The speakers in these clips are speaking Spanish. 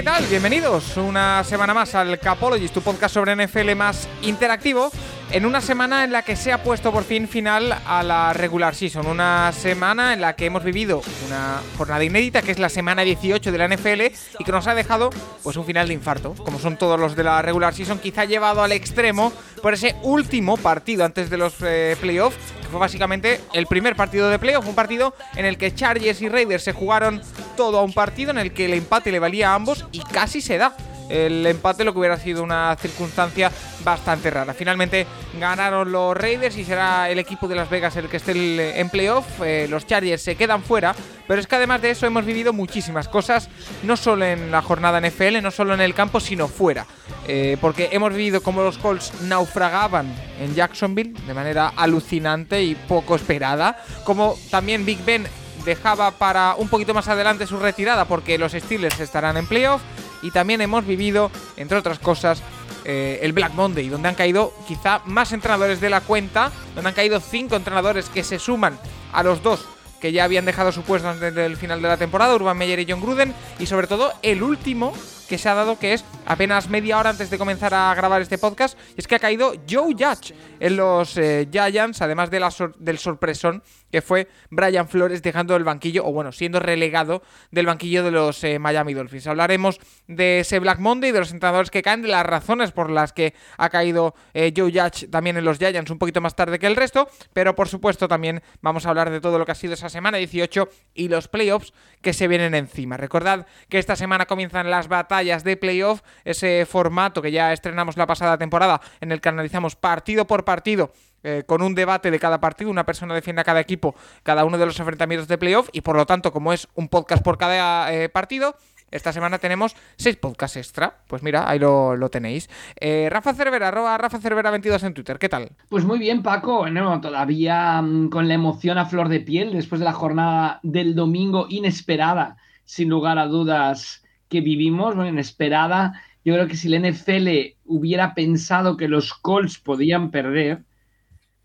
¿Qué tal? Bienvenidos una semana más al Capologist, tu podcast sobre NFL más interactivo, en una semana en la que se ha puesto por fin final a la regular season, una semana en la que hemos vivido una jornada inédita, que es la semana 18 de la NFL, y que nos ha dejado pues un final de infarto, como son todos los de la regular season, quizá llevado al extremo por ese último partido antes de los eh, playoffs, fue básicamente el primer partido de playoff, un partido en el que Chargers y Raiders se jugaron todo a un partido en el que el empate le valía a ambos y casi se da el empate, lo que hubiera sido una circunstancia bastante rara. Finalmente ganaron los Raiders y será el equipo de Las Vegas el que esté en playoff. Eh, los Chargers se quedan fuera, pero es que además de eso hemos vivido muchísimas cosas, no solo en la jornada NFL, no solo en el campo, sino fuera. Eh, porque hemos vivido como los Colts naufragaban en Jacksonville de manera alucinante y poco esperada, como también Big Ben dejaba para un poquito más adelante su retirada porque los Steelers estarán en playoff y también hemos vivido, entre otras cosas, eh, el Black Monday, donde han caído quizá más entrenadores de la cuenta, donde han caído cinco entrenadores que se suman a los dos que ya habían dejado su puesto antes del final de la temporada, Urban Meyer y John Gruden, y sobre todo el último que se ha dado, que es apenas media hora antes de comenzar a grabar este podcast, es que ha caído Joe Judge en los eh, Giants, además de la del sorpresón que fue Brian Flores dejando el banquillo, o bueno, siendo relegado del banquillo de los eh, Miami Dolphins. Hablaremos de ese Black Monday, de los entrenadores que caen, de las razones por las que ha caído eh, Joe Judge también en los Giants un poquito más tarde que el resto, pero por supuesto también vamos a hablar de todo lo que ha sido esa semana 18 y los playoffs que se vienen encima. Recordad que esta semana comienzan las batallas de playoff, ese formato que ya estrenamos la pasada temporada en el que analizamos partido por partido eh, con un debate de cada partido, una persona defiende a cada equipo cada uno de los enfrentamientos de playoff y por lo tanto como es un podcast por cada eh, partido, esta semana tenemos seis podcasts extra. Pues mira, ahí lo, tenéis. Eh, Rafa Cervera, arroba Rafa Cervera 22 en Twitter. ¿Qué tal? Pues muy bien, Paco. todavía mm, con la emoción a flor de piel después de la jornada del domingo inesperada, sin lugar a dudas, que vivimos, inesperada. Yo creo que si la NFL hubiera pensado que los Colts podían perder,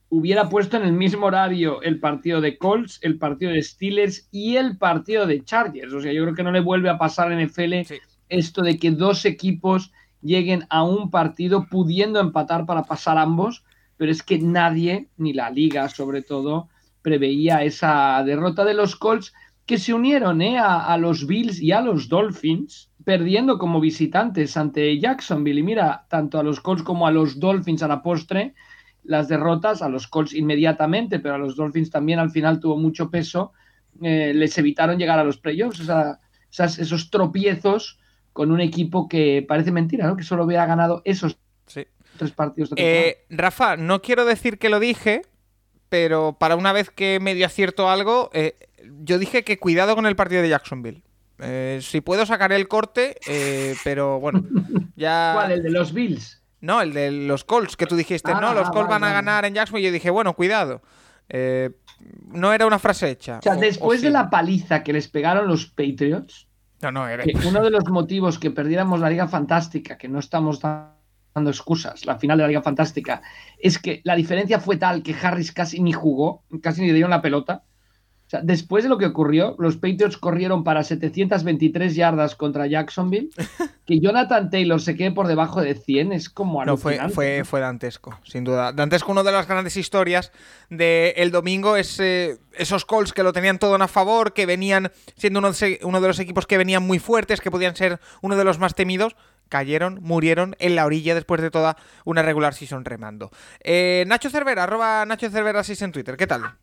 hubiera puesto en el mismo horario el partido de Colts, el partido de Steelers y el partido de Chargers. O sea, yo creo que no le vuelve a pasar en NFL esto de que dos equipos lleguen a un partido pudiendo empatar para pasar ambos, pero es que nadie, ni la liga sobre todo, preveía esa derrota de los Colts que se unieron ¿eh? a, a los Bills y a los Dolphins, perdiendo como visitantes ante Jacksonville. Y mira, tanto a los Colts como a los Dolphins a la postre, las derrotas, a los Colts inmediatamente, pero a los Dolphins también al final tuvo mucho peso, eh, les evitaron llegar a los playoffs, esos tropiezos con un equipo que parece mentira, ¿no? que solo hubiera ganado esos tres partidos de eh, Rafa, no quiero decir que lo dije, pero para una vez que medio acierto algo, eh, yo dije que cuidado con el partido de Jacksonville. si puedo sacar el corte, pero bueno, ya... ¿Cuál? ¿El de los Bills? No, el de los Colts, que tú dijiste, no, los ah, Colts van a ganar en Jacksonville. Y yo dije, bueno, cuidado. Eh, no era una frase hecha. O sea, después de la paliza que les pegaron los Patriots, no, no, era... uno de los motivos que perdiéramos la Liga Fantástica, que no estamos dando excusas, la final de la Liga Fantástica, es que la diferencia fue tal que Harris casi ni jugó, casi ni dieron la pelota. O sea, después de lo que ocurrió, los Patriots corrieron para 723 yardas contra Jacksonville. Que Jonathan Taylor se quede por debajo de 100 es como No, fue, fue, fue dantesco, sin duda. Dantesco, una de las grandes historias del domingo es eh, esos Colts que lo tenían todo a favor, que venían siendo uno de, uno de los equipos que venían muy fuertes, que podían ser uno de los más temidos cayeron, murieron en la orilla después de toda una regular season remando. Eh, Nacho Cervera, arroba Nacho Cervera 6 en Twitter, ¿qué tal?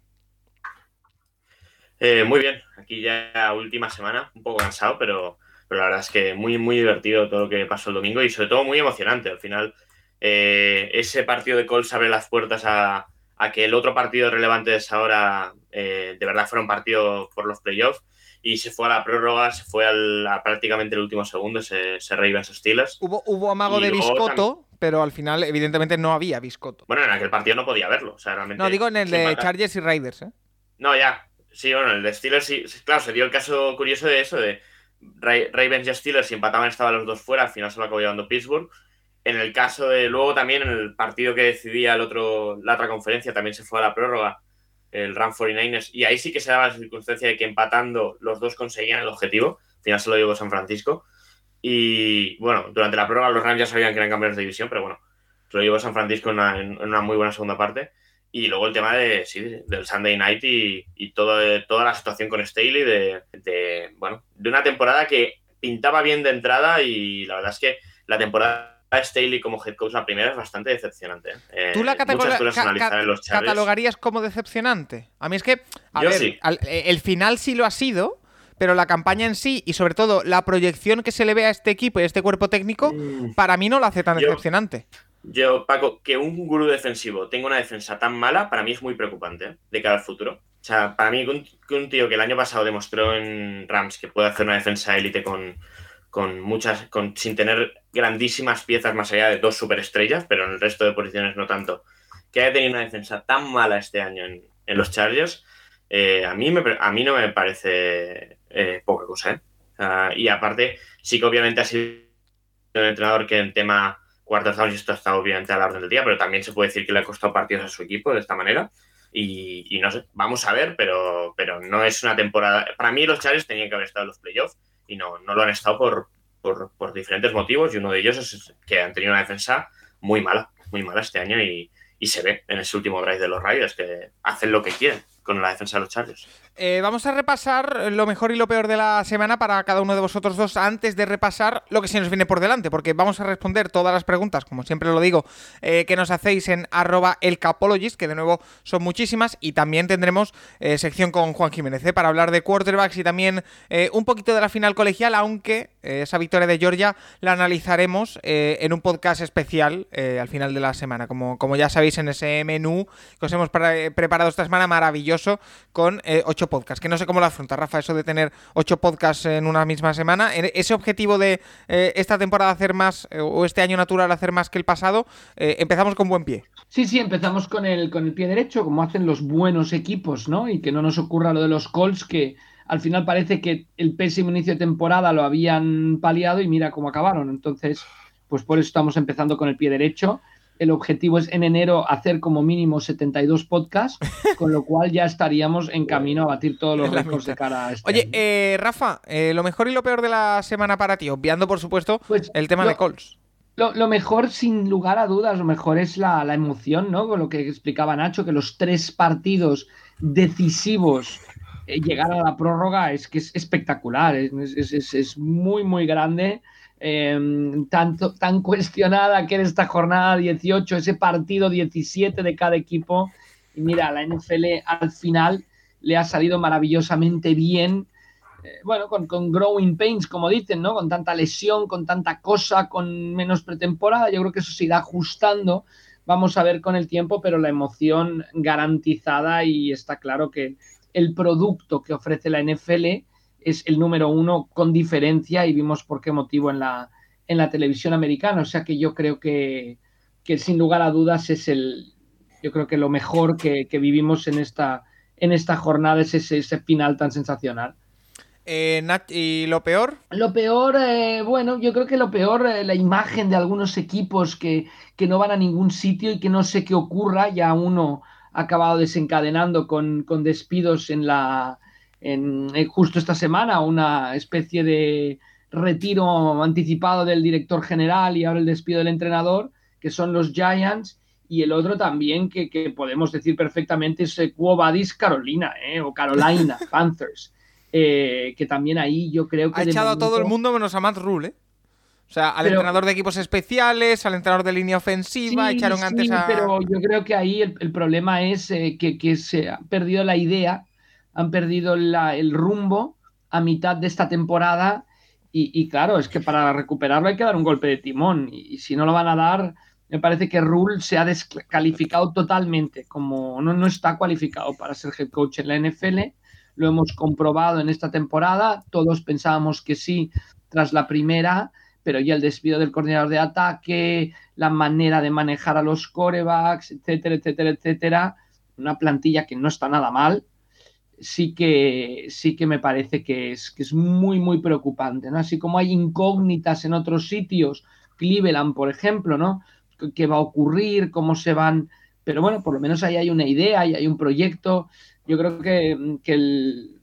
Eh, muy bien, aquí ya última semana, un poco cansado, pero, la verdad es que muy, muy divertido todo lo que pasó el domingo y sobre todo muy emocionante. Al final, eh, ese partido de Colts abre las puertas a, a que el otro partido relevante es ahora, eh, de verdad, fuera un partido por los playoffs y se fue a la prórroga, se fue al, a prácticamente el último segundo, ese, ese Ravens Steelers. Hubo, hubo amago Y de luego Biscotto, pero al final, evidentemente, no había Biscotto. Bueno, en aquel partido no podía verlo, o sea, realmente... No, digo en el de matar. Chargers y Raiders, ¿eh? No, ya. Sí, bueno, el de Steelers Claro, se dio el caso curioso de eso, de Ra- Ravens y Steelers, si empataban estaban los dos fuera, al final se lo acabó llevando Pittsburgh. En el caso de luego también en el partido que decidía el otro, la otra conferencia, también se fue a la prórroga el Rams 49ers, y ahí sí que se daba la circunstancia de que empatando los dos conseguían el objetivo. Al final se lo llevó San Francisco. Y bueno, durante la prórroga los Rams ya sabían que eran campeones de división, pero bueno, se lo llevó San Francisco en una muy buena segunda parte. Y luego el tema de, sí, del Sunday Night y, y todo, toda la situación con Staley de, de, bueno, de una temporada que pintaba bien de entrada y la verdad es que la temporada de Staley como head coach la primera es bastante decepcionante. ¿eh? ¿Tú la ca- en los catalogarías como decepcionante? A mí es que, a Yo ver, sí. al- eh, el final sí lo ha sido, pero la campaña en sí y sobre todo la proyección que se le ve a este equipo y a este cuerpo técnico, Mm. para mí no lo hace tan Yo- decepcionante. Yo, Paco, que un gurú defensivo tenga una defensa tan mala, para mí es muy preocupante ¿eh? de cara al futuro. O sea, para mí que un, tío que el año pasado demostró en Rams que puede hacer una defensa élite con, con muchas, con, sin tener grandísimas piezas más allá de dos superestrellas, pero en el resto de posiciones no tanto, que haya tenido una defensa tan mala este año en, los Chargers, eh, a, mí me, a mí no me parece eh, poca cosa. ¿eh? Y aparte, sí que obviamente ha sido un entrenador que en tema cuartos downs y esto está obviamente a la orden del día, pero también se puede decir que le ha costado partidos a su equipo de esta manera. Y, no sé, vamos a ver, pero, pero no es una temporada. Para mí, los Chargers tenían que haber estado en los playoffs y no, no lo han estado por, por, por diferentes motivos. Y uno de ellos es que han tenido una defensa muy mala, muy mala este año. Y, y se ve en ese último drive de los Raiders que hacen lo que quieren con la defensa de los Chargers. Eh, vamos a repasar lo mejor y lo peor de la semana para cada uno de vosotros dos antes de repasar lo que se nos viene por delante, porque vamos a responder todas las preguntas, como siempre lo digo, eh, que nos hacéis en arroba elcapologist, que de nuevo son muchísimas, y también tendremos eh, sección con Juan Jiménez para hablar de quarterbacks y también un poquito de la final colegial, aunque esa victoria de Georgia la analizaremos en un podcast especial al final de la semana, como, como ya sabéis en ese menú que os hemos pre- preparado esta semana maravilloso con eh, ocho podcasts, que no sé cómo lo afronta Rafa, eso de tener ocho podcasts en una misma semana. E- Ese objetivo de eh, esta temporada hacer más, eh, o este año natural hacer más que el pasado, eh, empezamos con buen pie. Sí, sí, empezamos con el, con el pie derecho, como hacen los buenos equipos, ¿no? Y que no nos ocurra lo de los Colts, que al final parece que el pésimo inicio de temporada lo habían paliado y mira cómo acabaron. Entonces, pues por eso estamos empezando con el pie derecho. El objetivo es en enero hacer como mínimo 72 podcasts, con lo cual ya estaríamos en camino a batir todos los récords de cara a este Oye, eh, Rafa, eh, lo mejor y lo peor de la semana para ti, obviando por supuesto Pues el tema lo- de Colts. Lo, lo mejor, sin lugar a dudas, lo mejor es la, la emoción, ¿no? Con lo que explicaba Nacho, que los tres partidos decisivos eh, llegar a la prórroga es que es espectacular, es, es- es- es muy, muy grande. Eh, tanto, tan cuestionada que era esta jornada 18, ese partido 17 de cada equipo. Y mira, la NFL al final le ha salido maravillosamente bien eh, bueno, con, con growing pains, como dicen, ¿no? Con tanta lesión, con tanta cosa, con menos pretemporada, yo creo que eso se irá ajustando. Vamos a ver con el tiempo, pero la emoción garantizada y está claro que el producto que ofrece la NFL es el número uno con diferencia y vimos por qué motivo en la, en la televisión americana. O sea que yo creo que, que sin lugar a dudas es el, yo creo que lo mejor que, que vivimos en esta, en esta jornada es ese, ese final tan sensacional. Eh, ¿Y lo peor? Lo peor, eh, bueno, yo creo que lo peor, eh, la imagen de algunos equipos que, que no van a ningún sitio y que no sé qué ocurra, ya uno ha acabado desencadenando con, con despidos en la en, justo esta semana, una especie de retiro anticipado del director general y ahora el despido del entrenador, que son los Giants, y el otro también que, que podemos decir perfectamente es eh, Quo Vadis Carolina, eh, o Carolina Panthers. eh, que también ahí yo creo que Ha echado a todo el mundo menos a Matt Rule, ¿eh? O sea, al Pero- entrenador de equipos especiales, al entrenador de línea ofensiva, Sí, echaron sí, antes a... pero yo creo que ahí el, el problema es eh, que, que se ha perdido la idea, han perdido el rumbo a mitad de esta temporada y, claro, es que para recuperarlo hay que dar un golpe de timón y, si no lo van a dar, me parece que Rule se ha descalificado totalmente, como no, no está cualificado para ser head coach en la NFL. Lo hemos comprobado en esta temporada. Todos pensábamos que sí tras la primera, pero ya el despido del coordinador de ataque, la manera de manejar a los corebacks, etcétera, etcétera, etcétera, una plantilla que no está nada mal, sí que, sí que me parece que es, que es muy, muy preocupante, ¿no? Así como hay incógnitas en otros sitios, Cleveland, por ejemplo, ¿no? ¿Qué va a ocurrir? ¿Cómo se van? Pero bueno, por lo menos ahí hay una idea, y hay un proyecto. Yo creo que, que el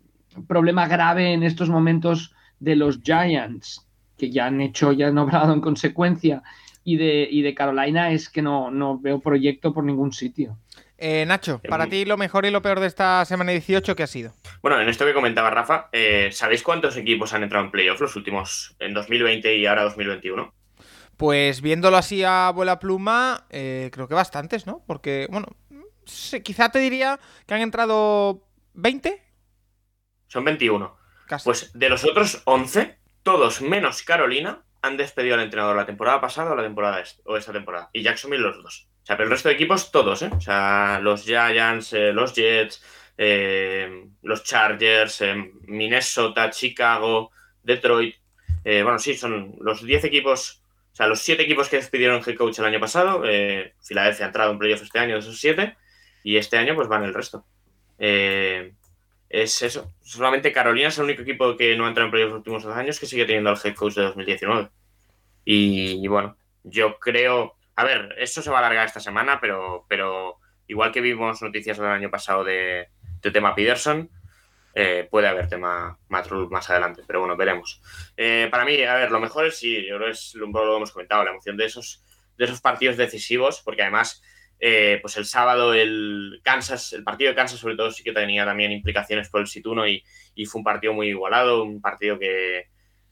problema grave en estos momentos de los Giants, que ya han hecho, ya han obrado en consecuencia, y de, y de Carolina es que no, no veo proyecto por ningún sitio. Eh, Nacho, para ti lo mejor y lo peor de esta semana 18, ¿qué ha sido? Bueno, en esto que comentaba Rafa, eh, ¿sabéis cuántos equipos han entrado en playoff los últimos, en 2020 y ahora 2021? Pues viéndolo así a vuela pluma, eh, creo que bastantes, ¿no? Porque, bueno, quizá te diría que han entrado 20. Son 21. Pues de los otros 11, todos menos Carolina han despedido al entrenador la temporada pasada o la temporada o esta temporada. Y Jacksonville los dos. O sea, pero el resto de equipos, todos, ¿eh? O sea, los Giants, eh, los Jets, eh, los Chargers, eh, Minnesota, Chicago, Detroit. bueno, sí, son los 10 equipos, o sea, los 7 equipos que despidieron head coach el año pasado. Filadelfia ha entrado en playoff este año de esos 7. Y este año, pues van el resto. Es eso. Solamente Carolina es el único equipo que no ha entrado en playoff los últimos dos años que sigue teniendo al head coach de 2019. y bueno, yo creo a ver, esto se va a alargar esta semana, pero, pero igual que vimos noticias del año pasado de, tema Peterson, eh, puede haber tema Matt más adelante, pero bueno, veremos. Eh, para mí, a ver, lo mejor es, sí, yo creo es lo que hemos comentado, la emoción de esos, de esos partidos decisivos, porque además, eh, pues el sábado, el Kansas, el partido de Kansas sobre todo sí que tenía también implicaciones por el Situno y, y fue un partido muy igualado, un partido que,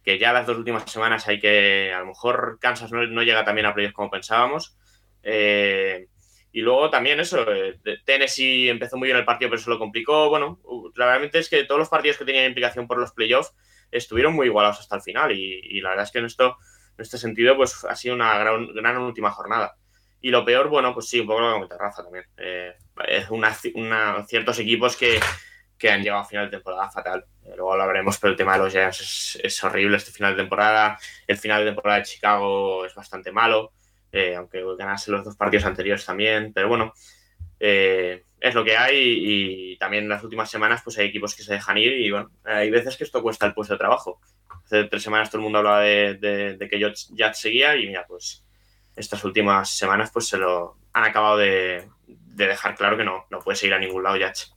que ya las dos últimas semanas hay que, a lo mejor Kansas no, llega también a playoffs como pensábamos. Eh, y luego también eso, eh, Tennessee empezó muy bien el partido, pero se lo complicó. Bueno, realmente es que todos los partidos que tenían implicación por los playoffs estuvieron muy igualados hasta el final. Y, la verdad es que en, esto, en este sentido, pues ha sido una gran, gran última jornada. Y lo peor, bueno, pues sí, un poco lo que comenta Rafa también. Eh, es una, ciertos equipos que, que han llegado a final de temporada fatal. Luego lo veremos, pero el tema de los Giants es, horrible este final de temporada. El final de temporada de Chicago es bastante malo, eh, aunque ganase los dos partidos anteriores también. Pero bueno, eh, es lo que hay y también en las últimas semanas pues hay equipos que se dejan ir y bueno, hay veces que esto cuesta el puesto de trabajo. Hace tres semanas todo el mundo hablaba de, que Jets seguía y mira, pues estas últimas semanas pues se lo han acabado de, dejar claro que no, no puede seguir a ningún lado Jets.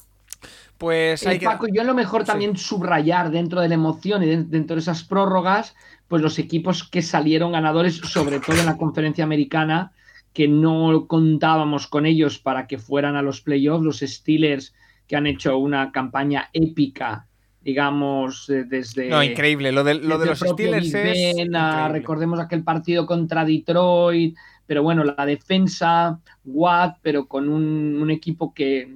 Pues hay Paco, yo a lo mejor también subrayar dentro de la emoción y dentro de esas prórrogas, pues los equipos que salieron ganadores, sobre todo en la conferencia americana, que no contábamos con ellos para que fueran a los playoffs, los Steelers que han hecho una campaña épica, digamos, desde... No, increíble, lo de, lo de los Steelers es... recordemos aquel partido contra Detroit, pero bueno, la defensa, Watt, pero con un, equipo que,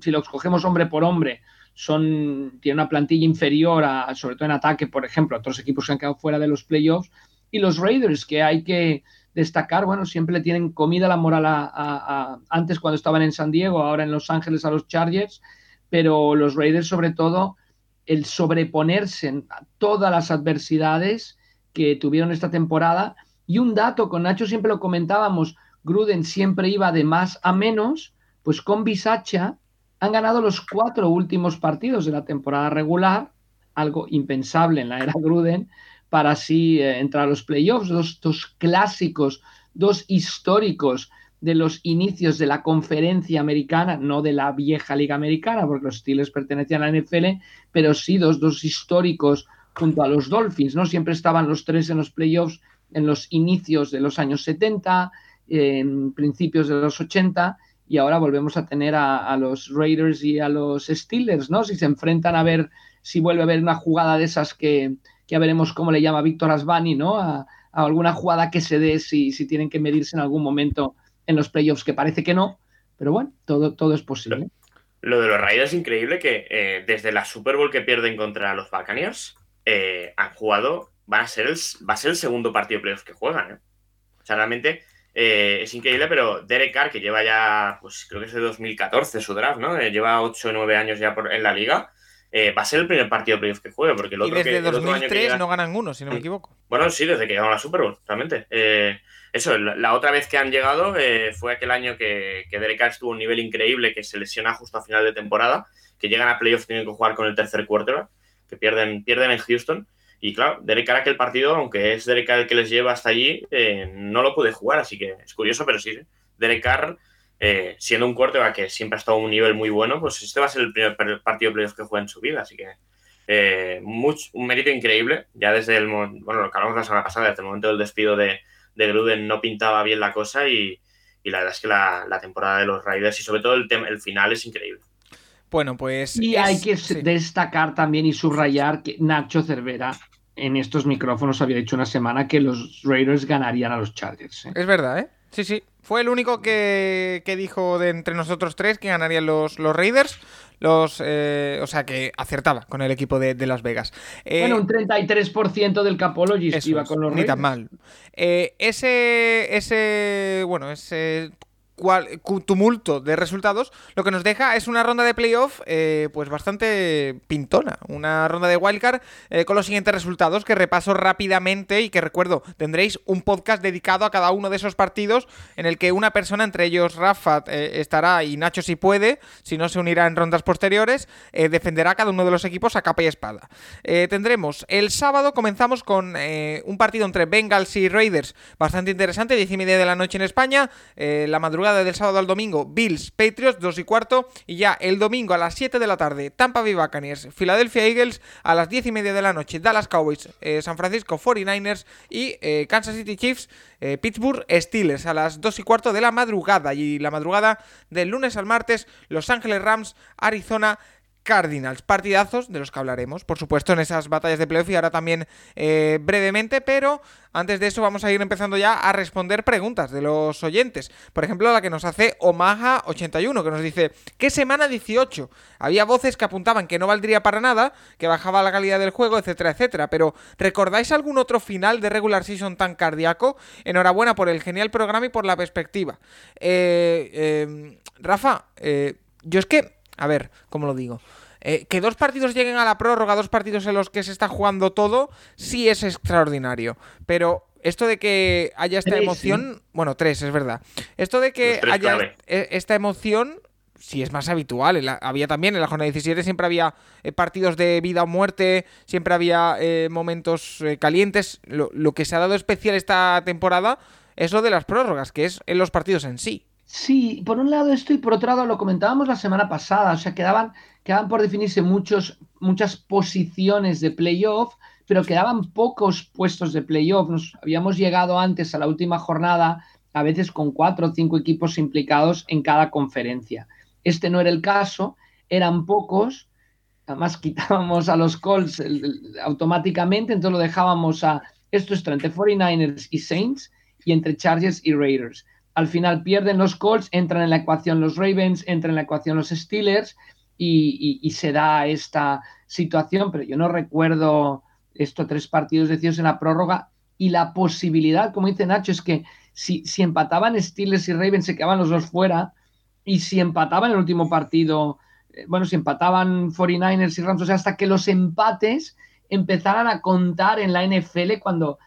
si lo escogemos hombre por hombre, son, tiene una plantilla inferior, a, sobre todo en ataque, por ejemplo, a otros equipos que han quedado fuera de los playoffs. Y los Raiders, que hay que destacar, bueno, siempre tienen comida la moral a, antes cuando estaban en San Diego, ahora en Los Ángeles a los Chargers, pero los Raiders sobre todo el sobreponerse a todas las adversidades que tuvieron esta temporada. Y un dato, con Nacho siempre lo comentábamos, Gruden siempre iba de más a menos, pues con Bisacha han ganado los cuatro últimos partidos de la temporada regular, algo impensable en la era Gruden, para así eh, entrar a los playoffs, dos, dos clásicos, dos históricos de los inicios de la conferencia americana, no de la vieja liga americana, porque los Steelers pertenecían a la NFL, pero sí dos, dos históricos junto a los Dolphins, ¿no? Siempre estaban los tres en los playoffs en los inicios de los años 70, en principios de los 80, y ahora volvemos a tener a, los Raiders y a los Steelers, ¿no? Si se enfrentan a ver si vuelve a haber una jugada de esas que ya veremos cómo le llama Víctor Asbani, ¿no? A, alguna jugada que se dé si, si tienen que medirse en algún momento en los playoffs, que parece que no, pero bueno, todo, todo es posible. Lo, de los Raiders es increíble que eh, desde la Super Bowl que pierden contra los Buccaneers eh, han jugado van a ser el, va a ser el segundo partido de playoffs que juegan. ¿eh? O sea, realmente eh, es increíble, pero Derek Carr, que lleva ya, pues creo que es de 2014 su draft, ¿no? Eh, lleva 8 o 9 años ya por, en la liga. Eh, va a ser el primer partido de playoff que juegue, porque el otro y desde que, el otro 2003 año que llega- no ganan uno, si no me equivoco. Bueno, sí, desde que llegaron a la Super Bowl, realmente. Eh, eso, la, otra vez que han llegado eh, fue aquel año que, que Derek Carr estuvo a un nivel increíble, que se lesiona justo a final de temporada, que llegan a playoffs tienen que jugar con el tercer quarterback, que pierden, pierden en Houston. Y claro, Derek Carr aquel partido, aunque es Derek Carr el que les lleva hasta allí, eh, no lo puede jugar, así que es curioso, pero sí, Derek Carr, eh, siendo un quarterback que siempre ha estado a un nivel muy bueno, pues este va a ser el primer partido de playoffs que juega en su vida, así que eh, much- un mérito increíble, ya desde el, bueno, lo que hablamos la semana pasada, desde el momento del despido de, de Gruden no pintaba bien la cosa y, y la verdad es que la, la temporada de los Raiders y sobre todo el, el final es increíble. Bueno, pues. Y es- hay que sí. destacar también y subrayar que Nacho Cervera en estos micrófonos había dicho una semana que los Raiders ganarían a los Chargers. ¿eh? Es verdad, ¿eh? Sí, sí. Fue el único que, que dijo de entre nosotros tres que ganarían los, los Raiders. Los, eh, o sea, que acertaba con el equipo de, de Las Vegas. Eh, Bueno, un 33% del Capologist iba con los ni Raiders. tan mal. Eh, ese, ese, bueno, ese cual- cu- tumulto de resultados lo que nos deja es una ronda de playoff eh, pues bastante pintona. Una ronda de wildcard eh, con los siguientes resultados que repaso rápidamente y que recuerdo, tendréis un podcast dedicado a cada uno de esos partidos en el que una persona, entre ellos Rafa, eh, estará y Nacho si puede, si no se unirá en rondas posteriores, eh, defenderá cada uno de los equipos a capa y espada. Eh, tendremos el sábado, comenzamos con un partido entre Bengals y Raiders bastante interesante, 10 y media de la noche en España, la madrugada del sábado al domingo, Bills, Patriots, 2 y cuarto, y ya el domingo a las 7 de la tarde, Tampa Bay Buccaneers, Philadelphia Eagles, a las 10 y media de la noche, Dallas Cowboys, eh, San Francisco 49ers y eh, Kansas City Chiefs, eh, Pittsburgh Steelers, a las 2 y cuarto de la madrugada, y la madrugada del lunes al martes, Los Ángeles Rams, Arizona, Cardinals, partidazos de los que hablaremos, por supuesto, en esas batallas de playoff y ahora también eh, brevemente, pero antes de eso vamos a ir empezando ya a responder preguntas de los oyentes. Por ejemplo, la que nos hace Omaha81, que nos dice, ¿qué semana 18? Había voces que apuntaban que no valdría para nada, que bajaba la calidad del juego, etcétera, etcétera, pero ¿recordáis algún otro final de regular season tan cardíaco? Enhorabuena por el genial programa y por la perspectiva. Eh, eh, Rafa, eh, yo es que a ver, ¿cómo lo digo? Eh, que dos partidos lleguen a la prórroga, dos partidos en los que se está jugando todo, sí es extraordinario. Pero esto de que haya esta emoción, bueno, tres, es verdad. Esto de que tres haya clave. e- esta emoción, sí es más habitual. La- había también en la jornada 17 siempre había eh, partidos de vida o muerte, siempre había eh, momentos eh, calientes. Lo, lo que se ha dado especial esta temporada es lo de las prórrogas, que es en los partidos en sí. Sí, por un lado esto y por otro lado lo comentábamos la semana pasada, o sea, quedaban, quedaban por definirse muchos, muchas posiciones de playoff, pero quedaban pocos puestos de playoff. Nos habíamos llegado antes a la última jornada, a veces con cuatro o cinco equipos implicados en cada conferencia. Este no era el caso, eran pocos, además quitábamos a los Colts el- el- automáticamente, entonces lo dejábamos a esto está entre 49ers y Saints y entre Chargers y Raiders. Al final pierden los Colts, entran en la ecuación los Ravens, entran en la ecuación los Steelers y, se da esta situación, pero yo no recuerdo estos tres partidos decididos en la prórroga y la posibilidad, como dice Nacho, es que si, si empataban Steelers y Ravens se quedaban los dos fuera y si empataban el último partido, eh, bueno, si empataban 49ers y Rams, o sea, hasta que los empates empezaran a contar en la NFL cuando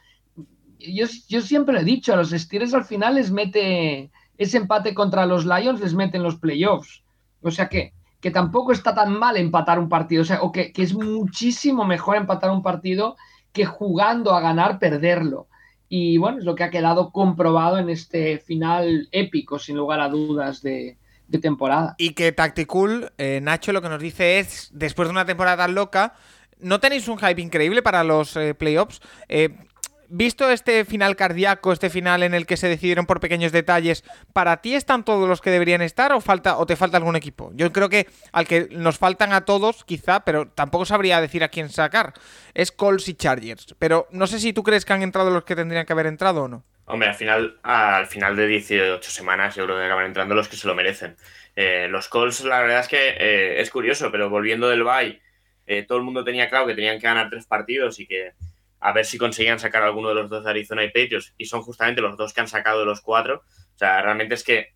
yo, yo siempre lo he dicho, a los Steelers al final les mete ese empate contra los Lions, les meten los playoffs. O sea que, que tampoco está tan mal empatar un partido, o sea, o que, que es muchísimo mejor empatar un partido que jugando a ganar, perderlo. Y bueno, es lo que ha quedado comprobado en este final épico, sin lugar a dudas, de, de temporada. Y que Tacticool, eh, Nacho, lo que nos dice es, después de una temporada loca, ¿no tenéis un hype increíble para los eh, playoffs? Eh, visto este final cardíaco, este final en el que se decidieron por pequeños detalles, ¿para ti están todos los que deberían estar o, falta, o te falta algún equipo? Yo creo que al que nos faltan a todos, quizá, pero tampoco sabría decir a quién sacar. Es Colts y Chargers. Pero no sé si tú crees que han entrado los que tendrían que haber entrado o no. Hombre, al final, al final de 18 semanas yo creo que acaban entrando los que se lo merecen. Eh, los Colts, la verdad es que eh, es curioso, pero volviendo del bye, eh, todo el mundo tenía claro que tenían que ganar tres partidos y que a ver si conseguían sacar alguno de los dos de Arizona y Patriots, y son justamente los dos que han sacado de los cuatro. O sea, realmente es que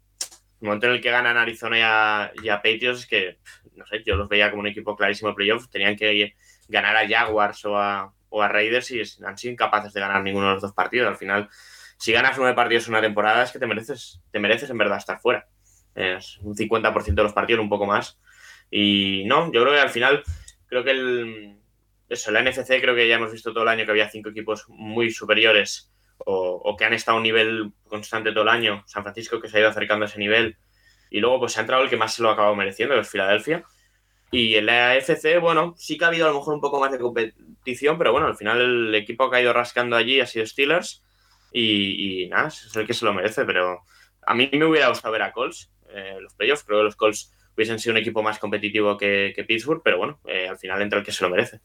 el momento en el que ganan Arizona y a, Patriots es que, no sé, yo los veía como un equipo clarísimo de playoff, tenían que ganar a Jaguars o a, o a Raiders y han sido incapaces de ganar ninguno de los dos partidos. Al final, si ganas nueve partidos en una temporada, es que te mereces, te mereces en verdad estar fuera. Es un 50% de los partidos, un poco más. Y no, yo creo que al final, creo que el, eso, la NFC creo que ya hemos visto todo el año que había cinco equipos muy superiores o, que han estado a un nivel constante todo el año. San Francisco que se ha ido acercando a ese nivel. Y luego pues se ha entrado el que más se lo ha acabado mereciendo, que es Filadelfia. Y en la AFC, bueno, sí que ha habido a lo mejor un poco más de competición, pero bueno, al final el equipo que ha ido rascando allí ha sido Steelers y, nada, es el que se lo merece, pero a mí me hubiera gustado ver a Colts eh, los playoffs, creo que los Colts hubiesen sido un equipo más competitivo que, Pittsburgh, pero bueno, eh, al final entra el que se lo merece.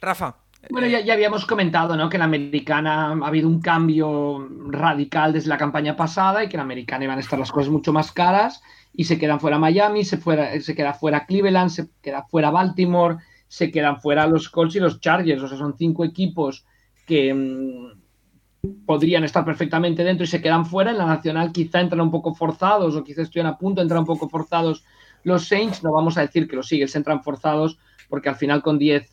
Rafa. Bueno, ya, ya, habíamos comentado ¿no? que en la americana ha habido un cambio radical desde la campaña pasada y que en la americana iban a estar las cosas mucho más caras y se quedan fuera Miami, se, fuera, se queda fuera Cleveland, se queda fuera Baltimore, se quedan fuera los Colts y los Chargers. O sea, son cinco equipos que mm, podrían estar perfectamente dentro y se quedan fuera. En la nacional quizá entran un poco forzados o quizá estuvieran a punto de entrar un poco forzados los Saints. No vamos a decir que los Eagles entran forzados porque al final con 10...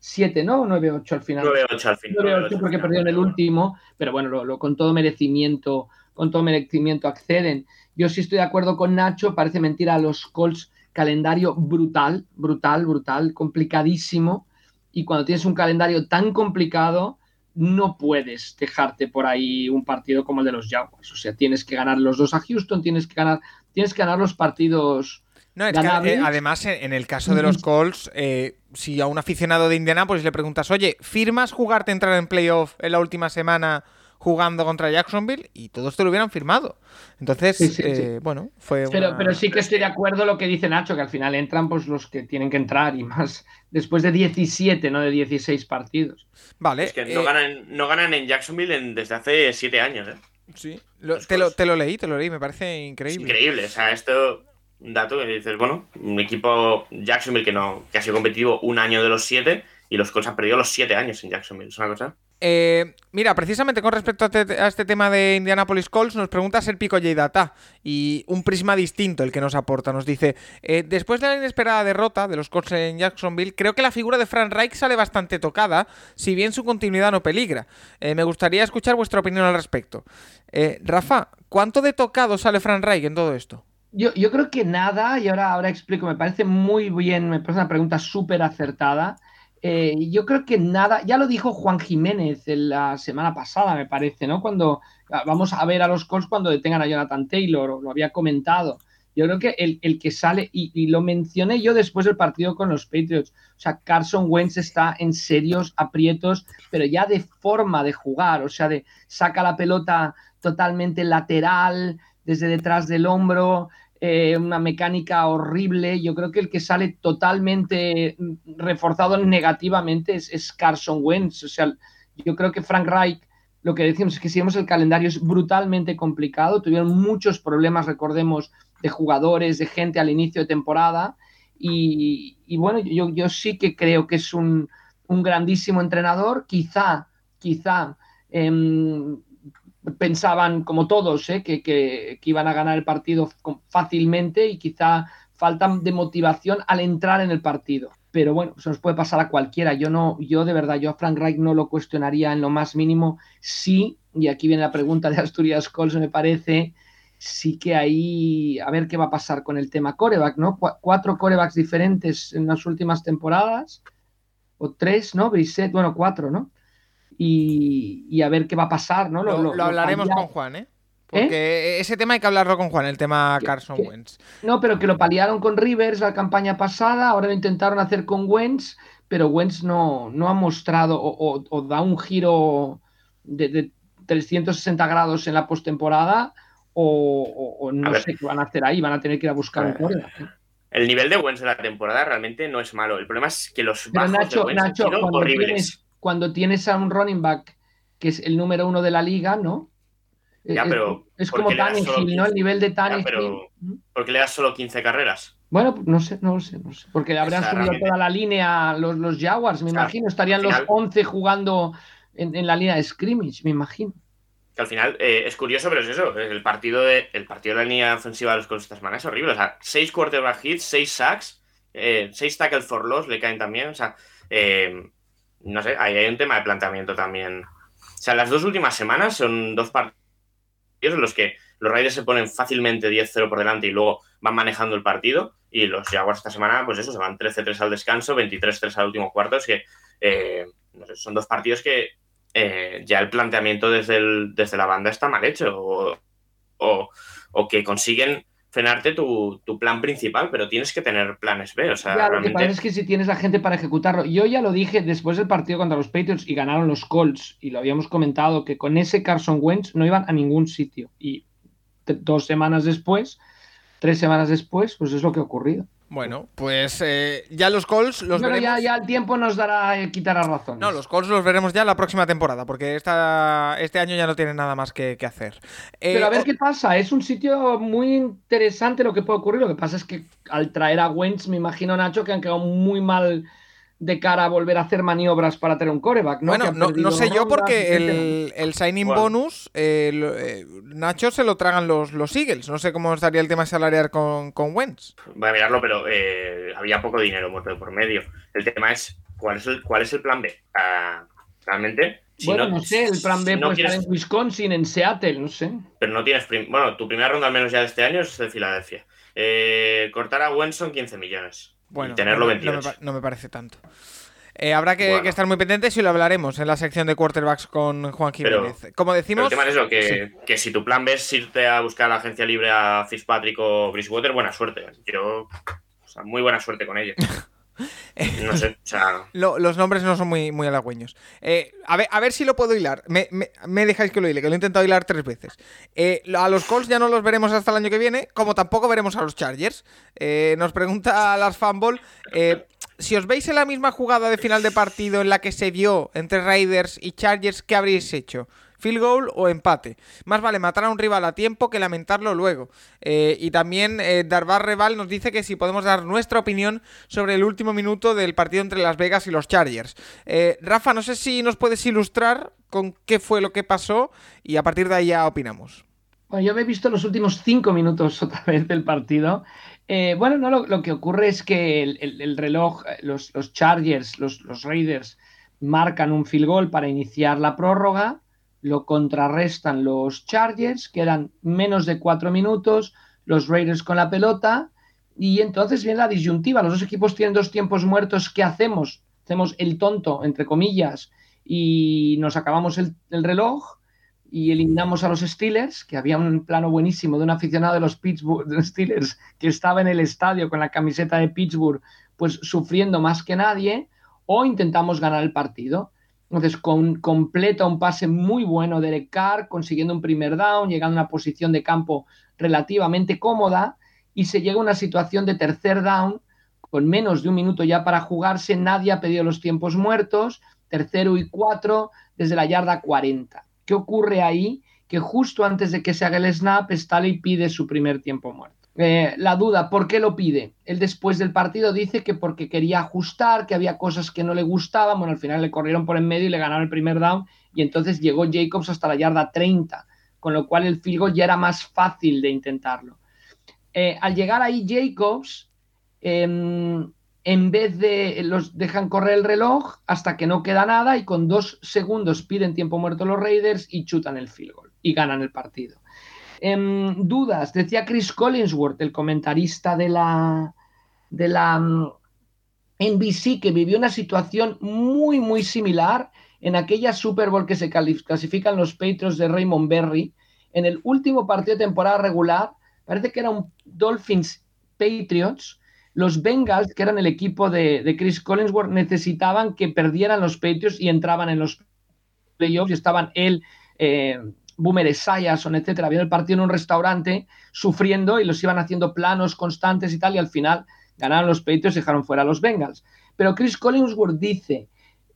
7, ¿no? 9-8 al final. 9-8 al final. 9-8 porque perdieron el último, pero bueno, lo, con todo merecimiento, con todo merecimiento acceden. Yo sí estoy de acuerdo con Nacho, parece mentira a los Colts, calendario brutal, brutal, brutal, complicadísimo. Y cuando tienes un calendario tan complicado, no puedes dejarte por ahí un partido como el de los Jaguars. O sea, tienes que ganar los dos a Houston, tienes que ganar, tienes que ganar los partidos. No, es que, eh, además, en el caso de los Colts, eh, si a un aficionado de Indianapolis le preguntas, oye, ¿firmas jugarte entrar en playoff en la última semana jugando contra Jacksonville? Y todos te lo hubieran firmado. Entonces, eh, bueno, fue. Pero, pero sí que estoy de acuerdo lo que dice Nacho, que al final entran pues los que tienen que entrar y más después de 17, no de 16 partidos. Vale. Es que no, eh, ganan, no ganan en Jacksonville desde hace 7 años, ¿eh? Sí, te, lo, te, lo, leí, te lo leí, me parece increíble. increíble, o sea, esto un dato que dices, bueno, un equipo Jacksonville que no que ha sido competitivo un año de los siete y los Colts han perdido los siete años en Jacksonville. Es una cosa. Eh, mira, precisamente con respecto a, este tema de Indianapolis Colts, nos pregunta el Pico J Data y un prisma distinto el que nos aporta. Nos dice: eh, Después de la inesperada derrota de los Colts en Jacksonville, creo que la figura de Frank Reich sale bastante tocada, si bien su continuidad no peligra. Eh, me gustaría escuchar vuestra opinión al respecto. Rafa, ¿cuánto de tocado sale Frank Reich en todo esto? Yo, yo creo que nada, y ahora, ahora explico, me parece muy bien, me parece una pregunta súper acertada. Eh, yo creo que nada, ya lo dijo Juan Jiménez la semana pasada, me parece, ¿no? Cuando ah, vamos a ver a los Colts cuando detengan a Jonathan Taylor, lo había comentado. Yo creo que el, el que sale, y, y, lo mencioné yo después del partido con los Patriots, o sea, Carson Wentz está en serios aprietos, pero ya de forma de jugar, o sea, de saca la pelota totalmente lateral, desde detrás del hombro, eh, una mecánica horrible. Yo creo que el que sale totalmente reforzado negativamente es, Carson Wentz. O sea, yo creo que Frank Reich, lo que decimos es que si vemos el calendario es brutalmente complicado. Tuvieron muchos problemas, recordemos, de jugadores, de gente al inicio de temporada. Y, bueno, yo, yo, sí que creo que es un, grandísimo entrenador. Quizá, quizá. Em, pensaban, como todos, ¿eh? que, iban a ganar el partido fácilmente y quizá faltan de motivación al entrar en el partido. Pero bueno, se nos puede pasar a cualquiera. Yo no, yo de verdad, yo a Frank Reich no lo cuestionaría en lo más mínimo. Sí, y aquí viene la pregunta de Asturias Colts, me parece, sí que ahí, a ver qué va a pasar con el tema coreback, ¿no? cuatro corebacks diferentes en las últimas temporadas, o tres, ¿no? Brissett, bueno, cuatro, ¿no? Y, a ver qué va a pasar, ¿no? Lo, hablaremos con Juan, ¿eh? Porque ese tema hay que hablarlo con Juan, el tema Carson Wentz. No, pero que lo paliaron con Rivers la campaña pasada, ahora lo intentaron hacer con Wentz, pero Wentz no, no ha mostrado o, da un giro de, 360 grados en la postemporada o, no sé qué van a hacer ahí, van a tener que ir a buscar un coreback. ¿eh? El nivel de Wentz de la temporada realmente no es malo. El problema es que los bajos Nacho, de Wentz han sido horribles cuando tienes a un running back que es el número uno de la liga, ¿no? Ya, pero es, como Tannehill, ¿no? El nivel de Tannehill. pero ¿por qué le das solo 15 carreras? Bueno, no sé, no lo sé, no sé. Porque habrán subido toda la línea los, los Jaguars, me imagino. Estarían los 11 jugando en, la línea de scrimmage, me imagino. Que al final eh, es curioso, pero es eso. El partido, de, el partido de la línea ofensiva de los Colts esta semana es horrible. O sea, 6 quarterback hits, 6 sacks, 6 eh, tackles for loss le caen también. O sea, eh, no sé, ahí hay un tema de planteamiento también. O sea, las dos últimas semanas son dos partidos en los que los Raiders se ponen fácilmente 10-0 por delante y luego van manejando el partido. Y los Jaguars esta semana, pues eso, se van 13-3 al descanso, 23-3 al último cuarto. Es que eh, son dos partidos que eh, ya el planteamiento desde, desde la banda está mal hecho. O, que consiguen frenarte tu, plan principal, pero tienes que tener planes B. O sea, lo que pasa es que si tienes la gente para ejecutarlo. Yo ya lo dije después del partido contra los Patriots y ganaron los Colts, y lo habíamos comentado, que con ese Carson Wentz no iban a ningún sitio. Y dos semanas después, tres semanas después, pues es lo que ha ocurrido. Bueno, pues eh, ya los calls los veremos. Ya, ya, el tiempo nos dará, eh, quitará razón. No, los calls los veremos ya la próxima temporada, porque esta, este año ya no tienen nada más que, hacer. Pero a ver eh, qué pasa, es un sitio muy interesante lo que puede ocurrir. Lo que pasa es que al traer a Wentz, me imagino, Nacho, que han quedado muy mal de cara a volver a hacer maniobras para tener un coreback, ¿no? Bueno, no, sé yo porque el, signing bonus, eh, eh, Nacho se lo tragan los, los Eagles. No sé cómo estaría el tema salarial con, con Wentz. Voy a mirarlo, pero eh, había poco dinero por medio. El tema es, ¿cuál es el, cuál es el plan B? Ah, realmente... bueno, no, sé, el plan B puede estar en Wisconsin, en Seattle, no sé. Pero no tienes... Bueno, tu primera ronda al menos ya de este año es de Filadelfia. cortar a Wentz son 15 millones. Bueno, tenerlo no, me, parece tanto. Eh, habrá que, estar muy pendientes y lo hablaremos en la sección de quarterbacks con Juan Jiménez. Como decimos. el tema es eso, que, si tu plan es irte a buscar a la agencia libre a Fitzpatrick o Bridgewater, buena suerte. Yo. O sea, muy buena suerte con ellos. No sé, o sea... los nombres no son muy, muy halagüeños. Eh, a, ver, a ver si lo puedo hilar. Me, dejáis que lo hile, que lo he intentado hilar tres veces. Eh, a los Colts ya no los veremos hasta el año que viene, como tampoco veremos a los Chargers. Eh, nos pregunta Lars Fanball si os veis en la misma jugada de final de partido en la que se dio entre Raiders y Chargers, ¿qué habréis hecho? Field goal o empate. Más vale matar a un rival a tiempo que lamentarlo luego. Eh, y también eh, Darbar Reval nos dice que si podemos dar nuestra opinión sobre el último minuto del partido entre Las Vegas y los Chargers. Eh, Rafa, no sé si nos puedes ilustrar con qué fue lo que pasó y a partir de ahí ya opinamos. Bueno, yo me he visto los últimos cinco minutos otra vez del partido. bueno, no, lo, que ocurre es que el, reloj, los, Chargers, los, los, Raiders, marcan un field goal para iniciar la prórroga lo contrarrestan los Chargers, quedan menos de cuatro minutos, los Raiders con la pelota, y entonces viene la disyuntiva. Los dos equipos tienen dos tiempos muertos. ¿Qué hacemos? Hacemos el tonto, entre comillas, y nos acabamos el, reloj y eliminamos a los Steelers, que había un plano buenísimo de un aficionado de los Pittsburgh Steelers que estaba en el estadio con la camiseta de Pittsburgh, pues sufriendo más que nadie, o intentamos ganar el partido. Entonces, completa un pase muy bueno de Carr, consiguiendo un primer down, llegando a una posición de campo relativamente cómoda y se llega a una situación de tercer down con menos de un minuto ya para jugarse. Nadie ha pedido los tiempos muertos, tercero y cuatro desde la yarda 40. ¿Qué ocurre ahí? Que justo antes de que se haga el snap, Staley pide su primer tiempo muerto. Eh, la duda, ¿por qué lo pide? Él después del partido dice que porque quería ajustar, que había cosas que no le gustaban, bueno, al final le corrieron por en medio y le ganaron el primer down y entonces llegó Jacobs hasta la yarda 30, con lo cual el field ya era más fácil de intentarlo. Eh, al llegar ahí Jacobs, em, en vez de los dejan correr el reloj hasta que no queda nada y con dos segundos piden tiempo muerto los Raiders y chutan el field goal y ganan el partido. Em, dudas, decía Chris Collinsworth, el comentarista de la, de la NBC, mm, que vivió una situación muy, muy similar en aquella Super Bowl que se clasifican los Patriots de Raymond Berry. En el último partido de temporada regular, parece que era un Dolphins Patriots. Los Bengals, que eran el equipo de, Chris Collinsworth, necesitaban que perdieran los Patriots y entraban en los playoffs y estaban él, eh, Boomer Esiason, etcétera, viendo el partido en un restaurante sufriendo y los iban haciendo planos constantes y tal, y al final ganaron los Patriots y dejaron fuera a los Bengals. Pero Chris Collinsworth dice,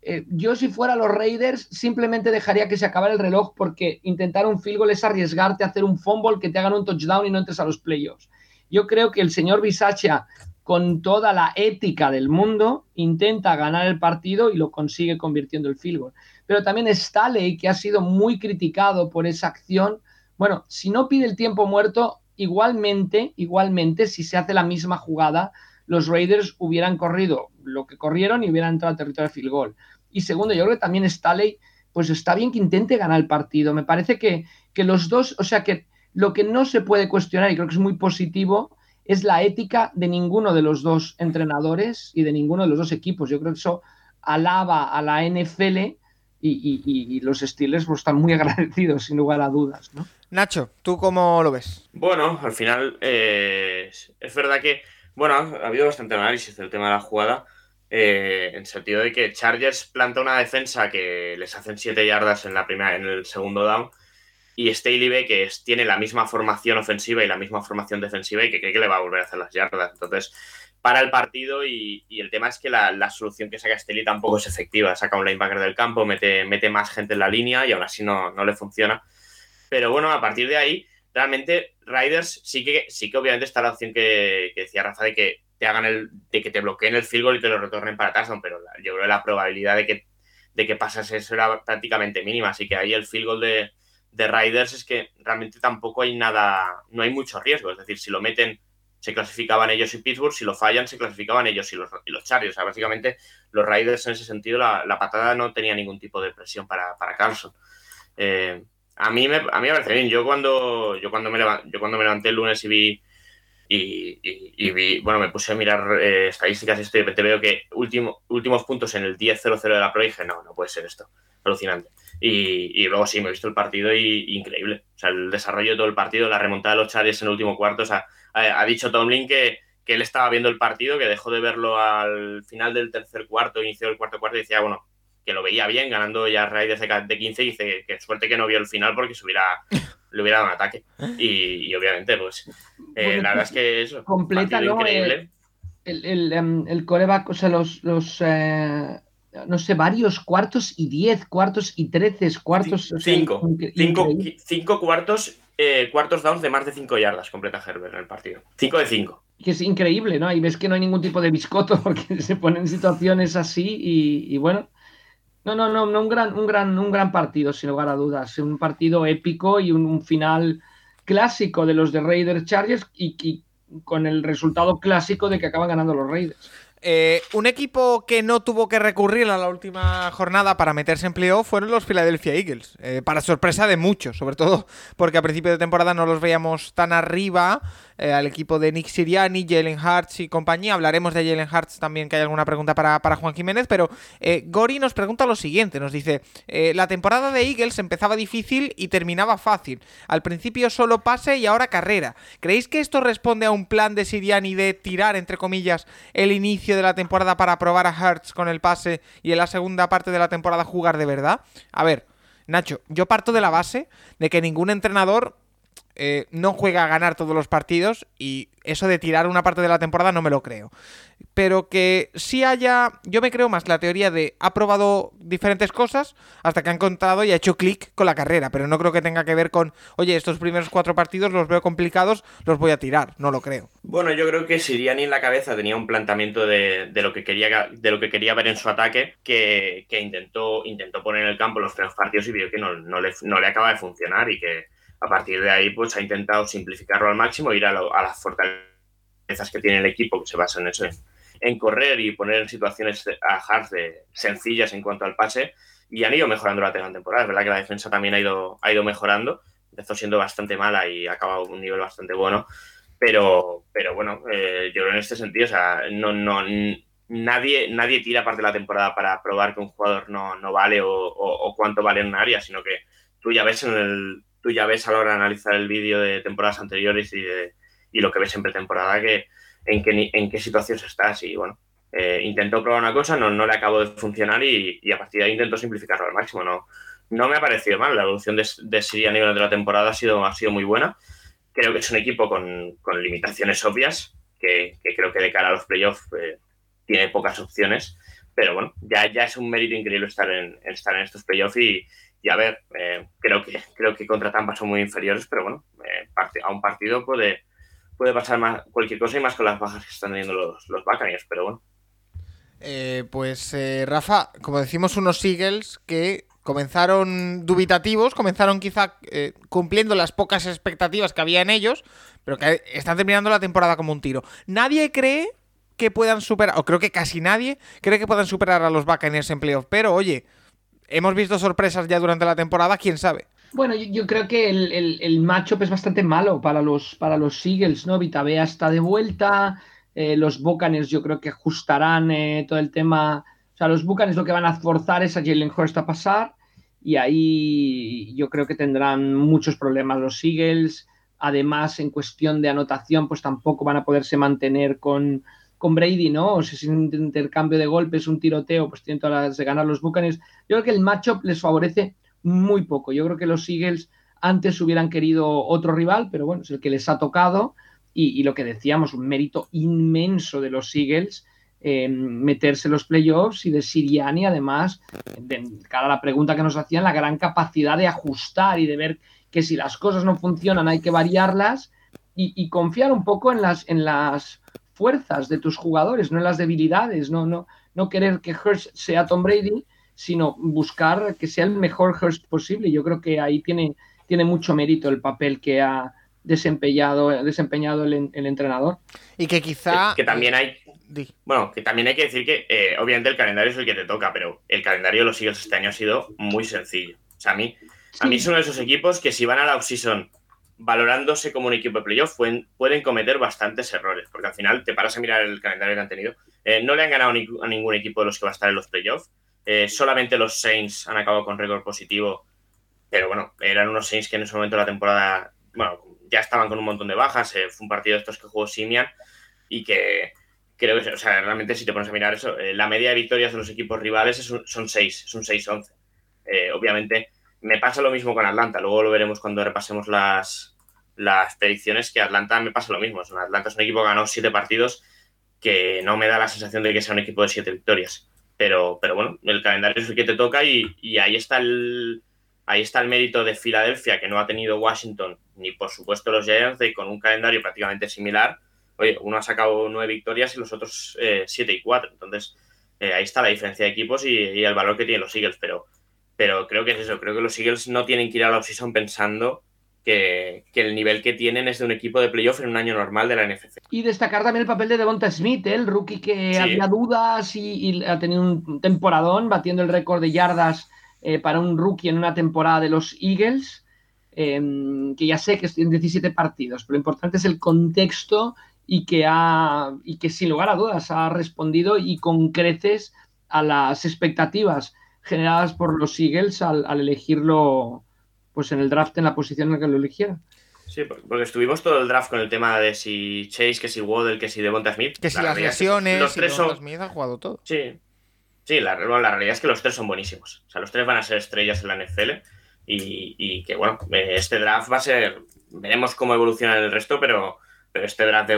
eh, yo si fuera los Raiders simplemente dejaría que se acabara el reloj porque intentar un field goal es arriesgarte a hacer un fumble que te hagan un touchdown y no entres a los playoffs. Yo creo que el señor Bisaccia, con toda la ética del mundo, intenta ganar el partido y lo consigue convirtiendo el field goal. Pero también Staley, que ha sido muy criticado por esa acción, bueno, si no pide el tiempo muerto, igualmente, igualmente, si se hace la misma jugada, los Raiders hubieran corrido lo que corrieron y hubieran entrado al territorio de field goal. Y segundo, yo creo que también Staley, pues está bien que intente ganar el partido. Me parece que, que los dos, o sea, que lo que no se puede cuestionar, y creo que es muy positivo, es la ética de ninguno de los dos entrenadores y de ninguno de los dos equipos. Yo creo que eso alaba a la NFL y, los Steelers pues, están muy agradecidos, sin lugar a dudas. ¿no? Nacho, ¿tú cómo lo ves? Bueno, al final eh, es verdad que, bueno, ha habido bastante análisis del tema de la jugada, eh, en sentido de que Chargers planta una defensa que les hacen 7 yardas en, la primera, en el segundo down y Staley ve que tiene la misma formación ofensiva y la misma formación defensiva y que cree que le va a volver a hacer las yardas. Entonces, para el partido y, el tema es que la, solución que saca Staley tampoco es efectiva. Saca un linebacker del campo, mete, más gente en la línea y aún así no, no le funciona. Pero bueno, a partir de ahí, realmente Riders sí que, sí que obviamente está la opción que, decía Rafa de que te hagan el, de que te bloqueen el field goal y te lo retornen para touchdown, pero yo creo que la probabilidad de que, de que pasase eso era prácticamente mínima. Así que ahí el field goal de, de Riders es que realmente tampoco hay nada, no hay mucho riesgo. Es decir, si lo meten, se clasificaban ellos y Pittsburgh, si lo fallan, se clasificaban ellos y los, y los Chargers. O sea, básicamente los Riders en ese sentido, la, patada no tenía ningún tipo de presión para, para Carlson. Eh, a, mí me, a mí me parece bien. Yo cuando, yo cuando, me, yo cuando me levanté el lunes y vi y, vi, bueno, me puse a mirar eh, estadísticas y esto y de repente veo que último, últimos puntos en el 10-0-0 de la Pro y dije, no, no puede ser esto. Alucinante. Y, luego sí, me he visto el partido y, increíble. O sea, el desarrollo de todo el partido, la remontada de los Chargers en el último cuarto. O sea, ha, dicho Tomlin que, que él estaba viendo el partido, que dejó de verlo al final del tercer cuarto, inicio del cuarto cuarto y decía, bueno, que lo veía bien, ganando ya Raiders de 15 y dice que suerte que no vio el final porque se hubiera, le hubiera dado un ataque. Y, obviamente, pues, eh, la verdad es que eso. Completa. Increíble. El, el, em, el, coreback, o sea, los, los eh, no sé, varios cuartos y diez cuartos y trece cuartos. Cinco, cinco, cuartos, eh, cuartos downs de más de cinco yardas completa Herbert en el partido. Cinco de cinco. Que es increíble, ¿no? Y ves que no hay ningún tipo de biscoto porque se ponen situaciones así y, bueno. No, no, no, no un gran, un gran, un gran partido, sin lugar a dudas. Un partido épico y un, final clásico de los de Raiders Chargers y, y con el resultado clásico de que acaban ganando los Raiders. Eh, un equipo que no tuvo que recurrir a la última jornada para meterse en playoff fueron los Philadelphia Eagles, eh, para sorpresa de muchos, sobre todo porque a principio de temporada no los veíamos tan arriba eh, al equipo de Nick Siriani, Jalen Hurts y compañía. Hablaremos de Jalen Hurts también, que hay alguna pregunta para, Juan Jiménez, pero Gori nos pregunta lo siguiente, nos dice, la temporada de Eagles empezaba difícil y terminaba fácil. Al principio solo pase y ahora carrera. ¿Creéis que esto responde a un plan de Siriani de tirar, entre comillas, el inicio de la temporada para probar a Hertz con el pase y en la segunda parte de la temporada jugar de verdad? A ver, Nacho, yo parto de la base de que ningún entrenador eh, no juega a ganar todos los partidos y eso de tirar una parte de la temporada no me lo creo. Pero que sí haya, yo me creo más la teoría de ha probado diferentes cosas hasta que ha encontrado y ha hecho clic con la carrera, pero no creo que tenga que ver con, oye, estos primeros cuatro partidos los veo complicados, los voy a tirar, no lo creo. Bueno, yo creo que Siriani en la cabeza tenía un planteamiento de, lo, que quería, de lo que quería ver en su ataque que, intentó, intentó poner en el campo los primeros partidos y vio que no, no, le, no le acaba de funcionar y que a partir de ahí, pues ha intentado simplificarlo al máximo, ir a, las fortalezas que tiene el equipo, que se basa en eso, en, correr y poner en situaciones a hard de sencillas en cuanto al pase, y han ido mejorando la temporada. Es verdad que la defensa también ha ido, ha ido mejorando, empezó siendo bastante mala y ha acabado un nivel bastante bueno, pero, pero bueno, eh, yo en este sentido, o sea, no, no, nadie, nadie tira parte de la temporada para probar que un jugador no, no vale o, o cuánto vale en un área, sino que tú ya ves en el tú ya ves a la hora de analizar el vídeo de temporadas anteriores y, de, y lo que ves en pretemporada, que, en, qué, en qué situación estás. Y bueno, eh, intentó probar una cosa, no, no le acabó de funcionar y, a partir de ahí intentó simplificarlo al máximo. No, no me ha parecido mal. La evolución de, de Siria a nivel de la temporada ha sido, ha sido muy buena. Creo que es un equipo con, con limitaciones obvias, que, que, creo que de cara a los playoffs eh, tiene pocas opciones. Pero bueno, ya, ya es un mérito increíble estar en, estar en estos playoffs y, y a ver, eh, creo, que, creo que contra Tampa son muy inferiores, pero bueno, eh, a un partido puede, puede pasar más, cualquier cosa y más con las bajas que están teniendo los, los Buccaneers, pero bueno. Eh, pues eh, Rafa, como decimos, unos Eagles que comenzaron dubitativos, comenzaron quizá cumpliendo las pocas expectativas que había en ellos, pero que están terminando la temporada como un tiro. Nadie cree que puedan superar, o creo que casi nadie cree que puedan superar a los Buccaneers en playoff, pero oye, hemos visto sorpresas ya durante la temporada, quién sabe. Bueno, yo, creo que el, el, matchup es bastante malo para los, para los Eagles, ¿no? Vitabea está de vuelta, eh, los Buccaneers yo creo que ajustarán eh, todo el tema. O sea, los Buccaneers lo que van a forzar es a Jalen Hurst a pasar y ahí yo creo que tendrán muchos problemas los Eagles. Además, en cuestión de anotación, pues tampoco van a poderse mantener con, con Brady, ¿no? O si es un intercambio de golpes, un tiroteo, pues tienen todas las de ganar los Buccaneers. Yo creo que el matchup les favorece muy poco. Yo creo que los Eagles antes hubieran querido otro rival, pero bueno, es el que les ha tocado. Y, lo que decíamos, un mérito inmenso de los Eagles eh, meterse en los playoffs y de Siriani, además, de cara a la pregunta que nos hacían, la gran capacidad de ajustar y de ver que si las cosas no funcionan hay que variarlas y, confiar un poco en las, en las fuerzas de tus jugadores, no en las debilidades, no, no, no querer que Hurst sea Tom Brady, sino buscar que sea el mejor Hurst posible. Yo creo que ahí tiene, tiene mucho mérito el papel que ha desempeñado, desempeñado el, entrenador. Y que quizá... Que, también hay... Bueno, que también hay que decir que eh, obviamente el calendario es el que te toca, pero el calendario de los Eagles este año ha sido muy sencillo. O sea, a mí, a mí son esos equipos que si van a la offseason valorándose como un equipo de playoff pueden, cometer bastantes errores, porque al final te paras a mirar el calendario que han tenido. Eh, no le han ganado a ningún equipo de los que va a estar en los playoffs. Eh, solamente los Saints han acabado con récord positivo, pero bueno, eran unos Saints que en ese momento de la temporada, bueno, ya estaban con un montón de bajas. Eh, fue un partido de estos que jugó Simian y que creo que, o sea, realmente si te pones a mirar eso, la media de victorias de los equipos rivales son 6, es un 6-11. obviamente, me pasa lo mismo con Atlanta, luego lo veremos cuando repasemos las, las predicciones, que Atlanta me pasa lo mismo. Atlanta es un equipo que ganó 7 partidos que no me da la sensación de que sea un equipo de 7 victorias. Pero, pero bueno, el calendario es el que te toca y, y ahí está el, ahí está el mérito de Filadelfia, que no ha tenido Washington, ni por supuesto los Giants, y con un calendario prácticamente similar. Oye, uno ha sacado nueve victorias y los otros eh, siete y cuatro. Entonces, eh, ahí está la diferencia de equipos y, el valor que tienen los Eagles. Pero, pero creo que es eso. Creo que los Eagles no tienen que ir a la offseason pensando que, el nivel que tienen es de un equipo de playoff en un año normal de la NFC. Y destacar también el papel de Devonta Smith, ¿eh? el rookie que había dudas y, ha tenido un temporadón batiendo el récord de yardas eh, para un rookie en una temporada de los Eagles, em, que ya sé que en 17 partidos, pero lo importante es el contexto y que, ha, y que sin lugar a dudas ha respondido y con creces a las expectativas generadas por los Eagles al, elegirlo pues en el draft en la posición en la que lo eligieron. Sí, porque estuvimos todo el draft con el tema de si Chase, que si Waddle, que si Devonta Smith. Que si las lesiones, los tres son... Smith ha jugado todo. Sí, Sí, la, la, realidad es que los tres son buenísimos. O sea, los tres van a ser estrellas en la NFL y, que, bueno, eh, este draft va a ser. Veremos cómo evoluciona el resto, pero, pero este draft,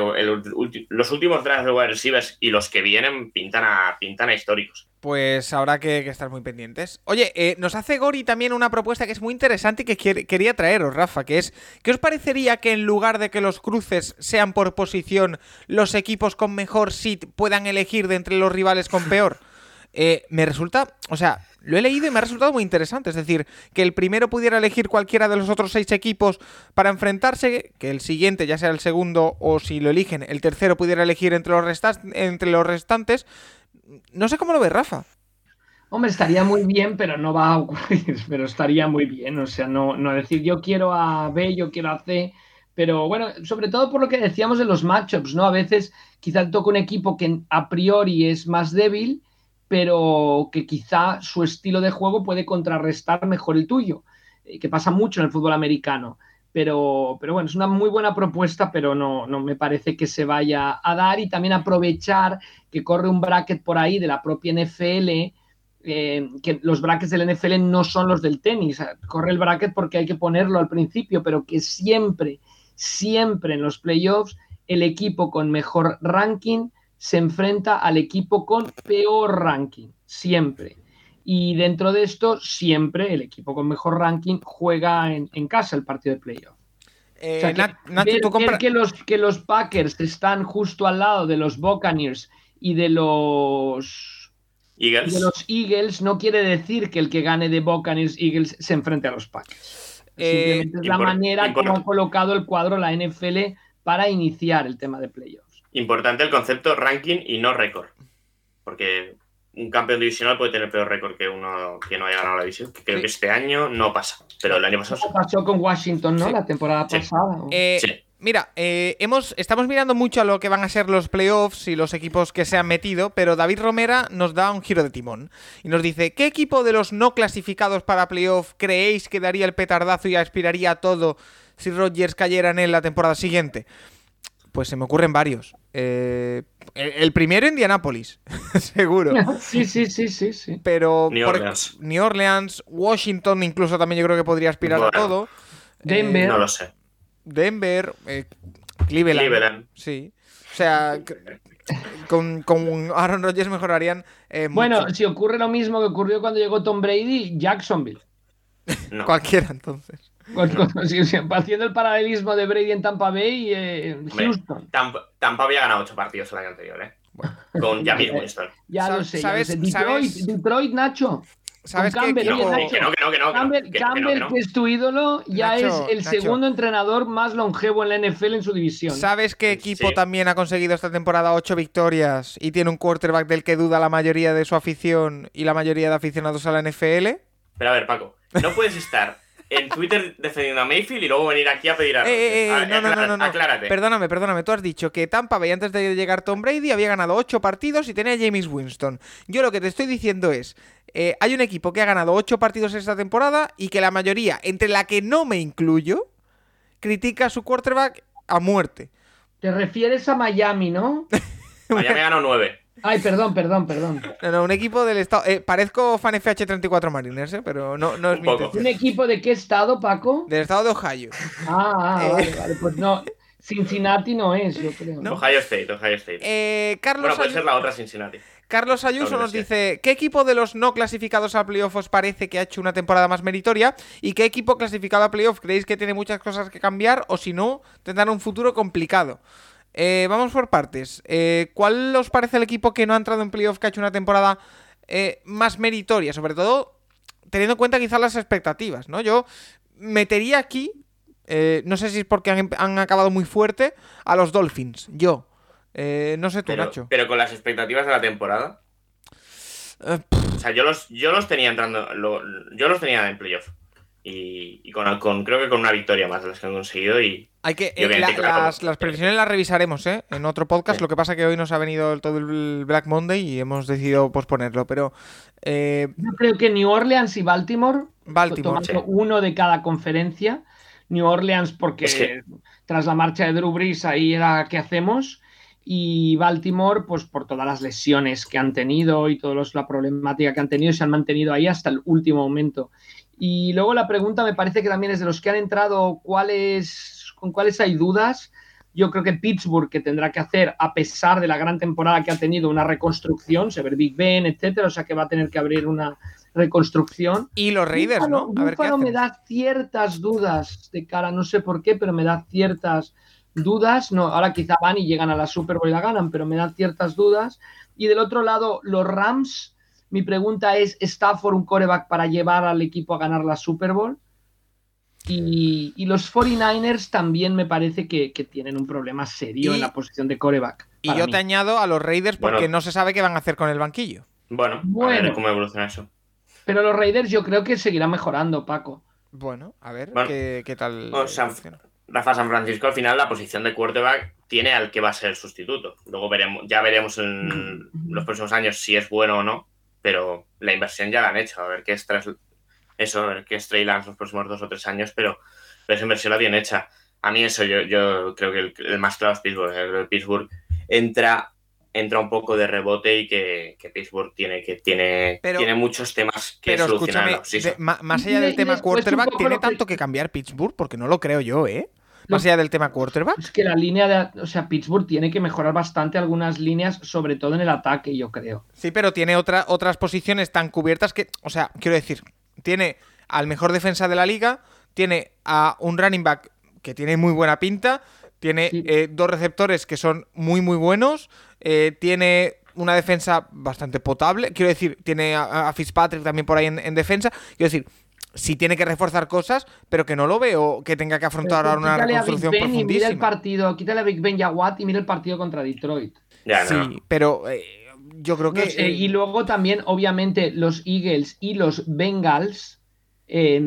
los últimos drafts de wide receivers y los que vienen pintan a, pintan a históricos. Pues habrá que, estar muy pendientes. Oye, eh, nos hace Gori también una propuesta que es muy interesante y que quería traeros, Rafa, que es, ¿qué os parecería que en lugar de que los cruces sean por posición, los equipos con mejor seed puedan elegir de entre los rivales con peor? Eh, me resulta, o sea, lo he leído y me ha resultado muy interesante. Es decir, que el primero pudiera elegir cualquiera de los otros seis equipos para enfrentarse, que el siguiente, ya sea el segundo o si lo eligen, el tercero pudiera elegir entre los, entre los restantes. No sé cómo lo ve Rafa. Hombre, estaría muy bien, pero no va a ocurrir. Pero estaría muy bien. O sea, no, no decir yo quiero a B, yo quiero a C. Pero bueno, sobre todo por lo que decíamos de los matchups, ¿no? A veces quizá toca un equipo que a priori es más débil pero que quizá su estilo de juego puede contrarrestar mejor el tuyo, eh, que pasa mucho en el fútbol americano. Pero, pero bueno, es una muy buena propuesta, pero no, no me parece que se vaya a dar y también aprovechar que corre un bracket por ahí de la propia NFL, eh, que los brackets del NFL no son los del tenis, corre el bracket porque hay que ponerlo al principio, pero que siempre, siempre en los playoffs el equipo con mejor ranking se enfrenta al equipo con peor ranking, siempre. Y dentro de esto, siempre el equipo con mejor ranking juega en, casa el partido de playoff. O sea, que, ver, ver que, los, que los Packers están justo al lado de los Buccaneers y de los Eagles. de los Eagles no quiere decir que el que gane de Buccaneers Eagles se enfrente a los Packers. Eh, Simplemente es la manera como ha colocado el cuadro la NFL para iniciar el tema de playoffs. Importante el concepto ranking y no récord. Porque un campeón divisional puede tener peor récord que uno que no haya ganado la división. Que creo Sí. que este año no pasa. Pero el año pasado sí. Eso pasó con Washington, ¿no? Sí. La temporada Sí. pasada. Eh, Sí. Mira, eh, hemos, estamos mirando mucho a lo que van a ser los playoffs y los equipos que se han metido, pero David Romera nos da un giro de timón y nos dice, ¿qué equipo de los no clasificados para playoff creéis que daría el petardazo y aspiraría a todo si Rodgers cayera en él la temporada siguiente? Pues se me ocurren varios. Eh, el, primero, Indianapolis, seguro. sí, sí, sí, sí, sí. Pero New por- Orleans. New Orleans, Washington, incluso también yo creo que podría aspirar a todo. Denver. Eh, No lo sé. Denver, eh, Cleveland. Cleveland. Sí. O sea, con, con Aaron Rodgers mejorarían. eh, Bueno, mucho. si ocurre lo mismo que ocurrió cuando llegó Tom Brady, Jacksonville. No. cualquiera entonces. Con- con- sí, sí, haciendo el paralelismo de Brady en Tampa Bay y eh, Hombre, Houston. Tampa, Tampa había ganado ocho partidos el año anterior, ¿eh? Con James Winston. Ya lo sé. ya ¿sabes- lo sé. Detroit, sabes- Detroit, Nacho. ¿Sabes Con qué Campbell, Que no, que no, que no. Campbell, que- que Campbell, no, que no. que es tu ídolo, ya Nacho, es el Nacho. segundo entrenador más longevo en la NFL en su división. ¿Sabes qué equipo Sí. también ha conseguido esta temporada ocho victorias y tiene un quarterback del que duda la mayoría de su afición y la mayoría de aficionados a la NFL? Pero a ver, Paco, no puedes estar en Twitter defendiendo a Mayfield y luego venir aquí a pedir a Eh, eh, eh, no, no, no, no, no. Aclárate. Perdóname, perdóname. Tú has dicho que Tampa Bay antes de llegar Tom Brady había ganado 8 partidos y tenía a James Winston. Yo lo que te estoy diciendo es, eh, hay un equipo que ha ganado 8 partidos esta temporada y que la mayoría, entre la que no me incluyo, critica a su quarterback a muerte. Te refieres a Miami, ¿no? Miami ganó nueve. Ay, perdón, perdón, perdón. No, no, un equipo del estado... eh, parezco fan FH34 Mariners, eh, pero no, no es Un mi intención. ¿Un equipo de qué estado, Paco? Del estado de Ohio. Ah, ah, Eh. vale, vale. Pues no. Cincinnati no es, yo creo. No. Ohio State, Ohio State. Eh, Carlos bueno, puede ser la otra Cincinnati. Carlos Ayuso nos dice, ¿qué equipo de los no clasificados a playoff os parece que ha hecho una temporada más meritoria? ¿Y qué equipo clasificado a playoff creéis que tiene muchas cosas que cambiar o si no, tendrán un futuro complicado? Eh, vamos por partes. Eh, ¿Cuál os parece el equipo que no ha entrado en playoff que ha hecho una temporada eh, más meritoria? Sobre todo teniendo en cuenta quizás las expectativas, ¿no? Yo metería aquí, no sé si es porque han, han acabado muy fuerte, a los Dolphins. Yo. No sé tú, Pero, Nacho. pero con las expectativas de la temporada. O sea, yo los, yo los tenía entrando. lo- yo los tenía en playoff. Y, y con, con- creo que con una victoria más de las que han conseguido. Y Hay que, Y obviamente, la- claro, las, como- las previsiones las revisaremos, ¿eh? En otro podcast. Sí. Lo que pasa que hoy nos ha venido todo el Black Monday y hemos decidido posponerlo. Pero eh, Yo creo que New Orleans y Baltimore, Baltimore, tomando sí. uno de cada conferencia. New Orleans porque Es que- tras la marcha de Drew Brees ahí era ¿qué hacemos? Y Baltimore, pues por todas las lesiones que han tenido y toda la problemática que han tenido, se han mantenido ahí hasta el último momento. Y luego la pregunta me parece que también es de los que han entrado, ¿cuáles, con cuáles hay dudas? Yo creo que Pittsburgh, que tendrá que hacer, a pesar de la gran temporada que ha tenido, una reconstrucción, se ve Big Ben, etcétera, o sea que va a tener que abrir una reconstrucción. y los Raiders, ¿no? Búfalo- A ver qué Búfalo me hacen. da ciertas dudas de cara, no sé por qué, pero me da ciertas dudas. No, ahora quizá van y llegan a la Super Bowl y la ganan, pero me dan ciertas dudas. Y del otro lado, los Rams, mi pregunta es, ¿Stafford un coreback para llevar al equipo a ganar la Super Bowl? Y, y los 49ers también me parece que, que tienen un problema serio Y- en la posición de coreback. Y yo mí. te añado a los Raiders porque Bueno. no se sabe qué van a hacer con el banquillo. bueno, a ver cómo evoluciona eso. Pero los Raiders yo creo que seguirán mejorando, Paco. Bueno, a ver Bueno. qué, qué tal. O sea, evoluciona. Rafa San Francisco al final la posición de quarterback tiene al que va a ser el sustituto. Luego veremos, ya veremos en los próximos años si es bueno o no, pero la inversión ya la han hecho. A ver qué es tras eso, a ver qué es Trey Lance los próximos dos o tres años, pero, pero esa inversión la tiene hecha. A mí eso, yo, yo creo que el, el más claro es Pittsburgh. Que Pittsburgh entra, entra un poco de rebote y que, que Pittsburgh tiene, que tiene, Pero- tiene muchos temas que Pero solucionar. escúchame, de- más allá de- del y tema quarterback, ¿tiene tanto que cambiar Pittsburgh? Porque no lo creo yo, ¿eh? Más allá del tema quarterback. Es que la línea de. O sea, Pittsburgh tiene que mejorar bastante algunas líneas, sobre todo en el ataque, yo creo. Sí, pero tiene otra, otras posiciones tan cubiertas que, o sea, quiero decir, tiene al mejor defensa de la liga, tiene a un running back que tiene muy buena pinta. Tiene Sí. eh, dos receptores que son muy, muy buenos. eh, tiene una defensa bastante potable. Quiero decir, tiene a, a Fitzpatrick también por ahí en, en defensa. Quiero decir, sí tiene que reforzar cosas, pero que no lo veo que tenga que afrontar ahora una quítale a Big reconstrucción Ben y mira el profundísima. partido, quítale a Big Ben y a Watt y mira el partido contra Detroit. Ya, Sí, no. pero eh, yo creo No que. sé, eh, y luego también, obviamente, los Eagles y los Bengals eh,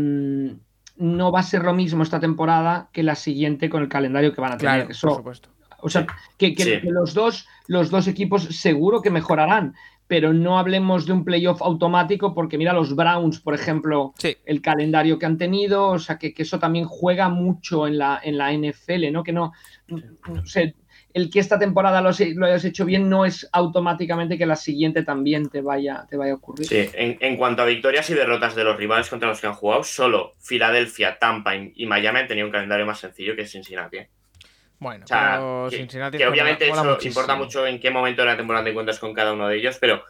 no va a ser lo mismo esta temporada que la siguiente con el calendario que van a tener. claro, Eso- por supuesto. o sea, que, que- Sí. que los, dos, los dos equipos seguro que mejorarán, pero no hablemos de un playoff automático porque mira los Browns, por ejemplo, Sí. el calendario que han tenido, o sea, que, que eso también juega mucho en la, en la NFL, ¿no? Que no, no sé, el que esta temporada lo, hayas hecho bien no es automáticamente que la siguiente también te vaya, te vaya a ocurrir. Sí, en, en cuanto a victorias y derrotas de los rivales contra los que han jugado, solo Filadelfia, Tampa y y Miami han tenido un calendario más sencillo que Cincinnati. ¿eh? Bueno, O sea, pero que, Cincinnati que mola- obviamente mola eso muchísimo. importa mucho en qué momento de la temporada te encuentras con cada uno de ellos, pero,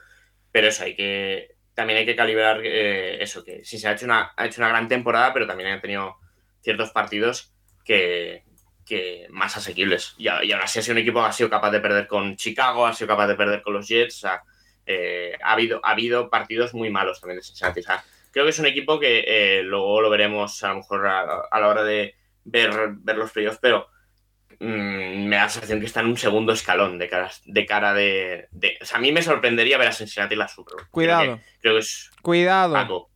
pero eso hay que. También hay que calibrar eh, eso, que sí se ha hecho una, ha hecho una gran temporada, pero también han tenido ciertos partidos que, que más asequibles. Y, y aún así ha sido un equipo que ha sido capaz de perder con Chicago, ha sido capaz de perder con los Jets. O sea, eh, ha, habido, ha habido partidos muy malos también de Cincinnati. O sea, creo que es un equipo que eh, luego lo veremos a lo mejor a, a la hora de ver, ver los playoffs, pero mm, me da la sensación que está en un segundo escalón de cara de, cara de, de- O sea, a mí me sorprendería ver a Cincinnati la Super Bowl. Cuidado, Creo que, creo que es cuidado, Paco.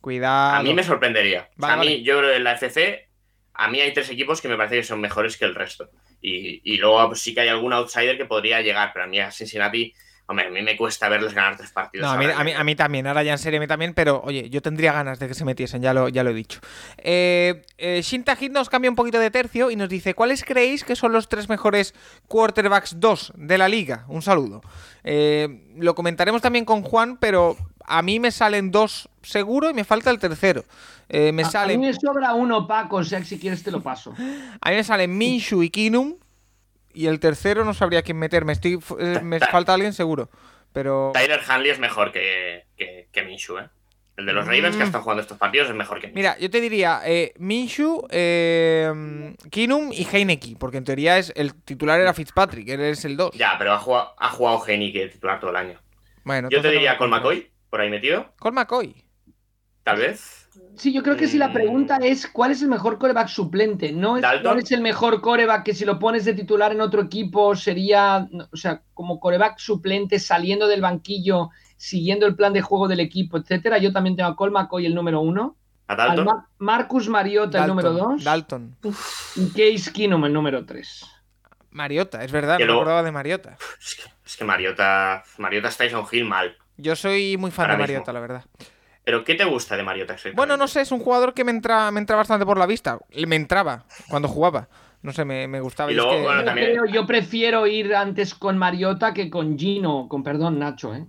cuidado. A mí me sorprendería. Vale, a mí, vale. yo creo que en la FC, a mí hay tres equipos que me parece que son mejores que el resto. Y, y luego pues, sí que hay algún outsider que podría llegar, pero a mí a Cincinnati, hombre, a mí me cuesta verles ganar tres partidos. No, a mí, ahora a, mí, mismo. a mí también, ahora ya en serio a mí también, pero oye, yo tendría ganas de que se metiesen, ya lo, ya lo he dicho. Eh, eh, Shinta Hit nos cambia un poquito de tercio y nos dice, ¿cuáles creéis que son los tres mejores quarterbacks 2 de la liga? Un saludo. Eh, lo comentaremos también con Juan, pero a mí me salen dos seguro y me falta el tercero. Eh, me A- a, sale, mí me sobra uno, Paco, o sea, que si quieres te lo paso. a mí me salen Minshu y Kinum y el tercero no sabría quién meterme. Estoy, eh, me falta alguien seguro, pero... Tyler Hanley es mejor que, que, que Minshew, ¿eh? El de los Ravens que Mm. están jugando estos partidos es mejor que Minshew. Mira, yo te diría eh, Minshu, eh, Kinum y Heineke, porque en teoría es el titular era Fitzpatrick, él es el 2. Ya, pero ha jugado, ha jugado Heineke titular todo el año. Bueno, Yo te no diría me con. McCoy, por ahí metido, Con McCoy. tal vez. Sí, yo creo que si la Mm. pregunta es cuál es el mejor coreback suplente, no es Dalton. cuál es el mejor coreback que si lo pones de titular en otro equipo sería, o sea, como coreback suplente saliendo del banquillo, siguiendo el plan de juego del equipo, etcétera. Yo también tengo a Cole McCoy el número uno, A al Dalton. Ma- Marcus Mariota el número dos Dalton. y Case Keenum el número tres. Mariota, es verdad, Que no me acordaba de Mariota. Es que, es que Mariota. Mariota está Tyson Hill mal. Yo soy muy fan Ahora de mismo. Mariota, la verdad. Pero ¿qué te gusta de Mariota exactamente? Bueno, no sé, es un jugador que me entra, me entra bastante por la vista. Me entraba cuando jugaba. No sé, me, me gustaba. Y es luego, que- bueno, Yo, también- creo- yo prefiero ir antes con Mariota que con Gino, con perdón, Nacho, ¿eh?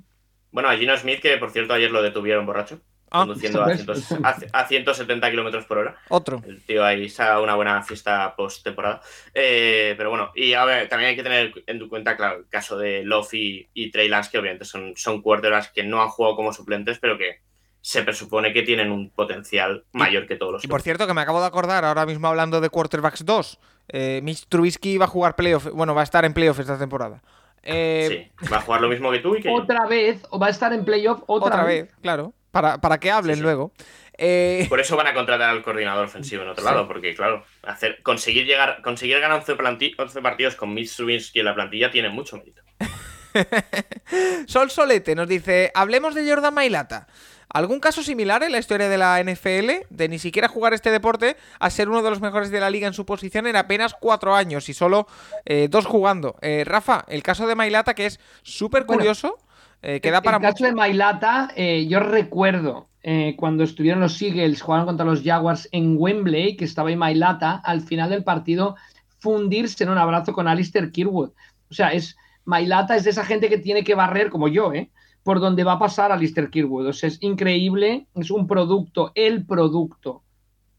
Bueno, a Gino Smith, que por cierto ayer lo detuvieron borracho, Ah, conduciendo a, ¿ves? 100 a, a 170 kilómetros por hora. otro. El tío ahí se ha una buena fiesta post-temporada. Eh, pero bueno, y a ver, también hay que tener en cuenta, claro, el caso de Love y, y Trey Lance, que obviamente son, son quarterbacks que no han jugado como suplentes, pero que se presupone que tienen un potencial mayor que todos los Y por cierto, que me acabo de acordar, ahora mismo hablando de Quarterbacks 2, eh, Mitch Trubisky va a jugar playoff, bueno, va a estar en playoff esta temporada. Eh, Sí, va a jugar lo mismo que tú y que yo. Otra vez, o va a estar en playoff otra, otra, vez, claro, para, para que hablen Sí, sí. luego. Eh, Por eso van a contratar al coordinador ofensivo en otro Sí. lado, porque claro, hacer, conseguir llegar, conseguir ganar 11, planti- 11 partidos con Mitch Trubisky en la plantilla tiene mucho mérito. Sol Solete nos dice, hablemos de Jordan Mailata. ¿Algún caso similar en la historia de la NFL de ni siquiera jugar este deporte a ser uno de los mejores de la liga en su posición en apenas cuatro años y solo eh, dos jugando? Eh, Rafa, el caso de Mailata que es súper Bueno, curioso, eh, que da En para el caso de Mailata, eh, yo recuerdo cuando estuvieron los Eagles, jugaron contra los Jaguars en Wembley, que estaba ahí Mailata, al final del partido fundirse en un abrazo con Alistair Kirwood. O sea, es Mailata es de esa gente que tiene que barrer, como yo, ¿eh? Por donde va a pasar Alistair Kirwood. O es increíble, es un producto, el producto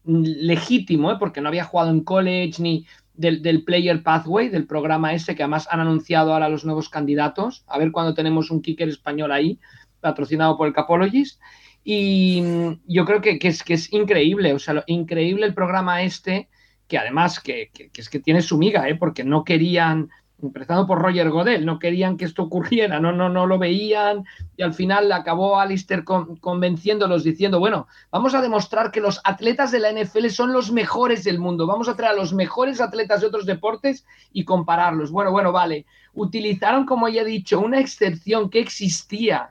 legítimo, ¿eh? porque no había jugado en college ni del, Player Pathway, del programa ese que además han anunciado ahora los nuevos candidatos. A ver cuándo tenemos un kicker español ahí, patrocinado por el Capologist. Y mm, yo creo que, es, que es increíble, o sea, lo- increíble el programa este que además que, que- que es que tiene su miga, ¿eh? porque no querían, empezando por Roger Godel, no querían que esto ocurriera, no, no, no lo veían y al final acabó Alistair con- convenciéndolos diciendo, bueno, vamos a demostrar que los atletas de la NFL son los mejores del mundo, vamos a traer a los mejores atletas de otros deportes y compararlos. Bueno, bueno, vale. Utilizaron, como ya he dicho, una excepción que existía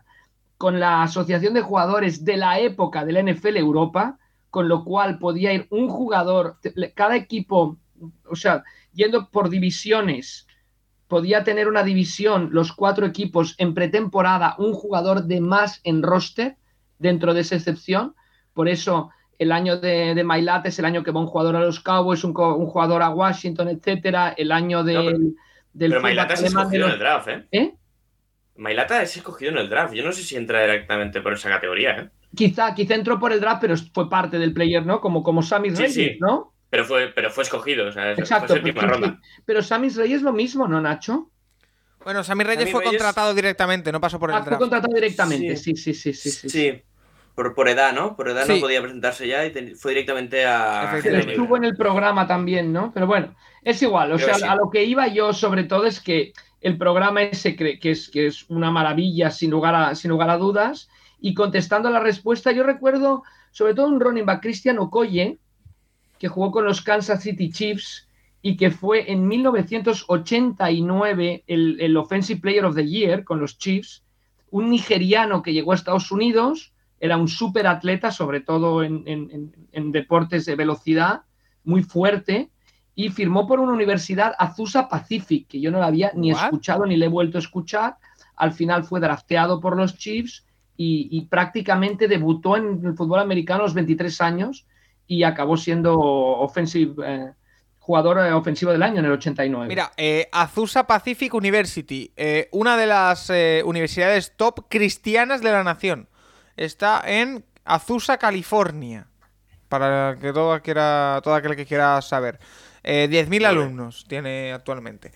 con la Asociación de Jugadores de la época de la NFL Europa, con lo cual podía ir un jugador, cada equipo, o sea, yendo por divisiones, podía tener una división, los cuatro equipos en pretemporada, un jugador de más en roster dentro de esa excepción. Por eso el año de, de Mailat es el año que va un jugador a los Cowboys, un, un jugador a Washington, etcétera. El año del, No, pero- del Pero fullback Mailata es escogido en el draft, ¿eh? ¿Eh? Mailata es escogido en el draft. Yo no sé si entra directamente por esa categoría, ¿eh? Quizá, quizá entró por el draft, pero fue parte del player, ¿no? Como, como Sammy Sí, Reyes, sí. ¿no? Pero fue, pero fue escogido, o sea, Exacto. fue pues séptima ronda. Pero Sammy Reyes lo mismo, ¿no, Nacho? Bueno, Sammy Reyes Sammy fue Reyes- contratado directamente, no pasó por el Ah, fue contratado directamente. Sí. Sí, sí, sí, sí. sí, Sí, por, por edad, ¿no? Por edad Sí. no podía presentarse ya y te- fue directamente a. Que Efectivamente. estuvo en el programa también, ¿no? Pero bueno, es igual. O Creo sea, que sí. a lo que iba yo sobre todo es que el programa ese cree que es, que es una maravilla sin lugar, a, sin lugar a dudas. Y contestando a la respuesta, yo recuerdo sobre todo un running back, Christian Okoye, que jugó con los Kansas City Chiefs y que fue en 1989 el, el Offensive Player of the Year con los Chiefs, un nigeriano que llegó a Estados Unidos, era un súper atleta, sobre todo en, en- deportes de velocidad, muy fuerte, y firmó por una universidad Azusa Pacific, que yo no la había ni What? escuchado ni le he vuelto a escuchar. Al final fue drafteado por los Chiefs y, y prácticamente debutó en el fútbol americano a los 23 años y acabó siendo offensive, eh, jugador eh, ofensivo del año en el 89. Mira, eh, Azusa Pacific University, eh, una de las universidades top cristianas de la nación. Está en Azusa, California. Para que todo, quiera, todo aquel que quiera saber. Eh, 10.000 Vale. alumnos tiene actualmente.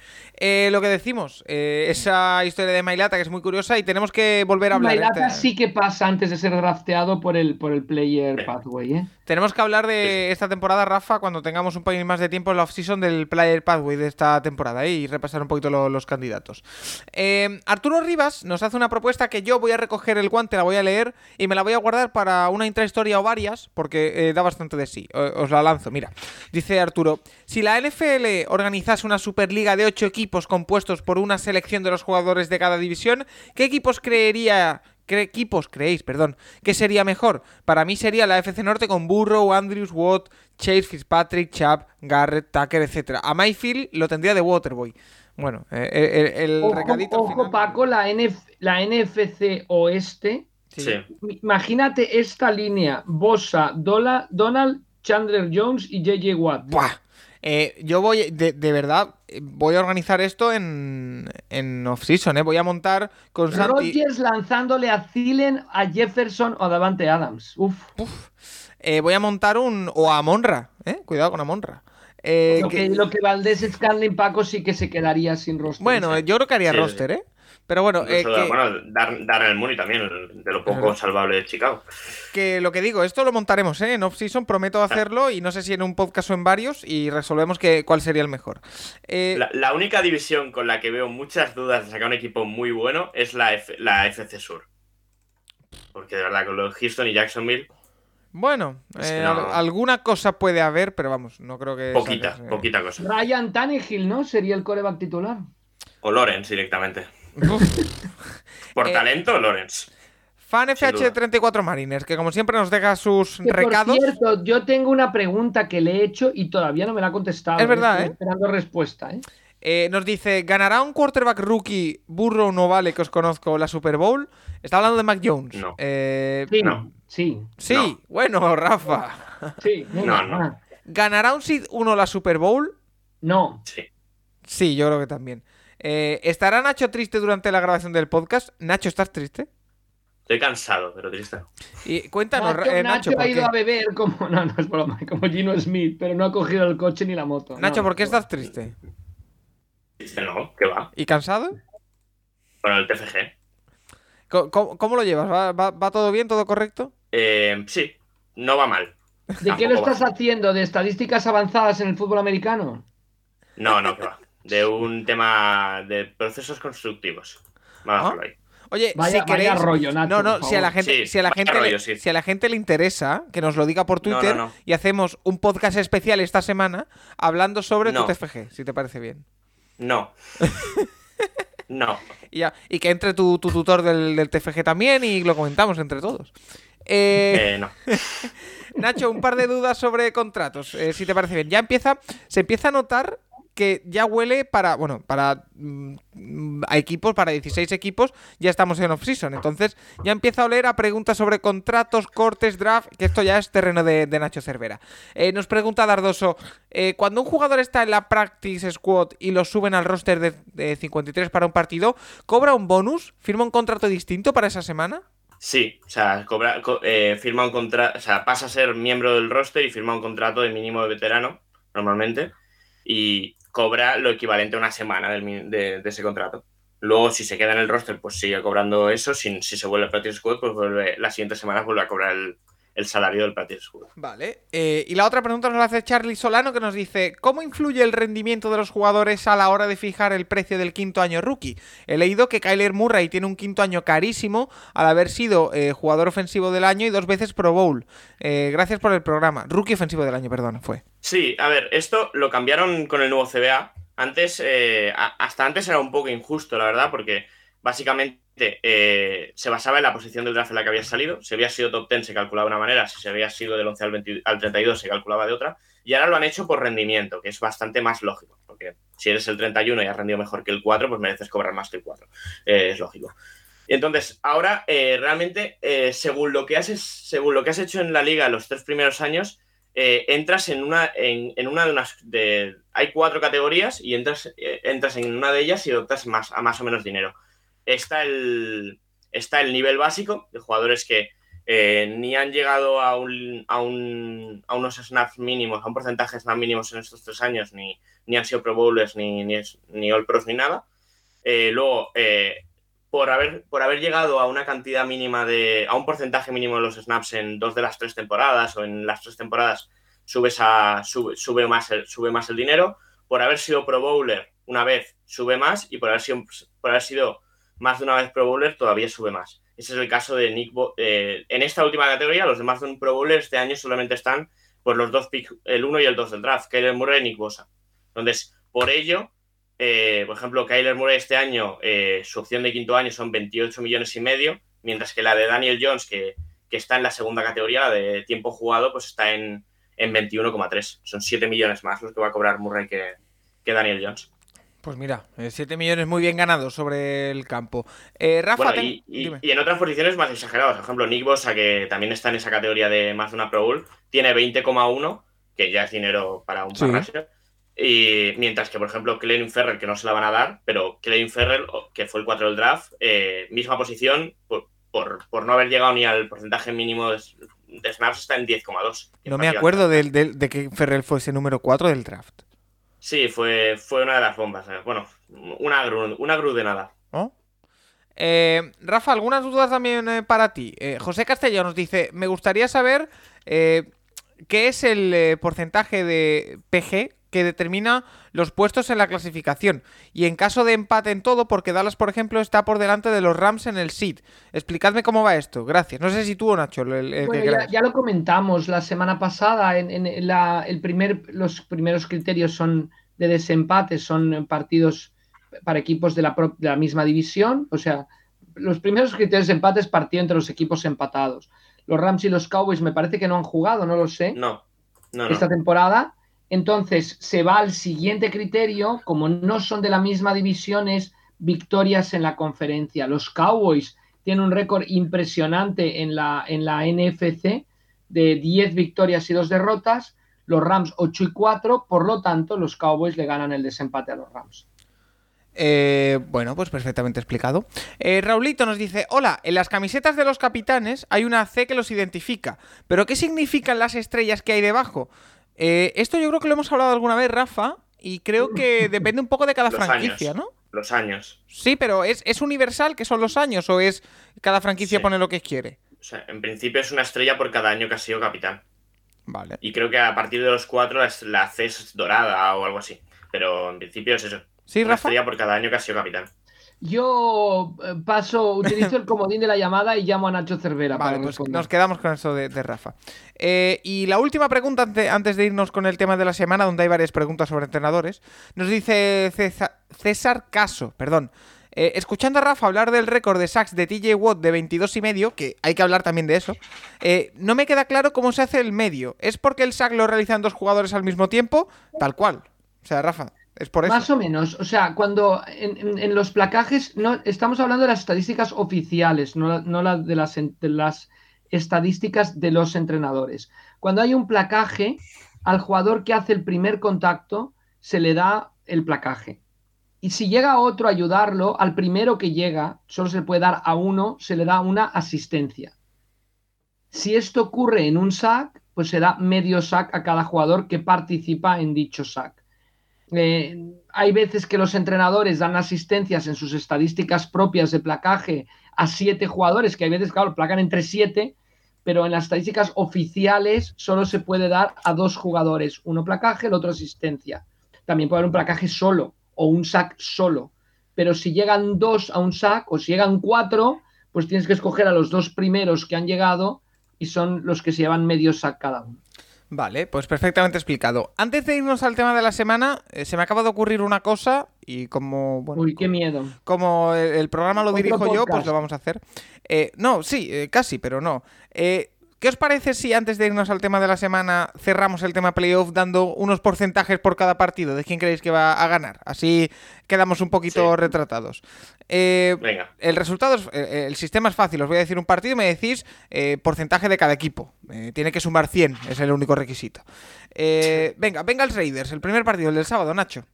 Lo que decimos, esa historia de Mailata que es muy curiosa y tenemos que volver a hablar. Mailata este- sí que pasa antes de ser drafteado por el, por el player pathway, ¿eh? Tenemos que hablar de esta temporada, Rafa, cuando tengamos un poquito más de tiempo en la off-season del Player Pathway de esta temporada ¿eh? y repasar un poquito lo- los candidatos. Eh, Arturo Rivas nos hace una propuesta que yo voy a recoger el guante, la voy a leer y me la voy a guardar para una intrahistoria o varias, porque eh, da bastante de sí. Os la lanzo, mira. Dice Arturo, si la NFL organizase una Superliga de 8 equipos compuestos por una selección de los jugadores de cada división, ¿qué equipos creería... ¿Qué equipos creéis, perdón, que sería mejor? Para mí sería la FC Norte con Burrow, Andrews, Watt, Chase, Fitzpatrick, Chubb, Garrett, Tucker, etcétera. A Mayfield lo tendría de Waterboy. Bueno, eh, el, el Ojo, recadito ojo, final- Paco, la, NF la NFC Oeste. Sí. Sí. Imagínate esta línea: Bosa, Dola, Donald, Chandler Jones y JJ Watt. Buah. Eh, yo voy, de, de verdad, voy a organizar esto en, en off-season, ¿eh? Voy a montar con Santi... Rodgers lanzándole a Thielen, a Jefferson o a Davante Adams. Uf. Uf. Eh, voy a montar un... O a Monra, ¿eh? Cuidado con Amonra. Eh, Lo que, lo que Valdés Scanlin Paco sí que se quedaría sin roster. Bueno, yo creo que haría Sí, roster, ¿eh? Pero bueno, eh, que, bueno, Dar- Darnell Mooney también, de lo poco salvable de Chicago. que lo que digo, esto lo montaremos, ¿eh? En off-season, prometo hacerlo y no sé si en un podcast o en varios y resolvemos que, cuál sería el mejor. Eh, La, la única división con la que veo muchas dudas de sacar un equipo muy bueno es la, F- la FC Sur. Porque de verdad, con los Houston y Jacksonville, Bueno, Es que eh, no- al- alguna cosa puede haber, pero vamos, no creo que... poquita, saques, eh. poquita cosa. Ryan Tannehill, ¿no? Sería el coreback titular. O Lawrence directamente. Por Eh, talento, Lawrence. Fan Sin duda. FH34 Mariners, que como siempre nos deja sus Que, recados. Por cierto, yo tengo una pregunta que le he hecho y todavía no me la ha contestado. Es verdad, Estoy ¿eh? Esperando respuesta, ¿eh? Eh, nos dice, ¿ganará un quarterback rookie burro no vale que os conozco la Super Bowl? Está hablando de Mac Jones. No. Eh, Sí, No. sí, sí, No. bueno, Rafa. sí. No, no. ¿Ganará un Seed 1 la Super Bowl? No. Sí. Sí, yo creo que también. Eh, ¿Estará Nacho triste durante la grabación del podcast? Nacho, ¿estás triste? Estoy cansado, pero triste. Y cuéntanos, Nacho, eh, Nacho Nacho, ¿por ha ido qué? a beber como. No, no es broma, como Gino Smith, pero no ha cogido el coche ni la moto. Nacho, no, ¿por qué estás triste? Triste no, ¿qué va? ¿Y cansado? Bueno, el TFG. ¿Cómo, cómo- cómo lo llevas? ¿Va, va- va todo bien, todo correcto? Eh, sí, no va mal. ¿De qué lo estás haciendo? ¿De estadísticas avanzadas en el fútbol americano? No, no, que va. De un tema de procesos constructivos. Vamos ¿Ah? ahí. Oye, vaya, si queréis. Rollo, Nacho, no, no, si a la gente, Sí, si a la gente, le, rollo, sí. si a la gente le interesa, que nos lo diga por No, no, Twitter no. y hacemos un podcast especial esta semana hablando sobre No. tu TFG, si te parece bien. No. No. Y, ya- y que entre tu, tu tutor del, del TFG también y lo comentamos entre todos. Eh, Eh, no. Nacho, un par de dudas sobre contratos, eh, si te parece bien. Ya empieza, se empieza a notar que ya huele para, bueno, para mm, equipos, para 16 equipos, ya estamos en off-season. Entonces ya empieza a oler a preguntas sobre contratos, cortes, draft, que esto ya es terreno de, Nacho Cervera. Eh, nos pregunta Dardoso, eh, cuando un jugador está en la practice squad y lo suben al roster de, de 53 para un partido, ¿cobra un bonus? ¿Firma un contrato distinto para esa semana? Sí, o sea, cobra, co- eh, firma un contrato, o sea, pasa a ser miembro del roster y firma un contrato de mínimo de veterano, normalmente, y cobra lo equivalente a una semana del de, de ese contrato. Luego, si se queda en el roster, pues sigue cobrando eso. Si, si se vuelve al practice squad, pues vuelve, las siguientes semanas vuelve a cobrar el, el salario del practice squad. Vale. eh, y la otra pregunta nos la hace Charlie Solano que nos dice, ¿cómo influye el rendimiento de los jugadores a la hora de fijar el precio del quinto año rookie? He leído que Kyler Murray tiene un quinto año carísimo al haber sido eh, jugador ofensivo del año y dos veces Pro Bowl. Eh, gracias por el programa. Rookie ofensivo del año, perdón, fue. Sí, a ver, esto lo cambiaron con el nuevo CBA. Antes, hasta antes era un poco injusto, la verdad, porque básicamente eh, se basaba en la posición del draft en la que había salido. Si había sido top 10 se calculaba de una manera, si se había sido del 11 al, 20 al 32 se calculaba de otra. Y ahora lo han hecho por rendimiento, que es bastante más lógico, porque si eres el 31 y has rendido mejor que el 4, pues mereces cobrar más que el 4. Eh, es lógico. Y entonces, ahora eh, realmente, según, lo que has, según lo que has hecho en la liga los tres primeros años, entras en una, en, una de unas. De, hay cuatro categorías y entras, entras en una de ellas y optas más, a más o menos dinero. Está el, está el nivel básico de jugadores que eh, ni han llegado a, un, a, un, a unos snaps mínimos, a un porcentaje de snaps mínimos en estos tres años, ni, ni han sido Pro Bowlers, ni, ni, ni All Pros, ni nada. Eh, luego, eh, por haber, por haber llegado a una cantidad mínima de. a un porcentaje mínimo de los snaps en dos de las tres temporadas o en las tres temporadas, subes a. sube, sube más, el, sube más el dinero. Por haber sido Pro Bowler una vez, sube más. Y por haber sido, por haber sido más de una vez Pro Bowler, todavía sube más. Ese es el caso de Nick Bo eh, En esta última categoría, los demás de un Pro Bowler este año solamente están por los dos picks, el 1 y el 2 del draft, Kyler Murray y Nick Bosa. Entonces, por ello, eh, por ejemplo, Kyler Murray este año, eh, su opción de quinto año son 28 millones y medio, mientras que la de Daniel Jones, que, que está en la segunda categoría, de tiempo jugado, pues está en, en 21,3. Son 7 millones más los que va a cobrar Murray que, que Daniel Jones. Pues mira, 7 millones muy bien ganados sobre el campo. Eh, Rafa, Bueno, ten- y, en otras posiciones más exageradas. Por ejemplo, Nick Bosa, que también está en esa categoría de más de una Pro Bowl, tiene 20,1, que ya es dinero para un Sí. parrasher. Y mientras que, por ejemplo, Clelin Ferrell, que no se la van a dar, pero Clelin Ferrell, que fue el 4 del draft, eh, misma posición, por, por, por no haber llegado ni al porcentaje mínimo de, de snaps, está en 10,2. que No me acuerdo del- de que Ferrell fuese número 4 del draft. Sí, fue, fue una de las bombas. eh. Bueno, una gru, una gru de nada. ¿no? Eh, Rafa, algunas dudas también eh, para ti. Eh, José Castellón nos dice, me gustaría saber eh, qué es el eh, porcentaje de PG que determina los puestos en la clasificación. Y en caso de empate en todo, porque Dallas, por ejemplo, está por delante de los Rams en el seed. Explicadme cómo va esto. Gracias. No sé si tú o Nacho. el- el- Bueno, que ya, lo comentamos la semana pasada. En, en la, el primer, los primeros criterios son de desempate, son partidos para equipos de la, pro- de la misma división. O sea, los primeros criterios de empate es partido entre los equipos empatados. Los Rams y los Cowboys me parece que no han jugado, no lo sé, No, no, no. esta temporada. Entonces se va al siguiente criterio, como no son de la misma división, es victorias en la conferencia. Los Cowboys tienen un récord impresionante en la, en la NFC de 10 victorias y 2 derrotas. Los Rams 8 y 4, por lo tanto, los Cowboys le ganan el desempate a los Rams. Eh, bueno, pues perfectamente explicado. Eh, Raulito nos dice, hola, en las camisetas de los capitanes hay una C que los identifica, pero ¿qué significan las estrellas que hay debajo? Eh, esto yo creo que lo hemos hablado alguna vez, Rafa, y creo que depende un poco de cada Los franquicia, años. ¿no? Los años. Sí, pero ¿es, ¿es universal que son los años o es cada franquicia Sí. pone lo que quiere? O sea, en principio es una estrella por cada año que ha sido capitán. Vale. Y creo que a partir de los cuatro es- la C es dorada o algo así. Pero en principio es eso. ¿Sí, Una Rafa? estrella por cada año que ha sido capitán. Yo eh, paso, utilizo el comodín de la llamada y llamo a Nacho Cervera Vale, para pues responder. nos quedamos con eso de, de Rafa. Eh, y la última pregunta ante- antes de irnos con el tema de la semana, donde hay varias preguntas sobre entrenadores, nos dice César, César Caso, perdón. Eh, escuchando a Rafa hablar del récord de sacks de TJ Watt de 22 y medio, que hay que hablar también de eso, eh, no me queda claro cómo se hace el medio. ¿Es porque el sack lo realizan dos jugadores al mismo tiempo? Tal cual. O sea, Rafa, Más o menos, o sea, cuando en, los placajes, no, estamos hablando de las estadísticas oficiales, no, de, las, de las estadísticas de los entrenadores. Cuando hay un placaje, al jugador que hace el primer contacto se le da el placaje. Y si llega otro a ayudarlo, al primero que llega, solo se le puede dar a uno, se le da una asistencia. Si esto ocurre en un sack, pues se da medio sack a cada jugador que participa en dicho sack. Eh, hay veces que los entrenadores dan asistencias en sus estadísticas propias de placaje a siete jugadores, que hay veces, claro, placan entre siete, pero en las estadísticas oficiales solo se puede dar a dos jugadores, uno placaje, el otro asistencia. También puede haber un placaje solo o un sack solo, pero si llegan dos a un sack o si llegan cuatro, pues tienes que escoger a los dos primeros que han llegado y son los que se llevan medio sack cada uno. Vale, pues perfectamente explicado. Antes de irnos al tema de la semana, eh, se me acaba de ocurrir una cosa y como bueno, Uy, qué miedo. como el, el programa lo Otro dirijo yo, pues lo vamos a hacer. Eh, no, sí, eh, casi, pero no. Eh, ¿Qué os parece si antes de irnos al tema de la semana cerramos el tema playoff dando unos porcentajes por cada partido de quién creéis que va a ganar? Así quedamos un poquito Sí. retratados. Eh, Venga. el resultado, es, eh, el sistema es fácil. Os voy a decir un partido y me decís eh, porcentaje de cada equipo. Eh, tiene que sumar 100, es el único requisito. Eh, venga, Bengals Raiders, el primer partido, el del sábado, Nacho.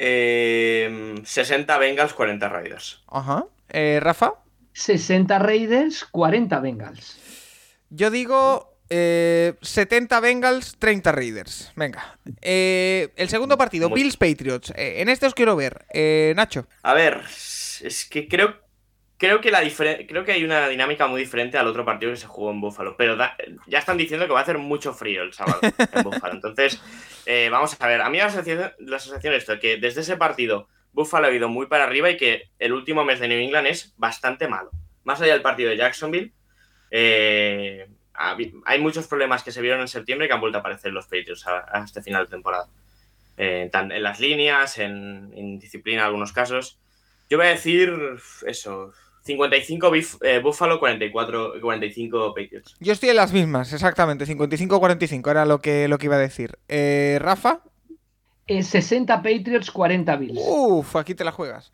Eh, 60 Bengals, 40 Raiders. Ajá. Eh, Rafa. 60 Raiders, 40 Bengals. Yo digo eh, 70 Bengals, 30 Raiders. Venga. Eh, el segundo partido, Bills Patriots. Eh, en este os quiero ver. Eh, Nacho. A ver, es que creo, creo que la creo que hay una dinámica muy diferente al otro partido que se jugó en Buffalo. Pero da- ya están diciendo que va a hacer mucho frío el sábado en Buffalo. Entonces, vamos a ver. A mí la sensación, la sensación es esto, que desde ese partido Buffalo ha ido muy para arriba y que el último mes de New England es bastante malo. Más allá del partido de Jacksonville, eh, hay muchos problemas que se vieron en septiembre que han vuelto a aparecer en los Patriots a, a este final de temporada. Eh, tan- en las líneas, en, en disciplina en algunos casos. Yo voy a decir eso, 55 Bif- eh, Buffalo, 44, 45 Patriots. Yo estoy en las mismas, exactamente. 55-45 era lo que, lo que iba a decir. Eh, Rafa. Eh, 60 Patriots, 40 Bills. Uf, aquí te la juegas.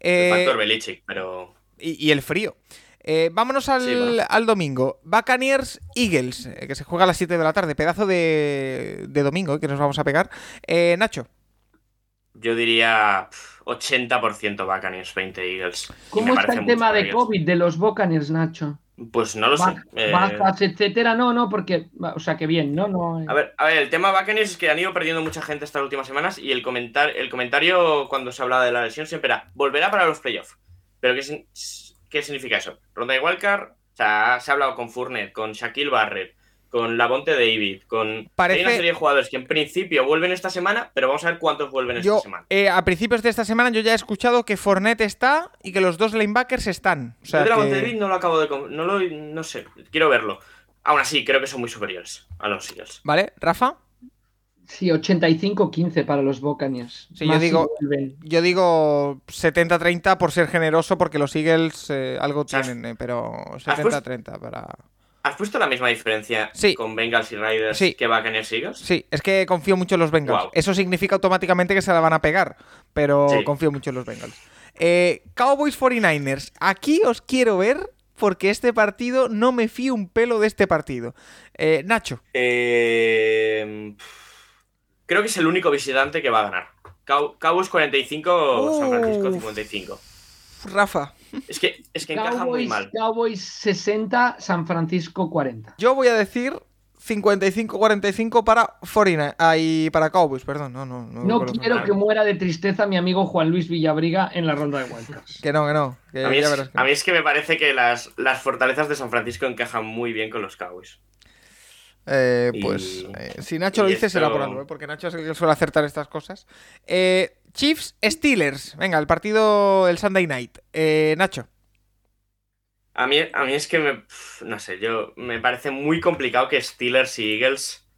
El Eh, factor Belichick, pero y, y el frío. Eh, vámonos al, Sí, al domingo. Buccaneers Eagles, eh, que se juega a las 7 de la tarde. Pedazo de, de domingo eh, que nos vamos a pegar. Eh, Nacho. yo diría pf, 80% Buccaneers, 20 Eagles. ¿Cómo está el tema de. COVID de los Buccaneers, Nacho? Pues no lo sé. Ba- Eh, Bajas, etcétera. No, no, porque. O sea, que bien, ¿no? no eh. A ver, a ver, el tema Buccaneers es que han ido perdiendo mucha gente estas últimas semanas y el, comentar, el comentario cuando se hablaba de la lesión siempre era volverá para los playoffs. Pero ¿qué, sin- qué significa eso? Ronda de Wildcard, o sea, se ha hablado con Fournette, con Shaquille Barrett, con Lavonte David, con Parece- hay una serie de jugadores que en principio vuelven esta semana, pero vamos a ver cuántos vuelven esta semana. eh, a principios de esta semana, yo ya he escuchado que Fournette está y que los dos linebackers están. O sea, Yo de Lavonte que- David no lo acabo de... No, lo, no sé, quiero verlo. Aún así, creo que son muy superiores a los Eagles. ¿Vale? ¿Rafa? Sí, 85-15 para los Buccaneers. Sí, yo digo-. Yo digo 70-30 por ser generoso, porque los Eagles eh, algo tienen, eh, pero has 70-30 para... ¿Has puesto la misma diferencia Sí. con Bengals y Raiders Sí. que Buccaneers y Eagles? Sí, es que confío mucho en los Bengals. Eso significa automáticamente que se la van a pegar, pero Sí. confío mucho en los Bengals. Eh, Cowboys 49ers. Aquí os quiero ver porque este partido no me fío un pelo de este partido. Eh, Nacho. Eh, creo que es el único visitante que va a ganar. Cow- Cowboys 45, San Francisco Uf. 55. Rafa. Es que, es que encaja muy mal. Cowboys 60, San Francisco 40. Yo voy a decir 55-45 para 49 Ay, para Cowboys, perdón. No, no, no. quiero que muera de tristeza mi amigo Juan Luis Villabriga en la ronda de Wildcards. Que no, que no. que A mí, es, que a mí es que me parece que las, las fortalezas de San Francisco encajan muy bien con los Cowboys. Eh, pues eh, si Nacho lo dice será por algo, porque Nacho es el que suele acertar estas cosas. Chiefs Steelers, venga, el partido el Sunday Night. Nacho. A mí, a mí es que me, no sé, yo me parece muy complicado que Steelers y Eagles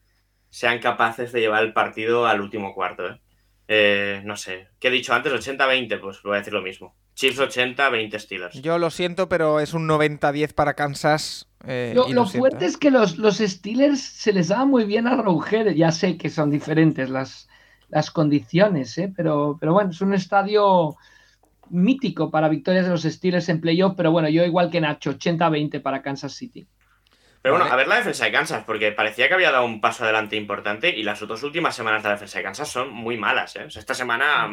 sean capaces de llevar el partido al último cuarto. ¿eh? Eh, no sé, ¿qué he dicho antes? 80-20, pues voy a decir lo mismo. Chiefs 80, 20 Steelers. Yo lo siento, pero es un 90-10 para Kansas. Eh, lo, fuerte es que los, los, Steelers se les da muy bien a Roger. Ya sé que son diferentes las, las condiciones, pero, pero bueno, es un estadio mítico para victorias de los Steelers en playoff, pero bueno, yo igual que Nacho, 80-20 para Kansas City. Pero bueno, a ver la defensa de Kansas, porque parecía que había dado un paso adelante importante y las dos últimas semanas de la defensa de Kansas son muy malas. ¿eh? esta semana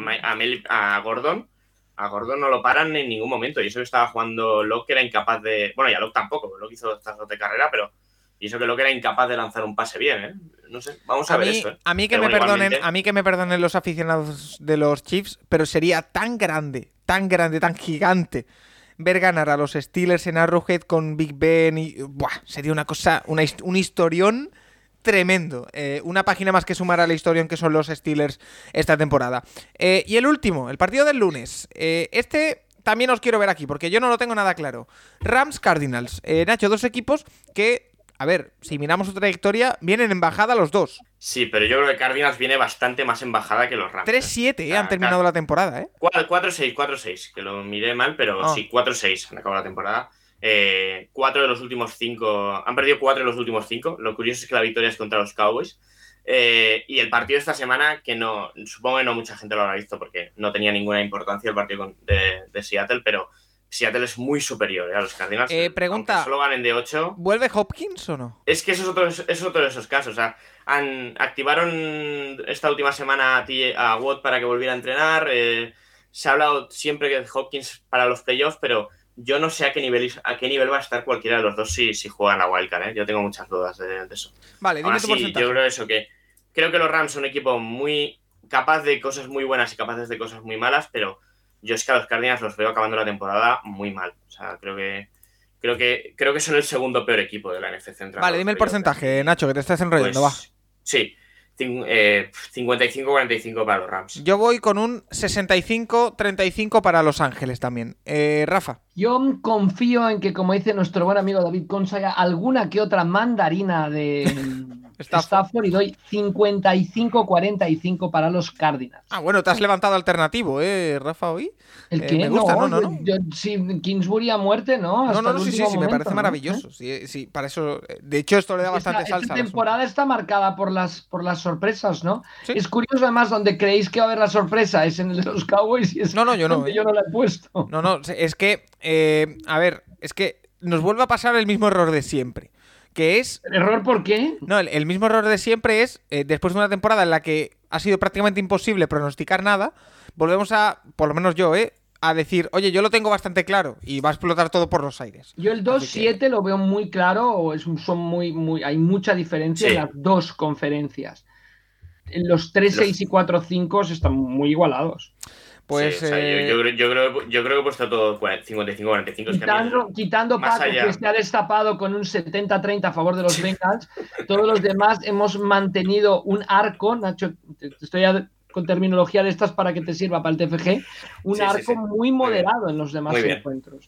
a, Gordon a Gordon no lo paran en ningún momento. Y eso que estaba jugando Locke era incapaz de. Bueno, y a Locke tampoco, Locke hizo dos de carrera, pero. Y eso que Locke era incapaz de lanzar un pase bien, ¿eh? No sé, vamos a, ver esto. ¿eh? A mí que me perdonen, a mí que me perdonen los aficionados de los Chiefs, pero sería tan grande, tan grande, tan gigante ver ganar a los Steelers en Arrowhead con Big Ben y. Buah, sería una cosa, una, un historión tremendo. Eh, una página más que sumar a la historión que son los Steelers esta temporada. Eh, y el último, el partido del lunes. Eh, este también os quiero ver aquí, porque yo no lo tengo nada claro. Rams Cardinals. Nacho, dos equipos que a ver, si miramos su trayectoria, vienen en bajada los dos. Sí, pero yo creo que Cardinals viene bastante más en bajada que los Rams. 3-7 ¿eh? han terminado la temporada, ¿eh? 4-6, 4-6, que lo miré mal, pero ah. sí, 4-6 han acabado la temporada. Eh, cuatro de los últimos cinco, han perdido cuatro de los últimos cinco. Lo curioso es que la victoria es contra los Cowboys. Eh, y el partido esta semana, que no, supongo que no mucha gente lo habrá visto porque no tenía ninguna importancia el partido de Seattle, pero Seattle es muy superior ¿eh? a los Cardinals. Eh, pregunta. Solo ganen de 8. ¿Vuelve Hopkins o no? Es que eso es otro, es otro de esos casos. O sea, han, activaron esta última semana a, a Watt para que volviera a entrenar. Se ha hablado siempre que Hopkins para los playoffs, pero yo no sé a qué nivel, a qué nivel va a estar cualquiera de los dos si, si juegan la Wildcard. ¿eh? Yo tengo muchas dudas de, eso. Vale, dime tu Yo creo eso, que creo que los Rams son un equipo muy capaz de cosas muy buenas y capaces de cosas muy malas, pero yo es que a los Cardinals los veo acabando la temporada muy mal. O sea, creo que creo que creo que son el segundo peor equipo de la NFC Central. Vale, dime el porcentaje, Nacho, que te estás enrollando, pues, va. Sí. 55-45 eh, para los Rams. Yo voy con un 65-35 para Los Ángeles también. Eh, Rafa. Yo confío en que, como dice nuestro buen amigo David Consa, haya alguna que otra mandarina de, Stafford. y doy 55-45 para los Cardinals. Ah, bueno, te has levantado alternativo, ¿eh, Rafa, hoy? El eh, que me gusta, no, no, no. Kingsbury a muerte, ¿no? no, no, sí, sí, sí, me parece maravilloso. Sí, sí, para eso. De hecho, esto le da bastante salsa. Esta temporada está marcada por las, por las sorpresas, ¿no? Es curioso, además, donde creéis que va a haber la sorpresa es en el de los Cowboys y es no, no, yo no. Yo no la he puesto. No, no, es que, eh, a ver, es que nos vuelve a pasar el mismo error de siempre que es... ¿El error por qué? No, el, mismo error de siempre es, eh, después de una temporada en la que ha sido prácticamente imposible pronosticar nada, volvemos a, por lo menos yo, ¿eh? a decir, oye, yo lo tengo bastante claro y va a explotar todo por los aires. Yo el 2-7 lo veo muy claro, es, son muy, muy, hay mucha diferencia en las dos conferencias. Los 3-6 y 4-5 están muy igualados. Pues, eh, yo, creo, yo, creo, que he puesto todo 55-45. Quitando, quitando Paco, que se ha destapado con un 70-30 a favor de los Bengals, todos los demás hemos mantenido un arco, Nacho, estoy con terminología de estas para que te sirva para el TFG, un arco muy moderado en los demás encuentros.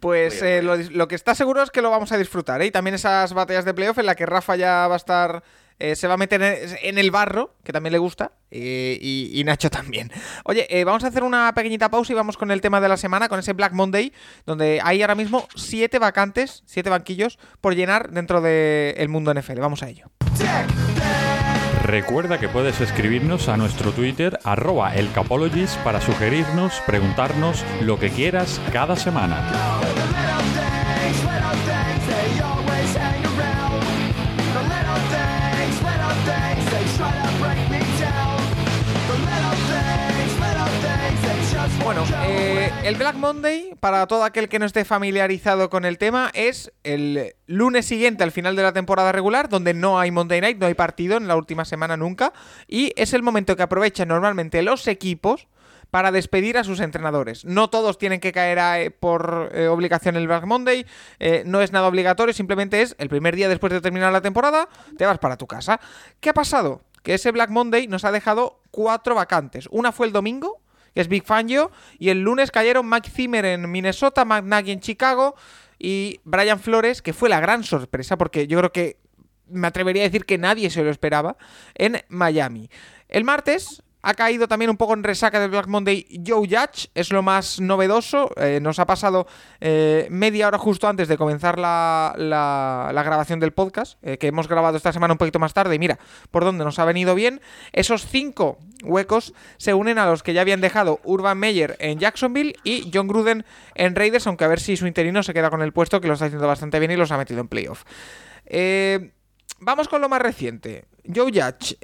Pues eh, lo, que está seguro es que lo vamos a disfrutar, ¿eh? y también esas batallas de playoff en la que Rafa ya va a estar eh, se va a meter en el barro, que también le gusta, y, Nacho también. Oye, eh, vamos a hacer una pequeñita pausa y vamos con el tema de la semana, con ese Black Monday, donde hay ahora mismo siete vacantes, siete banquillos por llenar dentro del mundo NFL. Vamos a ello. Recuerda que puedes escribirnos a nuestro Twitter, arroba elcapologist, para sugerirnos, preguntarnos lo que quieras cada semana. Bueno, eh, el Black Monday, para todo aquel que no esté familiarizado con el tema, es el lunes siguiente al final de la temporada regular, donde no hay Monday Night, no hay partido en la última semana nunca, y es el momento que aprovechan normalmente los equipos para despedir a sus entrenadores. No todos tienen que caer eh, por eh, obligación el Black Monday, eh, no es nada obligatorio, simplemente es el primer día después de terminar la temporada, te vas para tu casa. ¿Qué ha pasado? Que ese Black Monday nos ha dejado cuatro vacantes. Una fue el domingo, es Big Fangio, y el lunes cayeron Mike Zimmer en Minnesota, Nagy en Chicago y Brian Flores, que fue la gran sorpresa, porque yo creo que me atrevería a decir que nadie se lo esperaba, en Miami. El martes ha caído también un poco en resaca del Black Monday Joe Judge, es lo más novedoso. Eh, nos ha pasado eh, media hora justo antes de comenzar la, grabación del podcast, eh, que hemos grabado esta semana un poquito más tarde. Y mira, por dónde nos ha venido bien. Esos cinco huecos se unen a los que ya habían dejado Urban Meyer en Jacksonville y John Gruden en Raiders, aunque a ver si su interino se queda con el puesto, que lo está haciendo bastante bien y los ha metido en playoff. vamos con lo más reciente. Joe Judge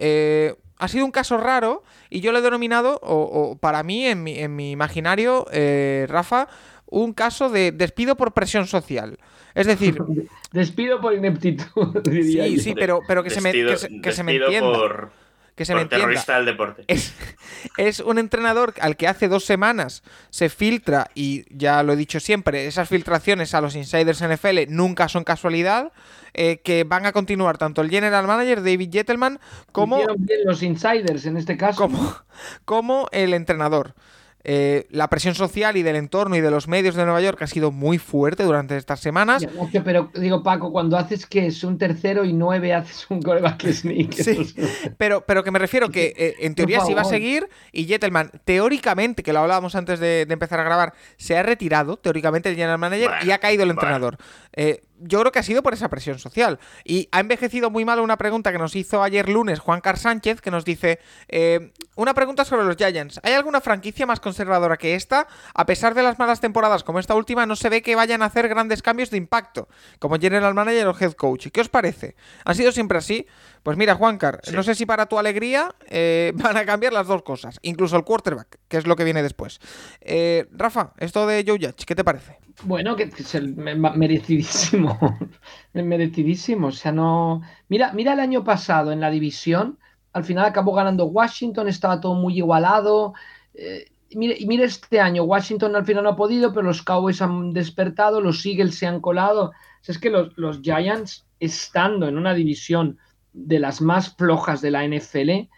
ha sido un caso raro y yo lo he denominado, o, para mí, en mi, en mi imaginario, eh, Rafa, un caso de despido por presión social. Es decir... despido por ineptitud. sí, sí, pero, pero que, se me, que, se, me entienda. Por, que se me terrorista del deporte. Es, es, un entrenador al que hace dos semanas se filtra, y ya lo he dicho siempre, esas filtraciones a los insiders NFL nunca son casualidad. Eh, que van a continuar tanto el general manager David Jettelman como los insiders en este caso como, como el entrenador. Eh, la presión social y del entorno y de los medios de Nueva York ha sido muy fuerte durante estas semanas. pero digo, Paco, cuando haces que es un tercero y nueve, haces un coreback sneak. Sí, pero, pero que me refiero que eh, en teoría sí va a seguir y Jettelman, teóricamente, que lo hablábamos antes de, empezar a grabar, se ha retirado, teóricamente, el general manager y ha caído el entrenador. Eh, yo creo que ha sido por esa presión social. Y ha envejecido muy mal una pregunta que nos hizo ayer lunes Juan Car Sánchez, que nos dice, eh, una pregunta sobre los Giants. ¿Hay alguna franquicia más conservadora que esta? A pesar de las malas temporadas como esta última, no se ve que vayan a hacer grandes cambios de impacto, como general manager o head coach. ¿Qué os parece? ¿Han sido siempre así? Pues mira, Juancar, no sé si para tu alegría eh, van a cambiar las dos cosas, incluso el quarterback, que es lo que viene después. Eh, Rafa, esto de Joe Judge, ¿qué te parece? Bueno, que es el merecidísimo, merecidísimo. O sea, no. Mira, mira el año pasado en la división, al final acabó ganando Washington, estaba todo muy igualado. Eh, y mira, este año, Washington al final no ha podido, pero los Cowboys han despertado, los Eagles se han colado. O sea, es que los, los Giants, estando en una división de las más flojas de la NFL,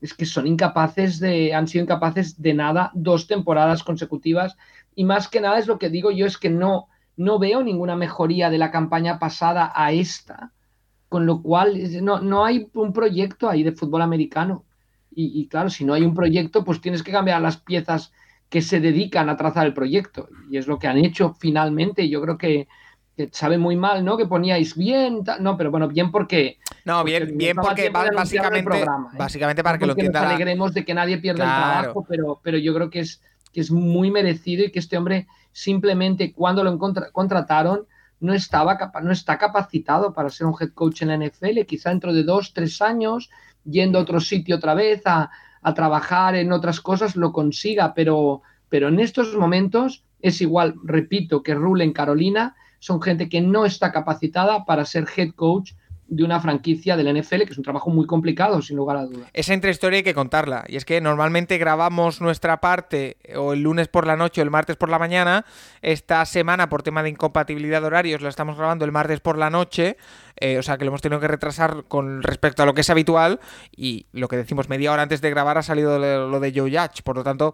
es que son incapaces de, han sido incapaces de nada dos temporadas consecutivas. Y más que nada es lo que digo yo, es que no, no veo ninguna mejoría de la campaña pasada a esta. Con lo cual, no, no hay un proyecto ahí de fútbol americano. Y, claro, si no hay un proyecto, pues tienes que cambiar las piezas que se dedican a trazar el proyecto. Y es lo que han hecho finalmente. Yo creo que, que sabe muy mal, ¿no? Que poníais bien, no, pero bueno, bien porque... No, bien, bien porque básicamente, ¿eh? básicamente para que lo entienda... Nos alegremos de que nadie pierda el trabajo, pero, pero yo creo que es, que es muy merecido y que este hombre simplemente cuando lo contrataron no, estaba no está capacitado para ser un head coach en la NFL, quizá dentro de dos, tres años, yendo a otro sitio otra vez a, a trabajar en otras cosas, lo consiga, pero, pero en estos momentos es igual, repito, que Rule en Carolina, son gente que no está capacitada para ser head coach de una franquicia del NFL, que es un trabajo muy complicado, sin lugar a dudas. Esa intrahistoria hay que contarla. Y es que normalmente grabamos nuestra parte o el lunes por la noche o el martes por la mañana. Esta semana, por tema de incompatibilidad de horarios, la estamos grabando el martes por la noche. Eh, o sea que lo hemos tenido que retrasar con respecto a lo que es habitual. Y lo que decimos, media hora antes de grabar ha salido lo de Joe Judge. Por lo tanto,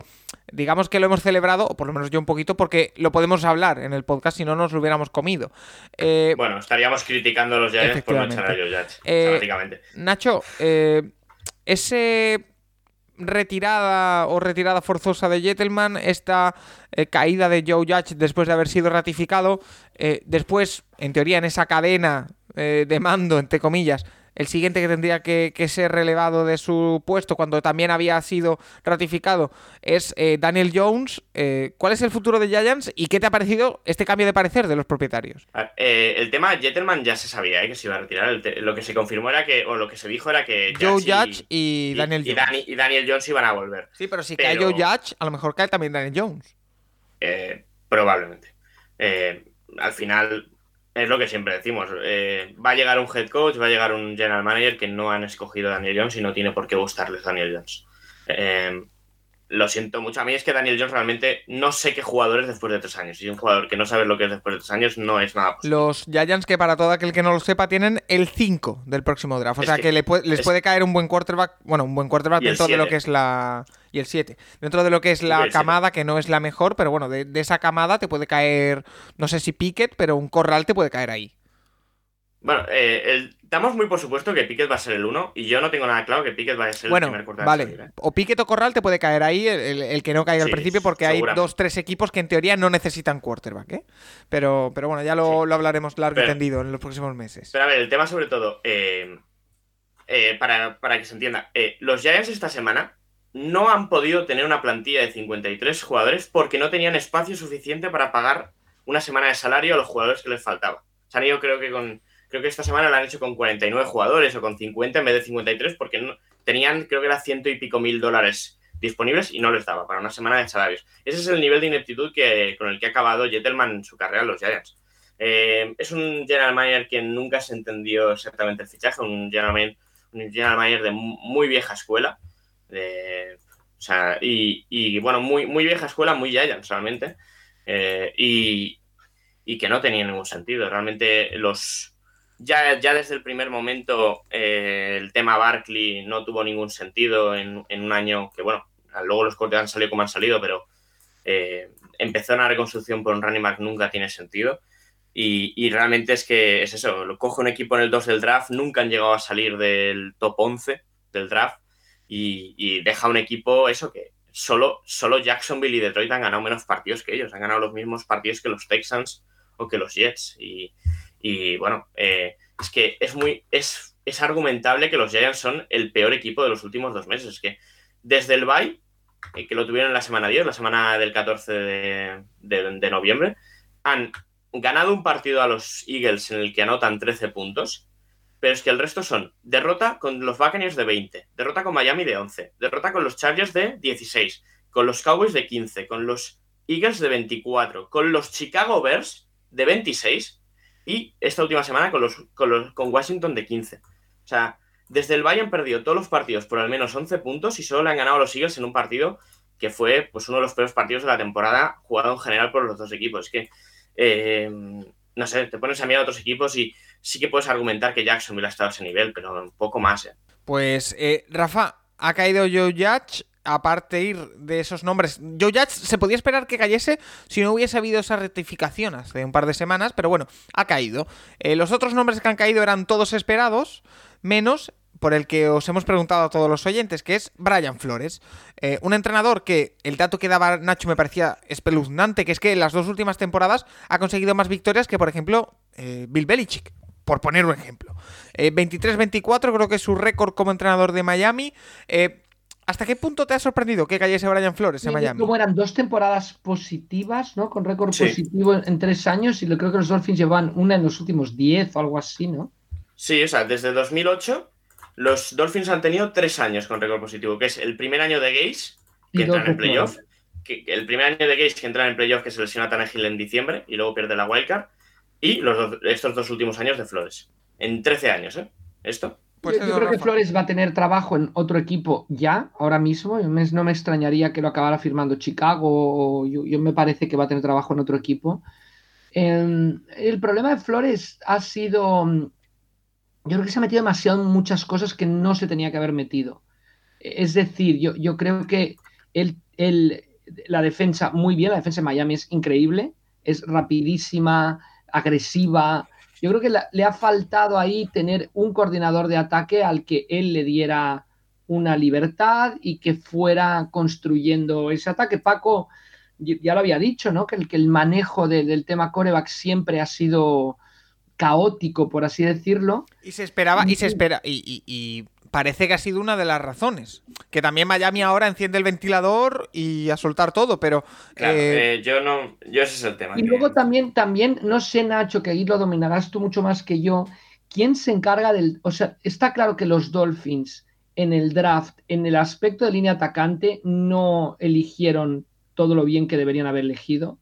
digamos que lo hemos celebrado, o por lo menos yo un poquito, porque lo podemos hablar en el podcast si no nos lo hubiéramos comido. Eh, bueno, estaríamos criticando a los Giants por no echar a Joe Judge, eh, Nacho, ese retirada o retirada forzosa de Jettelman, esta caída de Joe Judge después de haber sido ratificado, después, en teoría, en esa cadena eh, de mando, entre comillas, el siguiente que tendría que, ser relevado de su puesto cuando también había sido ratificado es eh, Daniel Jones. Eh, ¿Cuál es el futuro de Giants y qué te ha parecido este cambio de parecer de los propietarios? el tema Jetterman ya se sabía que se iba a retirar. lo que se confirmó era que, o lo que se dijo era que Joe Judge y, Daniel Jones. y, Daniel Jones iban a volver. Sí, pero si cae Joe Judge, a lo mejor cae también Daniel Jones. probablemente. al final es lo que siempre decimos. Eh, va a llegar un head coach, va a llegar un general manager que no han escogido a Daniel Jones y no tiene por qué gustarles Daniel Jones. Eh, lo siento mucho. A mí es que Daniel Jones realmente no sé qué jugador es después de tres años. Y un jugador que no sabe lo que es después de tres años no es nada posible. Los Giants, que para todo aquel que no lo sepa, tienen el 5 del próximo draft. O sea que, les puede caer un buen quarterback. Bueno, un buen quarterback dentro de lo que es la. Y el 7. Dentro de lo que es la camada, que no es la mejor, pero bueno, de, de, esa camada te puede caer. No sé si Pickett, pero un corral te puede caer ahí. Bueno, eh, damos muy por supuesto que Piquet va a ser el 1 y yo no tengo nada claro que Piquet va a ser el primer quarterback. Vale, ¿eh? o Piquet o Corral te puede caer ahí, el, que no caiga al principio, porque hay dos, tres equipos que en teoría no necesitan quarterback, ¿eh? Pero, pero bueno, ya lo, hablaremos largo y tendido en los próximos meses. Pero a ver, el tema sobre todo, eh, para, para, que se entienda, los Giants esta semana no han podido tener una plantilla de 53 jugadores porque no tenían espacio suficiente para pagar una semana de salario a los jugadores que les faltaba. Se han ido creo que con Creo que esta semana lo han hecho con 49 jugadores o con 50 en vez de 53 porque tenían, creo que era ciento y pico mil dólares disponibles y no les daba para una semana de salarios. Ese es el nivel de ineptitud que, con el que ha acabado Jettelman en su carrera en los Giants. Eh, es un general manager que nunca se entendió exactamente el fichaje, un general manager, un general manager de muy vieja escuela. O sea, y, bueno, muy, muy vieja escuela, muy Giants realmente. Eh, y, y que no tenía ningún sentido. Realmente los, ya, ya desde el primer momento eh, el tema Barkley no tuvo ningún sentido en, un año que, bueno, luego los cortes han salido como han salido, pero eh, empezar una reconstrucción por un running back nunca tiene sentido. Y, realmente es que es eso, lo coge un equipo en el 2 del draft, nunca han llegado a salir del top 11 del draft y, deja un equipo eso que solo, solo Jacksonville y Detroit han ganado menos partidos que ellos, han ganado los mismos partidos que los Texans o que los Jets. Y, bueno, eh, es que es muy. Es, es argumentable que los Giants son el peor equipo de los últimos dos meses. Es que desde el bye, eh, que lo tuvieron la semana 10, la semana del 14 de, noviembre, han ganado un partido a los Eagles en el que anotan 13 puntos, pero es que el resto son derrota con los Buccaneers de 20, derrota con Miami de 11, derrota con los Chargers de 16, con los Cowboys de 15, con los Eagles de 24, con los Chicago Bears de 26 y esta última semana con, los, con, Washington de 15. O sea, desde el Bayern perdido todos los partidos por al menos 11 puntos y solo le han ganado a los Eagles en un partido que fue pues, uno de los peores partidos de la temporada jugado en general por los dos equipos. Es que, eh, no sé, te pones a mirar a otros equipos y sí que puedes argumentar que Jacksonville ha estado a ese nivel, pero un poco más. ¿eh? Pues, eh, Rafa, ha caído Joe Judge aparte ir de esos nombres. Joe Judge se podía esperar que cayese si no hubiese habido esa rectificación hace un par de semanas, pero bueno, ha caído. Eh, los otros nombres que han caído eran todos esperados, menos por el que os hemos preguntado a todos los oyentes, que es Brian Flores. Eh, un entrenador que el dato que daba Nacho me parecía espeluznante, que es que en las dos últimas temporadas ha conseguido más victorias que, por ejemplo, Bill Belichick. Por poner un ejemplo. 23-24 creo que es su récord como entrenador de Miami. ¿Hasta qué punto te ha sorprendido que cayese Brian Flores en Miami? Como eran dos temporadas positivas, ¿no? Con récord positivo en tres años y creo que los Dolphins llevan una en los últimos diez o algo así, ¿no? Sí, o sea, desde 2008 los Dolphins han tenido tres años con récord positivo, que es el primer año de Gaze, que entra en playoff, que, el primer año de Gaze que entra en playoff, que se lesiona a Tannehill en diciembre y luego pierde la wildcard, y los estos dos últimos años de Flores. En 13 años, ¿eh? Esto. Pues yo, creo que Flores va a tener trabajo en otro equipo ya, ahora mismo. No me extrañaría que lo acabara firmando Chicago. O yo, me parece que va a tener trabajo en otro equipo. Em, el problema de Flores ha sido. Yo creo que se ha metido demasiado en muchas cosas que no se tenía que haber metido. Es decir, yo, yo creo que él, la defensa, muy bien, la defensa de Miami es increíble, es rapidísima, agresiva, yo creo que le ha faltado ahí tener un coordinador de ataque al que él le diera una libertad y que fuera construyendo ese ataque. Paco ya lo había dicho, ¿no? Que el, que el manejo del tema coreback siempre ha sido caótico, por así decirlo. Y se esperaba, y se espera, y parece que ha sido una de las razones. Que también Miami ahora enciende el ventilador y a soltar todo, pero. Claro, eh, eh, yo no. Yo ese es el tema. Y luego también, también, no sé, Nacho, que ahí lo dominarás tú mucho más que yo. ¿Quién se encarga del. O sea, está claro que los Dolphins en el draft, en el aspecto de línea atacante, no eligieron todo lo bien que deberían haber elegido.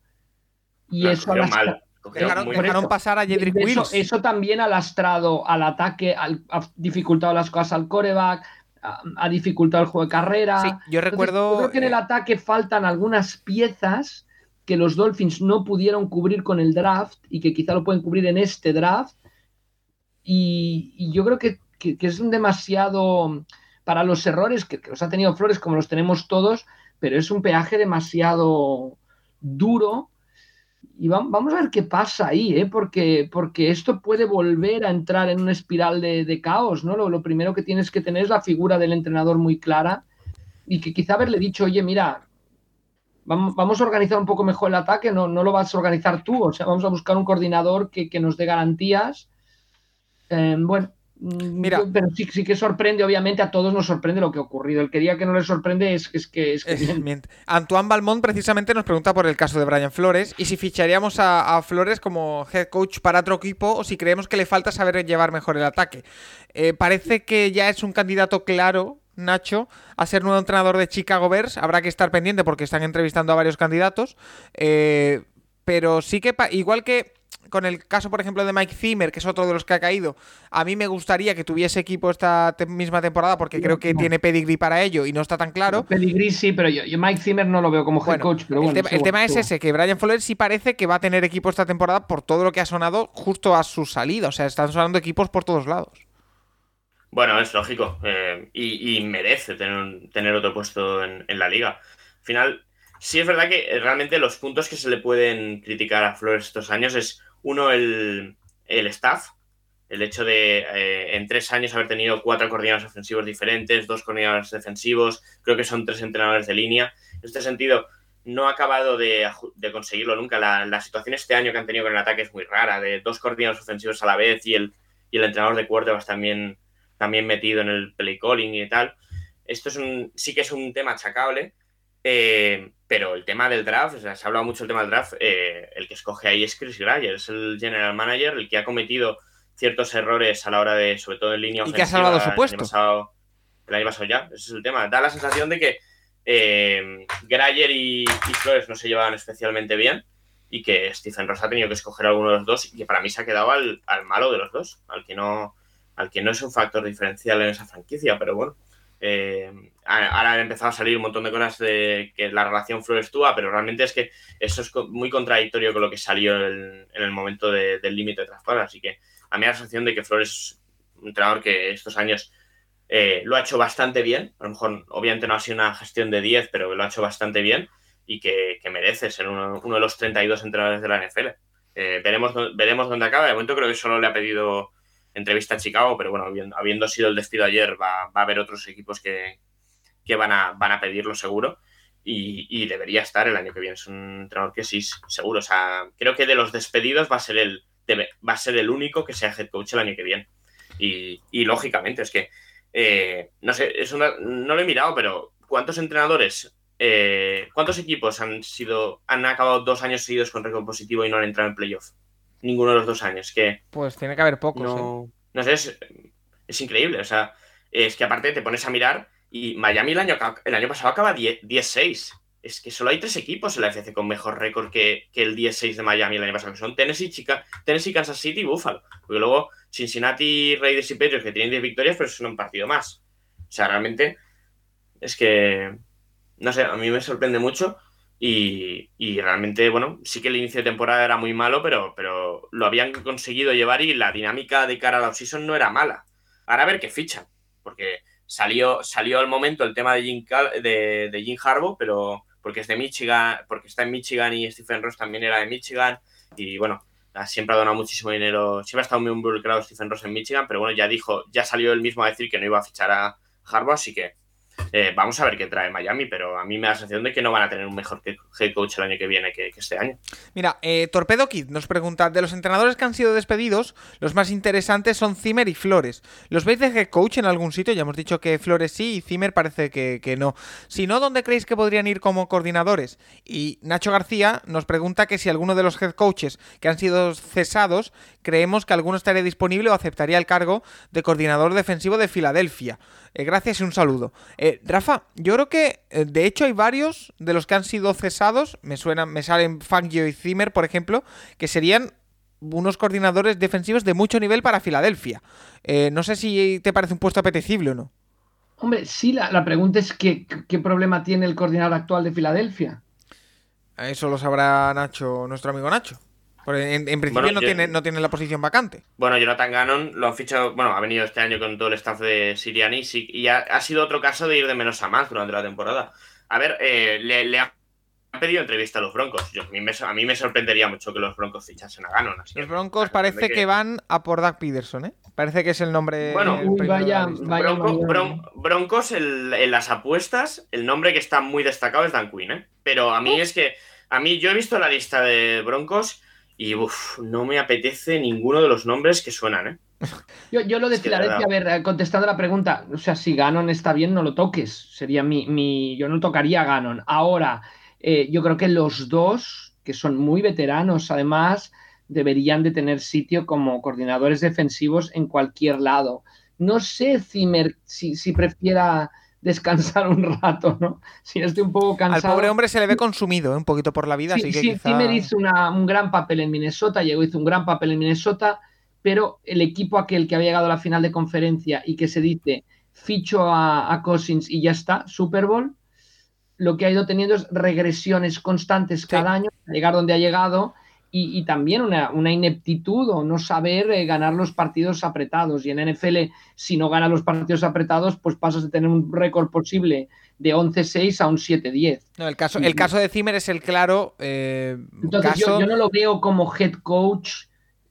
Y eso mal. Dejaron, pasar a Jedrick Wills. Eso, también ha lastrado al ataque, ha dificultado las cosas al coreback, ha, dificultado el juego de carrera. Sí, yo recuerdo. creo que en el eh, ataque faltan algunas piezas que los Dolphins no pudieron cubrir con el draft y que quizá lo pueden cubrir en este draft. Y, yo creo que, es un demasiado. Para los errores que, que los ha tenido Flores, como los tenemos todos, pero es un peaje demasiado duro y vamos a ver qué pasa ahí, ¿eh? porque, porque esto puede volver a entrar en una espiral de, caos, ¿no? Lo, primero que tienes que tener es la figura del entrenador muy clara y que quizá haberle dicho, oye, mira, vamos, a organizar un poco mejor el ataque, no, no lo vas a organizar tú, o sea, vamos a buscar un coordinador que, nos dé garantías. Eh, bueno, Mira, pero sí, sí, que sorprende, obviamente a todos nos sorprende lo que ha ocurrido. El que diga que no le sorprende es, es que es que Antoine Balmont precisamente nos pregunta por el caso de Brian Flores y si ficharíamos a, Flores como head coach para otro equipo o si creemos que le falta saber llevar mejor el ataque. Eh, parece que ya es un candidato claro Nacho, a ser nuevo entrenador de Chicago Bears. Habrá que estar pendiente porque están entrevistando a varios candidatos. Eh, pero sí que, igual que con el caso, por ejemplo, de Mike Zimmer, que es otro de los que ha caído, a mí me gustaría que tuviese equipo esta misma temporada porque creo que tiene pedigree para ello y no está tan claro. Pedigree sí, pero yo, Mike Zimmer no lo veo como head coach. Pero el, tema, es ese, que Brian Fuller sí parece que va a tener equipo esta temporada por todo lo que ha sonado justo a su salida. O sea, están sonando equipos por todos lados. Bueno, es lógico. Eh, y, merece tener, tener otro puesto en, en la liga. Al final, sí es verdad que realmente los puntos que se le pueden criticar a Flores estos años es uno, el, staff, el hecho de eh, en tres años haber tenido cuatro coordinadores ofensivos diferentes, dos coordinadores defensivos, creo que son tres entrenadores de línea. En este sentido, no ha acabado de, conseguirlo nunca. La, situación este año que han tenido con el ataque es muy rara, de dos coordinadores ofensivos a la vez y el, y el entrenador de quarterbacks también, también metido en el play calling y tal. Esto es un, sí que es un tema achacable, eh, pero el tema del draft, o sea, se ha hablado mucho del tema del draft, eh, el que escoge ahí es Chris Greyer, es el general manager, el que ha cometido ciertos errores a la hora de, sobre todo en línea Y que ha salvado su puesto. El año, pasado, ya, ese es el tema. Da la sensación de que eh, Grayer y, Flores no se llevaban especialmente bien y que Stephen Ross ha tenido que escoger a alguno de los dos y que para mí se ha quedado al, al malo de los dos, al que no al que no es un factor diferencial en esa franquicia, pero bueno, eh, ahora han empezado a salir un montón de cosas de que la relación Flores-Túa, pero realmente es que eso es muy contradictorio con lo que salió en, el momento del límite de traspaso. Así que a mí la sensación de que Flores es un entrenador que estos años eh, lo ha hecho bastante bien. A lo mejor, obviamente, no ha sido una gestión de 10, pero lo ha hecho bastante bien y que, merece ser uno, de los 32 entrenadores de la NFL. Eh, veremos, veremos dónde acaba. De momento creo que solo le ha pedido entrevista a Chicago, pero bueno, habiendo, sido el despido ayer, va, a haber otros equipos que, van, a, van a pedirlo seguro. Y, debería estar el año que viene. Es un entrenador que sí, seguro. O sea, creo que de los despedidos va a ser el, va a ser el único que sea head coach el año que viene. Y, lógicamente, es que, eh, no sé, es una, no lo he mirado, pero ¿cuántos entrenadores, eh, cuántos equipos han sido, han acabado dos años seguidos con récord positivo y no han entrado en playoff? Ninguno de los dos años. Que pues tiene que haber pocos. No, ¿eh? no sé, es, increíble. O sea, es que aparte te pones a mirar y Miami el año, el año pasado acaba 10-6. Es que solo hay tres equipos en la FC con mejor récord que, el 10-6 de Miami el año pasado, que son Tennessee, Chica, Tennessee, Kansas City y Buffalo. Porque luego Cincinnati, Raiders y Patriots que tienen 10 victorias, pero son un partido más. O sea, realmente es que, no sé, a mí me sorprende mucho. Y, realmente, bueno, sí que el inicio de temporada era muy malo, pero, pero lo habían conseguido llevar y la dinámica de cara a la offseason no era mala. Ahora a ver qué fichan, porque salió, salió al momento el tema de Jim, de, de Jim Harbaugh, pero porque es de Michigan, porque está en Michigan y Stephen Ross también era de Michigan. Y bueno, siempre ha donado muchísimo dinero, siempre ha estado muy involucrado Stephen Ross en Michigan, pero bueno, ya dijo, ya salió él mismo a decir que no iba a fichar a Harbaugh, así que eh, vamos a ver qué trae Miami, pero a mí me da la sensación de que no van a tener un mejor head coach el año que viene que, este año. Mira, eh, Torpedo Kid nos pregunta, de los entrenadores que han sido despedidos, los más interesantes son Zimmer y Flores. ¿Los veis de head coach en algún sitio? Ya hemos dicho que Flores sí y Zimmer parece que, que no. Si no, ¿dónde creéis que podrían ir como coordinadores? Y Nacho García nos pregunta que si alguno de los head coaches que han sido cesados, creemos que alguno estaría disponible o aceptaría el cargo de coordinador defensivo de Filadelfia. Eh, gracias y un saludo. Eh, Rafa, yo creo que eh, de hecho hay varios de los que han sido cesados, me suenan, me salen Fangio y Zimmer, por ejemplo, que serían unos coordinadores defensivos de mucho nivel para Filadelfia. no sé si te parece un puesto apetecible o no. Hombre, sí, la, la pregunta es qué, qué problema tiene el coordinador actual de Filadelfia. Eso lo sabrá Nacho, nuestro amigo Nacho. Porque en, en principio Bueno, no, yo- tiene, no tiene la posición vacante. Bueno, Jonathan Gannon lo han fichado, bueno, ha venido este año con todo el staff de Siriani sí, y ha, ha sido otro caso de ir de menos a más durante la temporada. A ver, eh, le, le han pedido entrevista a los Broncos. Yo- a, mí me, a mí me sorprendería mucho que los Broncos fichasen a Gannon. así Los Broncos parece que van a por Doug Peterson, ¿eh? Parece que es el nombre. Bueno, el vaya- vaya Bronco-. Bron- Broncos el- en las apuestas, el nombre que está muy destacado es Dan Quinn, ¿eh? Pero a mí es que, a mí yo he visto la lista de Broncos y uf, no me apetece ninguno de los nombres que suenan, ¿eh? Yo, yo lo de Filadelfia, a ver, eh, contestando la pregunta, o sea, si Ganon está bien, no lo toques. Sería mi. mi yo no tocaría a Ganon. Ahora, eh, yo creo que los dos, que son muy veteranos, además, deberían de tener sitio como coordinadores defensivos en cualquier lado. No sé Zimmer si, si prefiera descansar un rato, ¿no? Si estoy un poco Al cansado. pobre hombre se le ve consumido ¿eh? un poquito por la vida, Sí, así que sí, quizá... Zimmer hizo una- un gran papel en Minnesota, llegó, hizo un gran papel en Minnesota, pero el equipo aquel que había llegado a la final de conferencia y que se dice ficho a, a Cousins y ya está, Super Bowl, lo que ha ido teniendo es regresiones constantes cada año, a llegar donde ha llegado y, y también una, una ineptitud o no saber eh, ganar los partidos apretados. Y en NFL, si no ganas los partidos apretados, pues pasas de tener un récord posible de 11-6 a un 7-10. No, el, caso, el caso de Zimmer es el claro eh, Entonces caso... yo, yo no lo veo como head coach.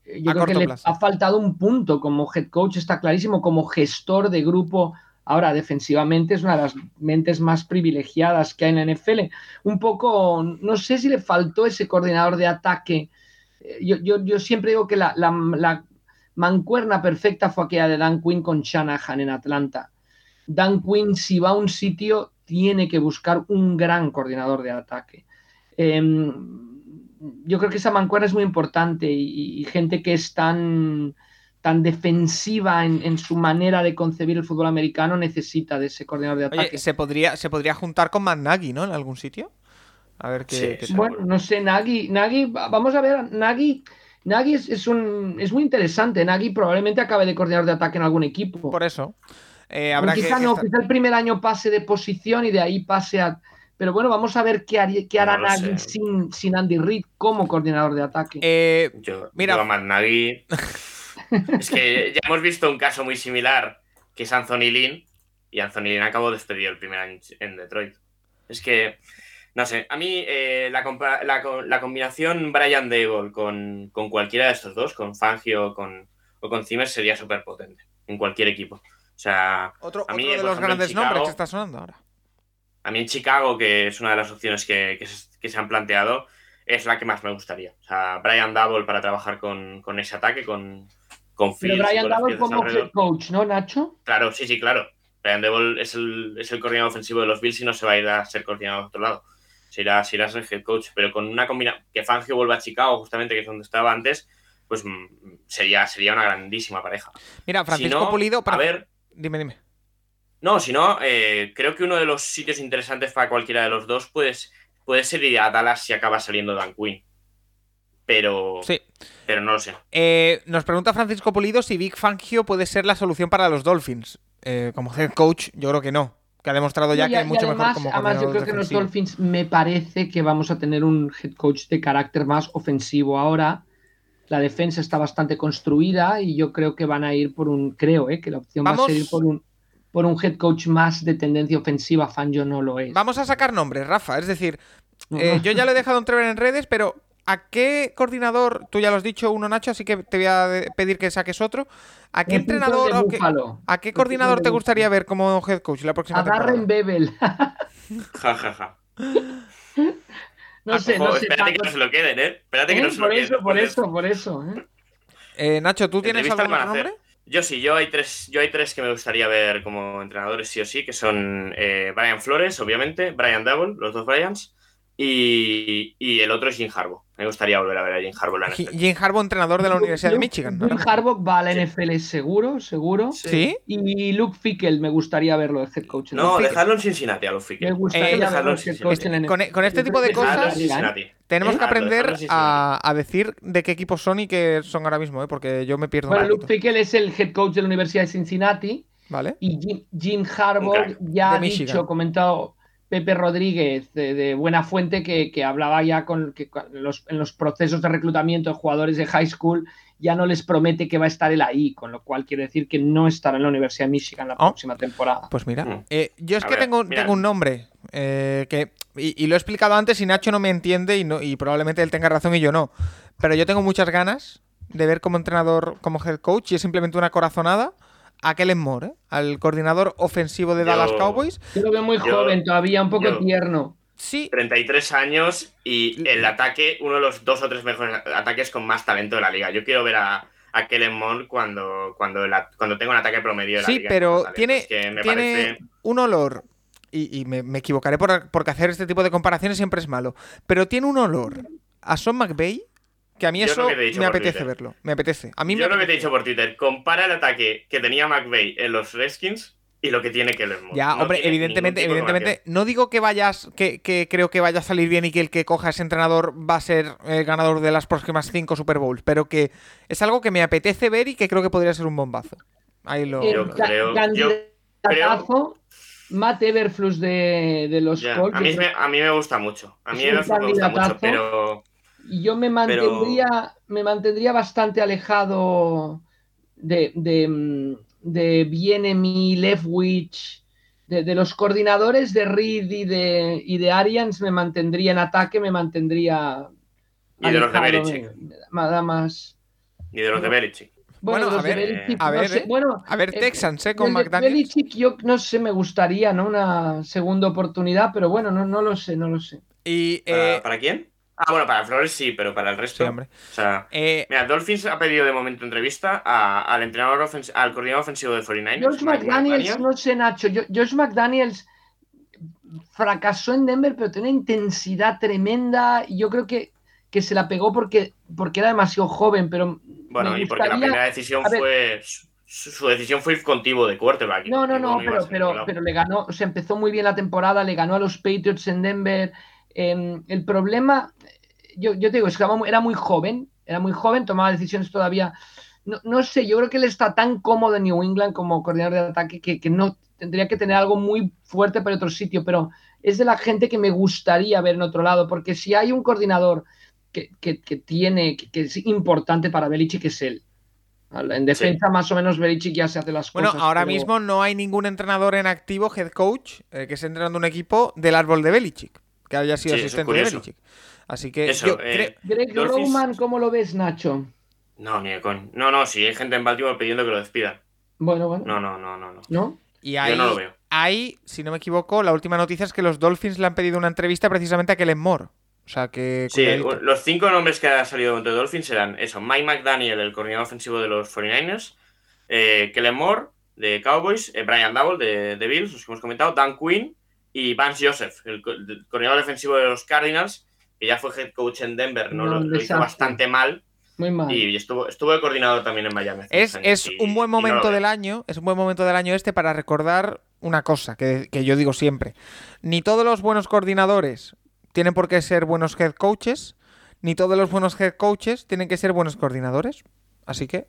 Eh, Yo A creo que le ha faltado un punto como head coach, está clarísimo, como gestor de grupo. Ahora, defensivamente es una de las mentes más privilegiadas que hay en la NFL. Un poco, no sé si le faltó ese coordinador de ataque. Eh, Yo, siempre digo que la, mancuerna perfecta fue aquella de Dan Quinn con Shanahan en Atlanta. Dan Quinn, si va a un sitio, tiene que buscar un gran coordinador de ataque. Em, yo creo que esa mancuerna es muy importante y gente que es tan, tan defensiva en, en su manera de concebir el fútbol americano necesita de ese coordinador de ataque. Oye, ¿se podría, ¿se podría juntar con Matt Nagy, ¿no? En algún sitio. A ver qué, Sí, qué sí. tal. Bueno, no sé, Nagy, Nagy, va- vamos a ver, Nagy, Nagy es, es un, es muy interesante. Nagy probablemente acabe de coordinador de ataque en algún equipo. Por eso. Eh, habrá quizá que no, estar- quizá el primer año pase de posición y de ahí pase a. Pero bueno, vamos a ver qué, haría- qué hará No Nagy sin, sin Andy Reid como coordinador de ataque. Eh, Yo, Mira. yo a Matt Nagy- es que ya hemos visto un caso muy similar, que es Anthony Lynn, y Anthony Lynn acabó despedido el primer año en Detroit. Es que, no sé, a mí eh, la, la co- la combinación Brian Dable con, con cualquiera de estos dos, con Fangio o con, o con Zimmer, sería súper potente en cualquier equipo. O sea, otro a mí, otro de los grandes nombres que está sonando ahora. a mí en Chicago, que es una de las opciones que, que se, que se han planteado, es la que más me gustaría. O sea, Brian Double para trabajar con, con ese ataque, con, con Pero Brian piezas como head coach, ¿no, Nacho? Claro, sí, sí, claro. Brian Double es el, es el coordinador ofensivo de los Bills y no se va a ir a ser coordinador de otro lado. Se irá, se irá a ser head coach, pero con una combinación que Fangio vuelva a Chicago, justamente, que es donde estaba antes, pues mm, sería, sería una grandísima pareja. Mira, Si Francisco no, Pulido. a para- ver, Dime, dime. no, si no, eh, creo que uno de los sitios interesantes para cualquiera de los dos pues, puede ser ir a Dallas si acaba saliendo Dan Quinn. Pero, Sí. pero no lo sé. Eh, nos pregunta Francisco Pulido si Big Fangio puede ser la solución para los Dolphins. Eh, como head coach, yo creo que no. Que ha demostrado ya Y- que es mucho mejor además, como además yo creo que los. Dolphins me parece que vamos a tener un head coach de carácter más ofensivo ahora. La defensa está bastante construida y yo creo que van a ir por un, creo, eh, que la opción va Vamos- a ser ir por un, por un head coach más de tendencia ofensiva. Fangio no lo es. Vamos a sacar nombres, Rafa. Es decir, eh, yo ya lo he dejado entrever en redes, pero ¿a qué coordinador? Tú ya lo has dicho uno, Nacho, así que te voy a pedir que saques otro. ¿A qué El entrenador o qué-. ¿A qué coordinador te gustaría ver como head coach la próxima A Darren temporada? Bevel. Ja, ja, ja. no Ah, sé, ojo, no sé. espérate que no se lo queden, ¿eh? Espérate que Eh, no se por lo queden. eso, por eso, por eso. ¿eh? Eh, Nacho, ¿tú tienes algún nombre? Yo sí, yo hay tres, yo hay tres que me gustaría ver como entrenadores sí o sí, que son eh, Brian Flores, obviamente, Brian Double, los dos Bryans, y, y el otro es Jim Harbaugh. Me gustaría volver a ver a Jim Harbaugh en la NFL. Jim Harbaugh, entrenador de la Universidad de Luke- Michigan. ¿no? Luke Harbaugh va a la Sí. NFL seguro, seguro. ¿Sí? Y Luke Fickle me gustaría verlo de head coach. en No, el- dejarlo en Cincinnati a los me Fickle. gustaría Eh, dejarlo en la Con, este tipo de cosas ¿eh? Cincinnati. tenemos ¿Eh? que aprender a, a decir de qué equipos son y qué son ahora mismo, ¿eh? porque yo me pierdo Bueno, un Luke. Fickle es el head coach de la Universidad de Cincinnati Vale. Y Jim, Jim Harbaugh ya ha dicho, comentado Pepe Rodríguez de, de Buena Fuente, que, que hablaba ya con que los, en los procesos de reclutamiento de jugadores de high school ya no les promete que va a estar él ahí, con lo cual quiere decir que no estará en la Universidad de Michigan la Oh. próxima temporada. Pues mira, Mm. eh, yo es A que ver, tengo, tengo un nombre eh, que y, y lo he explicado antes y Nacho no me entiende y, no, y probablemente él tenga razón y yo no. Pero yo tengo muchas ganas de ver como entrenador, como head coach y es simplemente una corazonada a Kellen Moore, ¿eh? al coordinador ofensivo de Yo- Dallas Cowboys. Yo lo veo muy Yo- joven todavía, un poco yo- tierno. Sí, 33 años y el ataque, uno de los dos o tres mejores ataques con más talento de la liga. Yo quiero ver a, a Kellen Moore cuando, cuando, el a- cuando tenga un ataque promedio de la sí, liga. pero con talento. tiene, Es que me tiene parece- un olor. Y, y me, me equivocaré por, porque hacer este tipo de comparaciones siempre es malo. Pero tiene un olor a Son McVeigh que a mí Yo es eso que me apetece Twitter. verlo. Me apetece. A mí me Yo lo que te he dicho por Twitter, compara el ataque que tenía McVeigh en los Redskins y lo que tiene Kellen Moore. Ya, No hombre, evidentemente, evidentemente, no digo que vayas, que, que creo que vaya a salir bien y que el que coja ese entrenador va a ser el ganador de las próximas cinco Super Bowls, pero que es algo que me apetece ver y que creo que podría ser un bombazo. Ahí lo. Yo creo- candidatazo, Matt Everflus de, de los Colts. a, mí, yo me, a mí me gusta mucho. A mí me gusta mucho, pero yo me mantendría, me mantendría bastante alejado de, de, mm, de Bienemy, Leftwich, de, de los coordinadores de Reed y de, y de Arians, me mantendría en ataque, me mantendría. Y de los de Belichick. me- Nada más. ni de los de Belichick. Bueno, Bueno, a ver, Belichick, a no ver, sé, bueno, A ver, eh, Texans, ¿eh? Con el de McDaniel. Belichick, yo no sé, me gustaría, ¿no? Una segunda oportunidad, pero bueno, no, no lo sé, no lo sé. Y. ¿Para, Eh, para quién? Ah, bueno, para Flores sí, pero para el resto. sí, hombre. O sea, Eh, mira, Dolphins ha pedido de momento entrevista a- al entrenador ofens- al coordinador ofensivo de 49ers. Josh McDaniels, McDaniel. no sé, Nacho. yo- Josh McDaniels fracasó en Denver, pero tiene una intensidad tremenda. Y yo creo que, que se la pegó porque, porque era demasiado joven, pero. Bueno, y porque la primera decisión ver. fue. Su, su decisión fue ir contigo de quarterback. No, no, no, a pero, pero, pero le ganó, o sea, empezó muy bien la temporada, le ganó a los Patriots en Denver. Eh, el problema, yo, yo te digo, es que era muy- joven, era muy joven, tomaba decisiones todavía. No, no sé, yo creo que él está tan cómodo en New England como coordinador de ataque que, que no tendría que tener algo muy fuerte para otro sitio, pero es de la gente que me gustaría ver en otro lado, porque si hay un coordinador que, que- que tiene, que, es importante para Belichick, es él. En defensa, más o menos, Belichick ya se hace las bueno, cosas. ahora pero- mismo no hay ningún entrenador en activo, head coach, eh, que esté entrenando un equipo del árbol de Belichick, que haya sido Sí, asistente de. Belichick. Así que Eso, yo eh, Greg Dolphins- Roman, ¿cómo lo ves, Nacho? No, ni de. No, no, si hay gente en Baltimore pidiendo que lo despidan. Bueno, bueno. No, no, no, no. no. ¿No? y Yo no lo veo. ahí, si no me equivoco, la última noticia es que los Dolphins le han pedido una entrevista precisamente a Kellen Moore. O sea que. Sí, cuidadito. los cinco nombres que ha salido de Dolphins eran eso: Mike McDaniel, el coordinador ofensivo de los 49ers, eh, Kellen Moore, de Cowboys, eh, Brian Double, de, de Bills, los que hemos comentado, Dan Quinn y Vance Joseph, el, co- el coordinador defensivo de los Cardinals, que ya fue head coach en Denver, no, No, lo, hizo bastante mal, Muy mal. y estuvo, estuvo de coordinador también en Miami. Es, es y- un buen no momento del año, es un buen momento del año este para recordar una cosa que, que yo digo siempre. Ni todos los buenos coordinadores tienen por qué ser buenos head coaches, ni todos los buenos head coaches tienen que ser buenos coordinadores. Así que...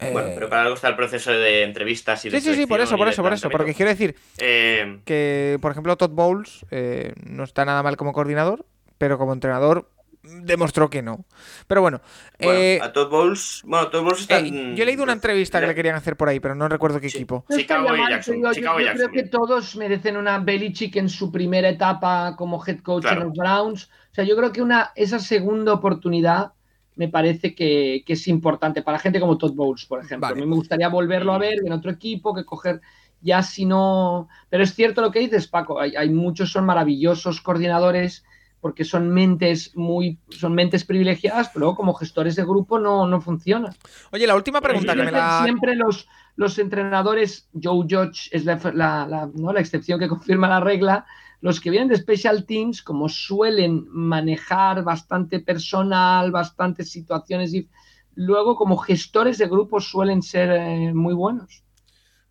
eh, Bueno, pero para algo está el proceso de entrevistas y de sí, sí, sí, por eso, por eso, por eso. Porque quiero decir Eh, que, por ejemplo, Todd Bowles eh, no está nada mal como coordinador, pero como entrenador demostró que no. Pero bueno, bueno, eh, a Todd Bowles, bueno, Todd Bowles está eh, yo he leído una entrevista que le querían hacer por ahí, pero no recuerdo qué Sí. equipo. No Chicago y Jackson, digo, yo- Chicago y yo, creo que todos merecen una Belichick en su primera etapa como head coach Claro. en los Browns. O sea, yo creo que una, esa segunda oportunidad me parece que, que es importante para gente como Todd Bowles, por ejemplo. Vale. A mí me gustaría volverlo a ver en otro equipo, que coger ya si no... Pero es cierto lo que dices, Paco, hay, hay muchos, son maravillosos coordinadores porque son mentes muy, son mentes privilegiadas, pero luego como gestores de grupo no, no funcionan. Oye, la última pregunta que me la... siempre los, los entrenadores, Joe Judge es la, la- la- ¿no? la excepción que confirma la regla, los que vienen de Special Teams, como suelen manejar bastante personal, bastantes situaciones, y luego como gestores de grupos suelen ser eh, muy buenos.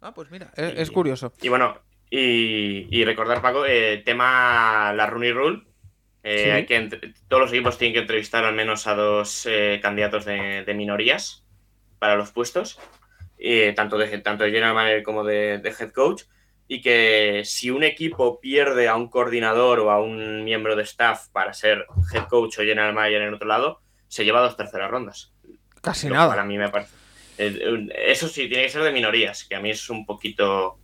Ah, pues mira, es, es curioso. Y bueno, y, y recordar, Paco, eh, tema la Rooney Rule. Eh, Sí. hay que entre- todos los equipos tienen que entrevistar al menos a dos eh, candidatos de, de minorías para los puestos. eh, tanto, de, tanto de general manager como de, de head coach, y que si un equipo pierde a un coordinador o a un miembro de staff para ser head coach o general manager en otro lado, se lleva dos terceras rondas. Casi Lo nada. cual a mí me parece. eh, Eso sí, tiene que ser de minorías, que a mí es un poquito.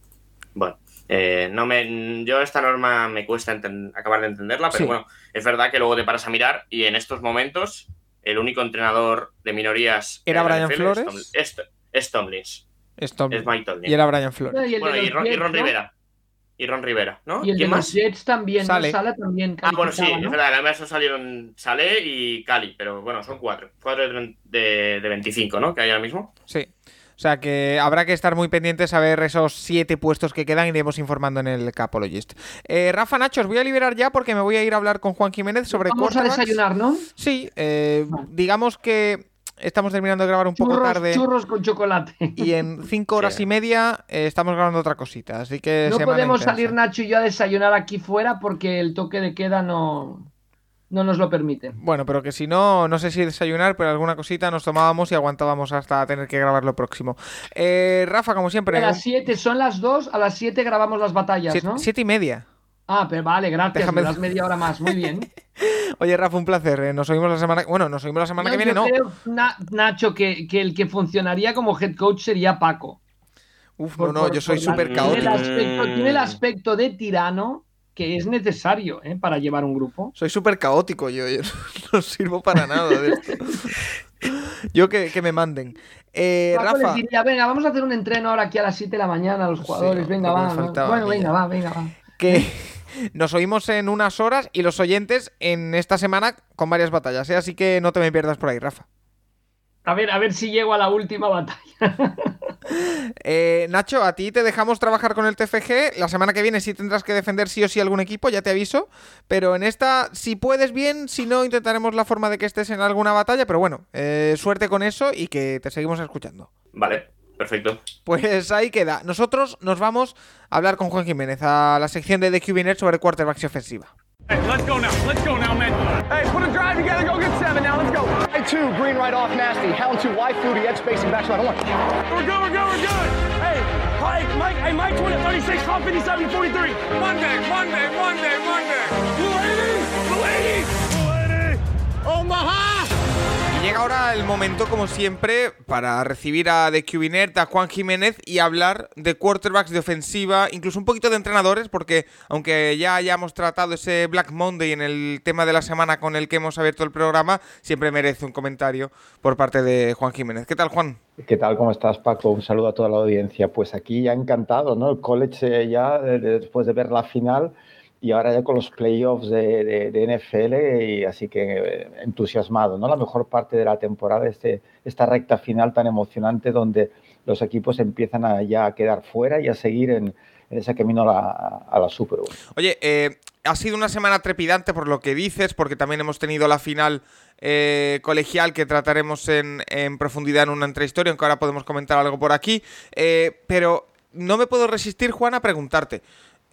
Bueno, eh, no me, yo esta norma me cuesta enten- acabar de entenderla, pero Sí. bueno, es verdad que luego te paras a mirar y en estos momentos el único entrenador de minorías ¿Era de Brian NFL Flores? Es, Tom- es, es Tomlins, Es Tom- es Mike Tomlins. y era Brian Flores. Y bueno, y Ron, y Jets, Ron ¿no? Rivera. Y Ron Rivera, ¿no? Y el de ¿Quién los más? Jets también, ¿no? Sale. Sala también Ah, bueno, sí, es verdad, además eso salieron Sale y Cali, pero bueno, son cuatro. Cuatro de, de, de 25, ¿no? Que hay ahora mismo. Sí. O sea que habrá que estar muy pendientes a ver esos siete puestos que quedan. Iremos informando en el Capologist. Eh, Rafa Nacho, os voy a liberar ya porque me voy a ir a hablar con Juan Jiménez sobre Vamos a desayunar, ¿no? Sí, eh, digamos que estamos terminando de grabar un poco tarde. churros con chocolate. Y en cinco horas Sí. y media eh, estamos grabando otra cosita. Así que No podemos intensa. salir Nacho y yo a desayunar aquí fuera porque el toque de queda no, no nos lo permite. Bueno, pero que si no, no sé si desayunar, pero alguna cosita nos tomábamos y aguantábamos hasta tener que grabar lo próximo. Eh, Rafa, como siempre, A las 7, son las 2, a las 7 grabamos las batallas, si- ¿no? siete y media. Ah, pero vale, gracias, Déjame- me das media hora más, muy bien. Oye, Rafa, un placer. eh, Nos oímos la semana. Bueno, nos oímos la semana No, que viene, yo no. creo, Na- Nacho, que, que el que funcionaría como head coach sería Paco. Uf, no, Por- no, por- yo soy súper tiene el, caótico. aspecto, tiene el aspecto de tirano que es necesario ¿eh? para llevar un grupo. Soy súper caótico yo, yo no sirvo para nada de esto. Yo que, que me manden. Eh, Paco les Rafa, diría, venga, vamos a hacer un entreno ahora aquí a las 7 de la mañana a los jugadores, venga, va. Bueno, venga, va, venga, va. que nos oímos en unas horas y los oyentes en esta semana con varias batallas, ¿eh? así que no te me pierdas por ahí, Rafa. A ver, a ver si llego a la última batalla. Eh, Nacho, a ti te dejamos trabajar con el TFG. La semana que viene sí tendrás que defender sí o sí algún equipo, ya te aviso. Pero en esta, si puedes bien, si no, intentaremos la forma de que estés en alguna batalla. Pero bueno, eh, suerte con eso y que te seguimos escuchando. Vale, perfecto. Pues ahí queda. Nosotros nos vamos a hablar con Juan Jiménez a la sección de The QB Net sobre quarterbacks y ofensiva. Hey, let's go now. Let's go now, man. Hey, put a drive together. Go get seven now. Let's go. Right two, green right off, nasty. Hound two, wide fluty, edge spacing, back right. Hold on. We're good. We're good. We're good. Hey, Mike, Mike, hey, Mike 20, 36, Tom 57, 43. Monday, Monday, Monday, Monday. Blue lady, blue ahora el momento, como siempre, para recibir a The QB Net, a Juan Jiménez y hablar de quarterbacks de ofensiva, incluso un poquito de entrenadores, porque aunque ya hayamos tratado ese Black Monday en el tema de la semana con el que hemos abierto el programa, siempre merece un comentario por parte de Juan Jiménez. ¿Qué tal, Juan? ¿Qué tal? ¿Cómo estás, Paco? Un saludo a toda la audiencia. Pues aquí ya encantado, ¿no? El college eh, ya eh, después de ver la final y ahora ya con los playoffs de, de- NFL y así que eh, entusiasmado, ¿no? La mejor parte de la temporada, este, esta recta final tan emocionante donde los equipos empiezan a ya a quedar fuera y a seguir en, en ese camino a la, a la Super Bowl. Oye, eh, ha sido una semana trepidante por lo que dices, porque también hemos tenido la final eh, colegial que trataremos en, en profundidad en una entrehistoria, aunque ahora podemos comentar algo por aquí. Pero no me puedo resistir, Juan, a preguntarte.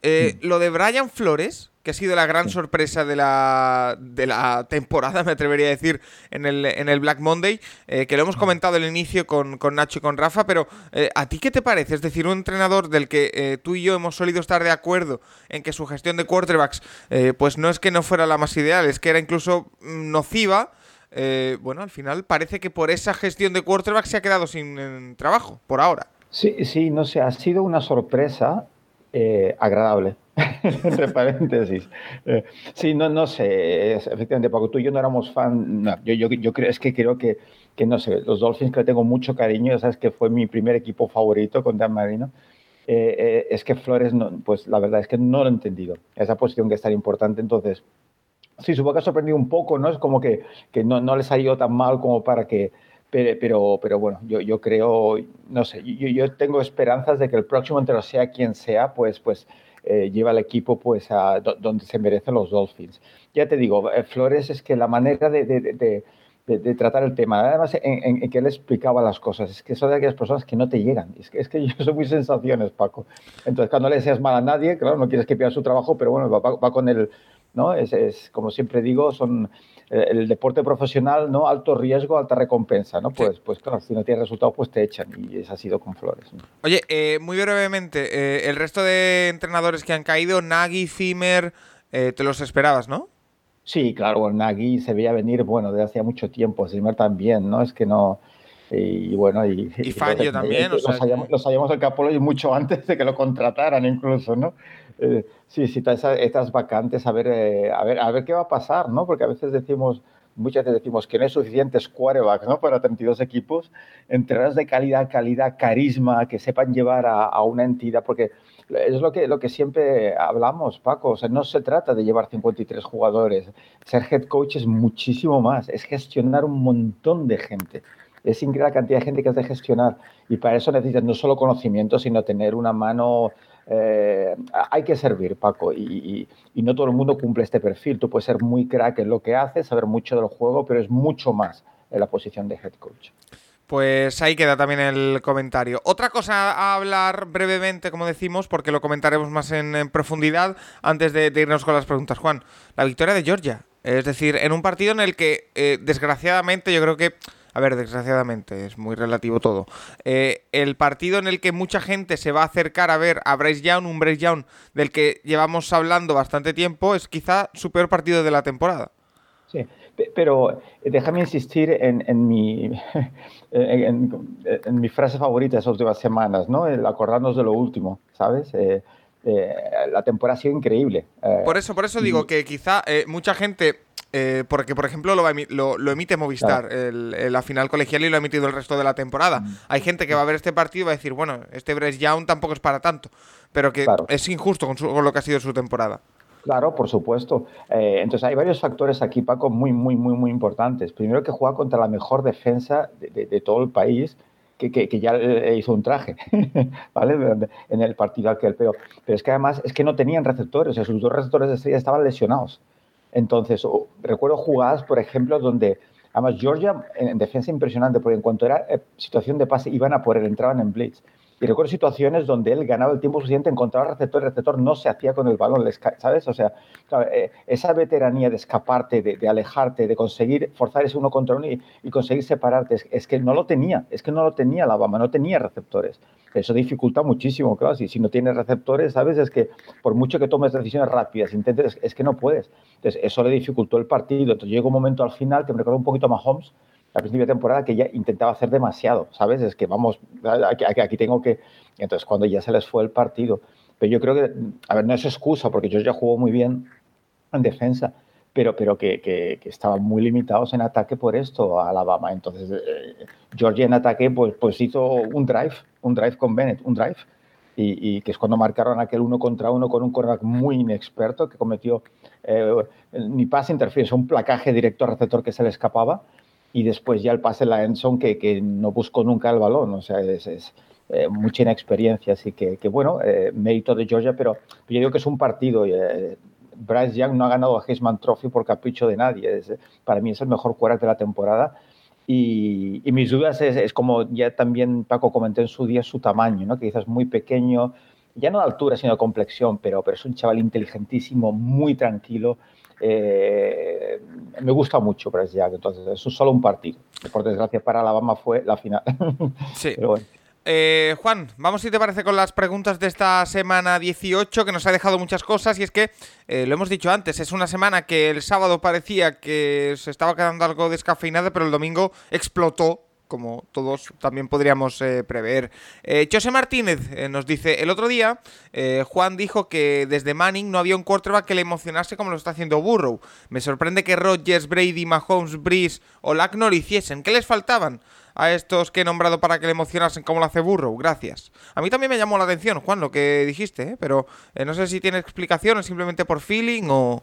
Eh, Lo de Brian Flores, que ha sido la gran sorpresa de la, de la temporada, me atrevería a decir, en el, en el Black Monday, eh, que lo hemos comentado al inicio con, con Nacho y con Rafa, pero eh, ¿a ti qué te parece? Es decir, un entrenador del que eh, tú y yo hemos solido estar de acuerdo en que su gestión de quarterbacks, eh, pues no es que no fuera la más ideal, es que era incluso mm, nociva. eh, bueno, al final parece que por esa gestión de quarterbacks se ha quedado sin trabajo, por ahora. Sí, sí, no sé, ha sido una sorpresa eh, agradable, entre paréntesis. Eh, sí, no, no sé, es- efectivamente, porque tú y yo no éramos fan, no, yo, yo, yo creo, es que creo que, que, no sé, los Dolphins que le tengo mucho cariño, sabes que fue mi primer equipo favorito con Dan Marino, eh, eh, es que Flores, no, pues la verdad es que no lo he entendido, esa posición que es tan importante, entonces... Sí, supongo que ha sorprendido un poco, ¿no? Es como que, que no, no les ha ido tan mal como para que, pero, pero, pero bueno, yo, yo creo, no sé, yo, yo tengo esperanzas de que el próximo entrenador, sea quien sea, pues, pues eh, lleva al equipo pues a do- donde se merecen los Dolphins. Ya te digo, eh, Flores es que la manera de, de- de- de- de- tratar el tema, además en, en- en que él explicaba las cosas, es que son de aquellas personas que no te llegan, es que, es que yo soy muy sensaciones, Paco. Entonces, cuando le deseas mal a nadie, claro, no quieres que pierda su trabajo, pero bueno, va, va- va con el ¿no? Es, es, como siempre digo, son el deporte profesional, ¿no? Alto riesgo, alta recompensa, ¿no? Pues, pues claro, si no tienes resultados, pues te echan y eso ha sido con Flores. ¿no? Oye, eh, muy brevemente, eh, el resto de entrenadores que han caído, Nagy, Zimmer, eh, te los esperabas, ¿no? Sí, claro, Nagy se veía venir, bueno, desde hacía mucho tiempo, Zimmer también, ¿no? Es que no... Y, bueno, y, Y Fangio también, o Lo sea, sabíamos, lo sabíamos el Capolo mucho antes de que lo contrataran incluso, ¿no? Eh, sí, sí, estas vacantes, a ver, eh, a ver, a ver qué va a pasar, ¿no? Porque a veces decimos, muchas veces decimos que no hay suficientes quarterbacks, ¿no? Para 32 equipos, entrenadores de calidad, calidad, carisma, que sepan llevar a, a una entidad, porque es lo que, lo que siempre hablamos, Paco, o sea, no se trata de llevar 53 jugadores, ser head coach es muchísimo más, es gestionar un montón de gente. Es increíble la cantidad de gente que has de gestionar y para eso necesitas no solo conocimiento, sino tener una mano eh, hay que servir, Paco, y, no todo el mundo cumple este perfil. Tú puedes ser muy crack en lo que haces, saber mucho del juego, pero es mucho más en la posición de head coach. Pues ahí queda también el comentario. Otra cosa a hablar brevemente, como decimos, porque lo comentaremos más en, profundidad antes de, de irnos con las preguntas, Juan. La victoria de Georgia. Es decir, en un partido en el que, eh, desgraciadamente, yo creo que... A ver, desgraciadamente, es muy relativo todo. Eh, el partido en el que mucha gente se va a acercar a ver a Bryce Young, un Bryce Young del que llevamos hablando bastante tiempo, es quizá su peor partido de la temporada. Sí, pe- pero eh, déjame insistir en, mi, en, mi frase favorita de esas últimas semanas, ¿no? El acordarnos de lo último, ¿sabes? Eh, eh, la temporada ha sido increíble. Eh, Por eso, por eso digo que quizá eh, mucha gente, porque por ejemplo lo, va a emi- lo, lo emite Movistar, el- el- la final colegial y lo ha emitido el resto de la temporada. Mm. Hay gente que va a ver este partido y va a decir, bueno, este Bryce Young tampoco es para tanto, pero que Claro. es injusto con, su- con lo que ha sido su temporada. Claro, por supuesto. Entonces hay varios factores aquí, Paco, muy, muy, muy, muy importantes. Primero que juega contra la mejor defensa de, de- de todo el país, que, que- que ya le hizo un traje, ¿vale? En el partido aquel. Pero, pero es que además es que no tenían receptores, o sea, sus dos receptores de estrella estaban lesionados. Entonces, recuerdo jugadas, por ejemplo, donde, además, Georgia en, en defensa impresionante, porque en cuanto era eh, situación de pase, iban a por él, entraban en blitz. Y recuerdo situaciones donde él ganaba el tiempo suficiente, encontraba receptor, el receptor no se hacía con el balón, ¿sabes? O sea, eh, esa veteranía de escaparte, de, alejarte, de conseguir forzar ese uno contra uno y, y conseguir separarte, es, es que no lo tenía, es que no lo tenía Alabama, no tenía receptores. Eso dificulta muchísimo, claro, si, si no tienes receptores, ¿sabes? Es que por mucho que tomes decisiones rápidas, intentes, es, es que no puedes. Entonces, eso le dificultó el partido. Entonces, llegó un momento al final que me recordó un poquito a Mahomes, al principio de temporada que ya intentaba hacer demasiado, ¿sabes? Es que vamos, aquí, aquí- tengo que... Entonces, cuando ya se les fue el partido. Pero yo creo que, a ver, no es excusa, porque Georgia jugó muy bien en defensa, pero, pero que, que- estaban muy limitados en ataque por esto a Alabama. Entonces, eh, en ataque pues, pues hizo un drive, un drive con Bennett, un drive, y, y que es cuando marcaron aquel uno contra uno con un cornerback muy inexperto que cometió eh, ni pase interferencia, un placaje directo al receptor que se le escapaba y después ya el pase en la endzone que, que no buscó nunca el balón, o sea, es, es, eh, mucha inexperiencia, así que, que bueno, eh, mérito de Georgia, pero yo digo que es un partido, eh, Bryce Young no ha ganado el Heisman Trophy por capricho de nadie, es, para mí es el mejor quarterback de la temporada y, y mis dudas es, es, como ya también Paco comentó en su día, su tamaño, ¿no? que quizás muy pequeño, ya no de altura, sino de complexión, pero, pero es un chaval inteligentísimo, muy tranquilo. Eh, me gusta mucho Bryce Young, entonces es solo un partido. Por desgracia para Alabama fue la final. Sí. Pero bueno. Eh, Juan, vamos si te parece con las preguntas de esta semana 18 que nos ha dejado muchas cosas y es que, eh, lo hemos dicho antes, es una semana que el sábado parecía que se estaba quedando algo descafeinada, pero el domingo explotó como todos también podríamos eh, prever. Eh, José Martínez eh, nos dice, el otro día eh, Juan dijo que desde Manning no había un quarterback que le emocionase como lo está haciendo Burrow. Me sorprende que Rodgers, Brady, Mahomes, Breeze o Lack no lo hiciesen. ¿Qué les faltaban a estos que he nombrado para que le emocionasen como lo hace Burrow? Gracias. A mí también me llamó la atención, Juan, lo que dijiste, ¿eh? pero no sé si tiene explicación simplemente por feeling o...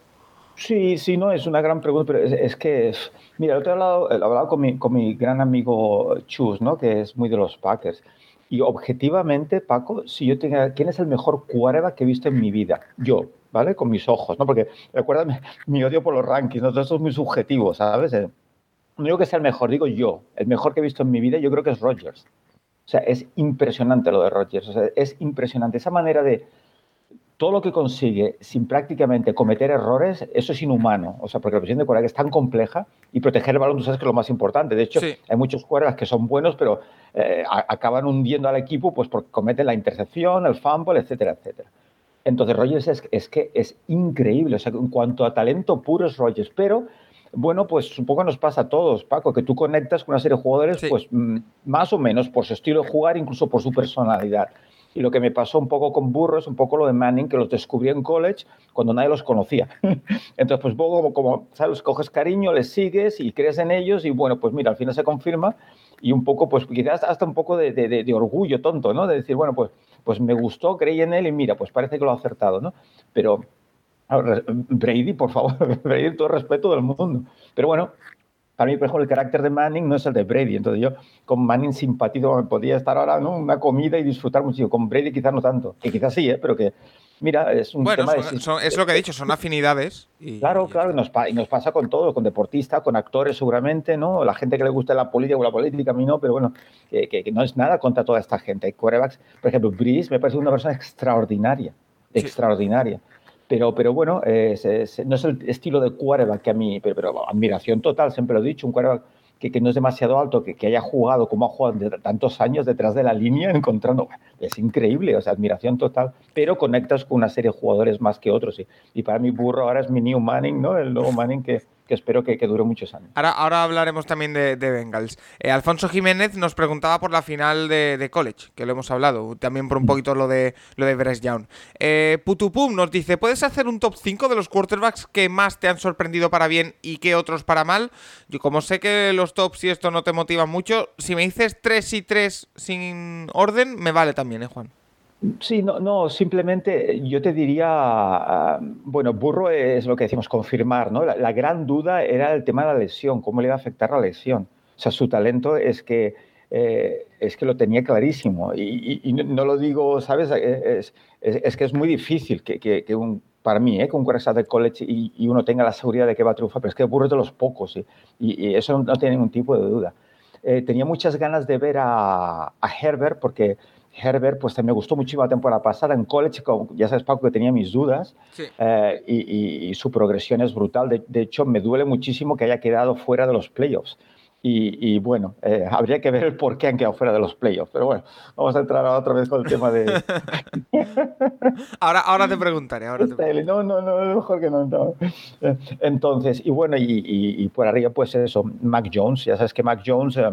Sí, sí, no, es una gran pregunta, pero es, que, mira, yo te he hablado, he hablado con, mi, con mi gran amigo Chus, ¿no? Que es muy de los Packers. Y objetivamente, Paco, si yo tenga, ¿quién es el mejor quarterback que he visto en mi vida? Yo, ¿vale? Con mis ojos, ¿no? Porque recuérdame mi odio por los rankings, ¿no? Todo esto es muy subjetivo, ¿sabes? Eh, No digo que sea el mejor, digo yo, el mejor que he visto en mi vida, yo creo que es Rodgers. O sea, es impresionante lo de Rodgers, o sea, es impresionante. Esa manera de todo lo que consigue sin prácticamente cometer errores, eso es inhumano. O sea, porque la posición de quarterback es tan compleja y proteger el balón, tú sabes que es lo más importante. De hecho, Sí. hay muchos quarterbacks que son buenos, pero eh, acaban hundiendo al equipo pues porque cometen la intercepción, el fumble, etcétera, etcétera. Entonces, Rogers es, es que es increíble. O sea, en cuanto a talento puro es Rogers, pero bueno, pues supongo que nos pasa a todos, Paco, que tú conectas con una serie de jugadores, Sí. pues mm, más o menos por su estilo de jugar, incluso por su personalidad. Y lo que me pasó un poco con Burro es un poco lo de Manning, que los descubrí en college cuando nadie los conocía. Entonces, pues como, como, ¿sabes? Coges cariño, les sigues y crees en ellos y bueno, pues mira, al final se confirma y un poco, pues quizás hasta un poco de, de- de- orgullo tonto, ¿no? De decir, bueno, pues, pues me gustó, creí en él y mira, pues parece que lo ha acertado, ¿no? Pero Brady, por favor, Brady, todo el respeto del mundo. Pero bueno, para mí, por ejemplo, el carácter de Manning no es el de Brady. Entonces yo con Manning simpatizo, me podía estar ahora en una comida y disfrutar muchísimo. Con Brady quizás no tanto, que quizás sí, ¿eh? pero que, mira, es un Bueno, tema de... son- son- es lo que he dicho, son afinidades. Y, Claro, y- claro, y nos, y nos pasa con todo, con deportistas, con actores seguramente, ¿no? La gente que le gusta la política o la política, a mí no, pero bueno, que, que- que no es nada contra toda esta gente. Hay quarterbacks, por ejemplo, Breeze me parece una persona extraordinaria, Sí. extraordinaria. Pero, pero bueno, es- no es el estilo de quarterback que a mí, pero, admiración total, siempre lo he dicho, un quarterback que, no es demasiado alto, que, que haya jugado como ha jugado de tantos años detrás de la línea, encontrando, es increíble, o sea, admiración total, pero conectas con una serie de jugadores más que otros. Y, y para mí Burro ahora es mi new Manning, ¿no? El nuevo Manning que, que espero que, que dure muchos años. Ahora, ahora hablaremos también de, de Bengals. Eh, Alfonso Jiménez nos preguntaba por la final de, de college, que lo hemos hablado, también por un poquito lo de lo de Bryce Young. Eh, Putupum nos dice, ¿puedes hacer un top 5 de los quarterbacks que más te han sorprendido para bien y qué otros para mal? Yo como sé que los tops y esto no te motivan mucho, si me dices 3 y 3 sin orden, me vale también, ¿eh, Juan? Sí, no, no, simplemente yo te diría, ah, bueno, Burro es lo que decimos, confirmar, ¿no? La, gran duda era el tema de la lesión, cómo le iba a afectar la lesión. O sea, su talento es que, eh, es que lo tenía clarísimo. Y, no- lo digo, ¿sabes? Eh, Es, que es muy difícil que, que- que un, para mí, ¿eh? que un quarterback de college y, y uno tenga la seguridad de que va a triunfar, pero es que Burro es de los pocos y, eso no, tiene ningún tipo de duda. Eh, tenía muchas ganas de ver a Herbert porque Herbert, pues me gustó muchísimo la temporada pasada en college, ya sabes, Paco, que tenía mis dudas Sí. eh, y, y- y su progresión es brutal. De, de hecho, me duele muchísimo que haya quedado fuera de los playoffs. Y, y bueno, eh, habría que ver el por qué han quedado fuera de los playoffs. Pero bueno, vamos a entrar otra vez con el tema de... Ahora, ahora te preguntaré, ahora te preguntaré. No, no, no, mejor que no. no. Entonces, y bueno, y, por arriba, pues eso, Mac Jones. Ya sabes que Mac Jones, eh,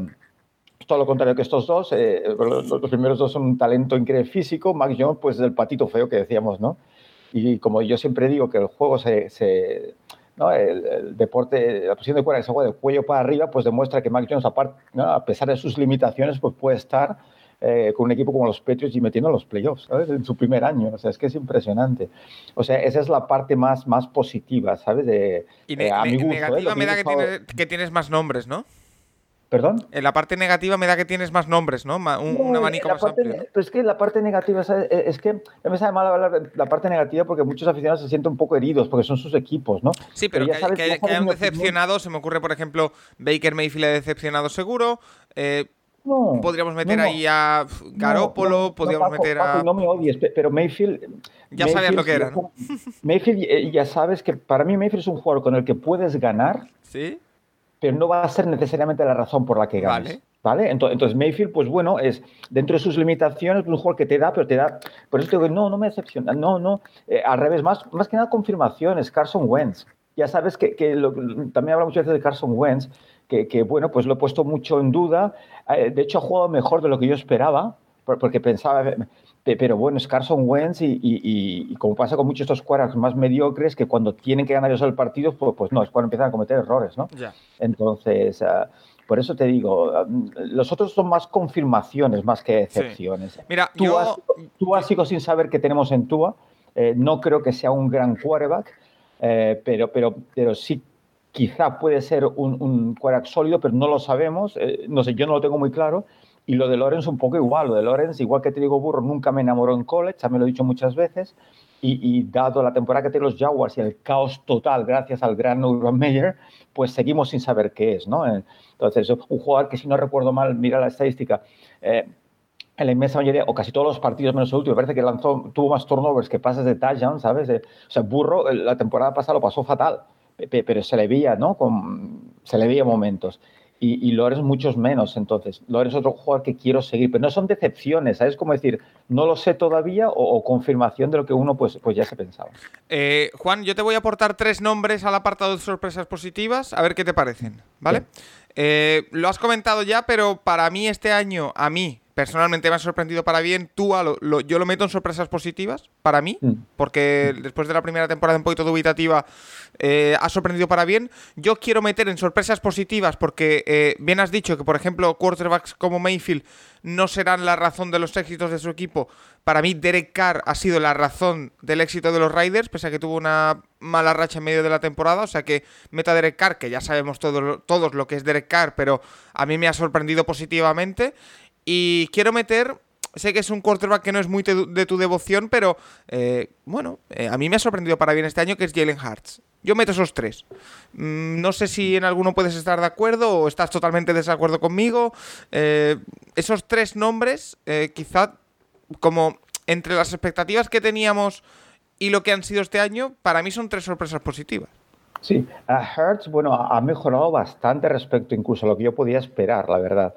todo lo contrario que estos dos. eh, los, los primeros dos son un talento increíble físico. Mac Jones, pues el patito feo que decíamos, ¿no? Y como yo siempre digo que el juego se. se- ¿no? el, el deporte, la posición de cuerda que se juega de cuello para arriba, pues demuestra que Mac Jones, aparte, ¿no? a pesar de sus limitaciones, pues puede estar eh, con un equipo como los Patriots y metiendo los playoffs, ¿sabes? En su primer año. O sea, es que es impresionante. O sea, esa es la parte más, más positiva, ¿sabes? De, Y ne- eh, a mi gusto, ¿eh? negativa Lo me da que tienes, que tienes más nombres, ¿no? ¿Perdón? En la parte negativa me da que tienes más nombres, ¿no? Un, un No, abanico más parte- amplio. ¿no? Pero es que la parte negativa, ¿sabes? Eh, es que no me sabe mal hablar de la parte negativa porque muchos aficionados se sienten un poco heridos porque son sus equipos, ¿no? Sí, pero, que, sabes- que- ya que sabes hayan decepcionado, se me ocurre, por ejemplo, Baker Mayfield ha decepcionado seguro. eh, No, podríamos meter no, ahí a Garópolo, No, podríamos Paco, meter Paco, a. no me odies, pe- pero Mayfield. Ya sabías Mayfield, lo que era. Mayfield, eh, ya sabes que para mí Mayfield es un jugador con el que puedes ganar, ¿Sí? Pero no va a ser necesariamente la razón por la que ganes. Vale. Vale. Ento- Entonces, Mayfield, pues bueno, es dentro de sus limitaciones, un jugador que te da, pero te da. Por eso te digo, no, no me decepciona. No, no. eh, al revés, más, más que nada confirmaciones. Carson Wentz. Ya sabes que, que lo- también habla muchas veces de Carson Wentz, que, que, bueno, pues lo he puesto mucho en duda. Eh, de hecho, ha jugado mejor de lo que yo esperaba, por- porque pensaba. Pe- Pero bueno, es Carson Wentz y, y- y- y como pasa con muchos de estos quarterbacks más mediocres, que cuando tienen que ganar ellos el partido, pues, pues no, es cuando empiezan a cometer errores, ¿no? Ya. Entonces, ah, por eso te digo, ah, los otros son más confirmaciones más que excepciones. Mira, Tú, yo. has, tú has sigo sin saber qué tenemos en Tua. Eh, no creo que sea un gran quarterback, eh, pero, pero, pero sí quizá puede ser un, un quarterback sólido, pero no lo sabemos. Eh, no sé, yo no lo tengo muy claro. Y lo de Lorenz un poco igual. Lo de Lorenz, igual que te digo, Burro, nunca me enamoró en college, ya me lo he dicho muchas veces. Y, y dado la temporada que tienen los Jaguars y el caos total gracias al gran Urban Meyer, pues seguimos sin saber qué es, ¿no? Entonces, un jugador que si no recuerdo mal, mira la estadística, eh, en la inmensa mayoría, o casi todos los partidos menos el último, parece que lanzó, tuvo más turnovers que pases de touchdown, ¿sabes? o sea, Burro la temporada pasada lo pasó fatal, pero se le veía, ¿no? Con, se le veía momentos. Y, y Lores muchos menos, entonces. Lores es otro jugador que quiero seguir, pero no son decepciones, ¿sabes? Como decir, no lo sé todavía o, confirmación de lo que uno pues, pues ya se pensaba. Eh, Juan, yo te voy a aportar tres nombres al apartado de sorpresas positivas, a ver qué te parecen, ¿vale? Eh, lo has comentado ya, pero para mí este año, a mí, personalmente me ha sorprendido para bien. Tú, yo lo meto en sorpresas positivas para mí, mm. porque después de la primera temporada un poquito dubitativa eh, ha sorprendido para bien. Yo quiero meter en sorpresas positivas porque eh, bien has dicho que, por ejemplo, quarterbacks como Mayfield no serán la razón de los éxitos de su equipo. Para mí, Derek Carr ha sido la razón del éxito de los Riders, pese a que tuvo una mala racha en medio de la temporada. O sea que meta Derek Carr, que ya sabemos todos, todos lo que es Derek Carr, pero a mí me ha sorprendido positivamente. Y quiero meter sé que es un quarterback que no es muy de tu devoción, pero eh, bueno, eh, a mí me ha sorprendido para bien este año que es Jalen Hurts. Yo meto esos tres. Mm, no sé si en alguno puedes estar de acuerdo o estás totalmente desacuerdo conmigo. Eh, esos tres nombres, quizá como entre las expectativas que teníamos y lo que han sido este año, para mí son tres sorpresas positivas. Sí, a bueno, ha mejorado bastante respecto incluso a lo que yo podía esperar, la verdad.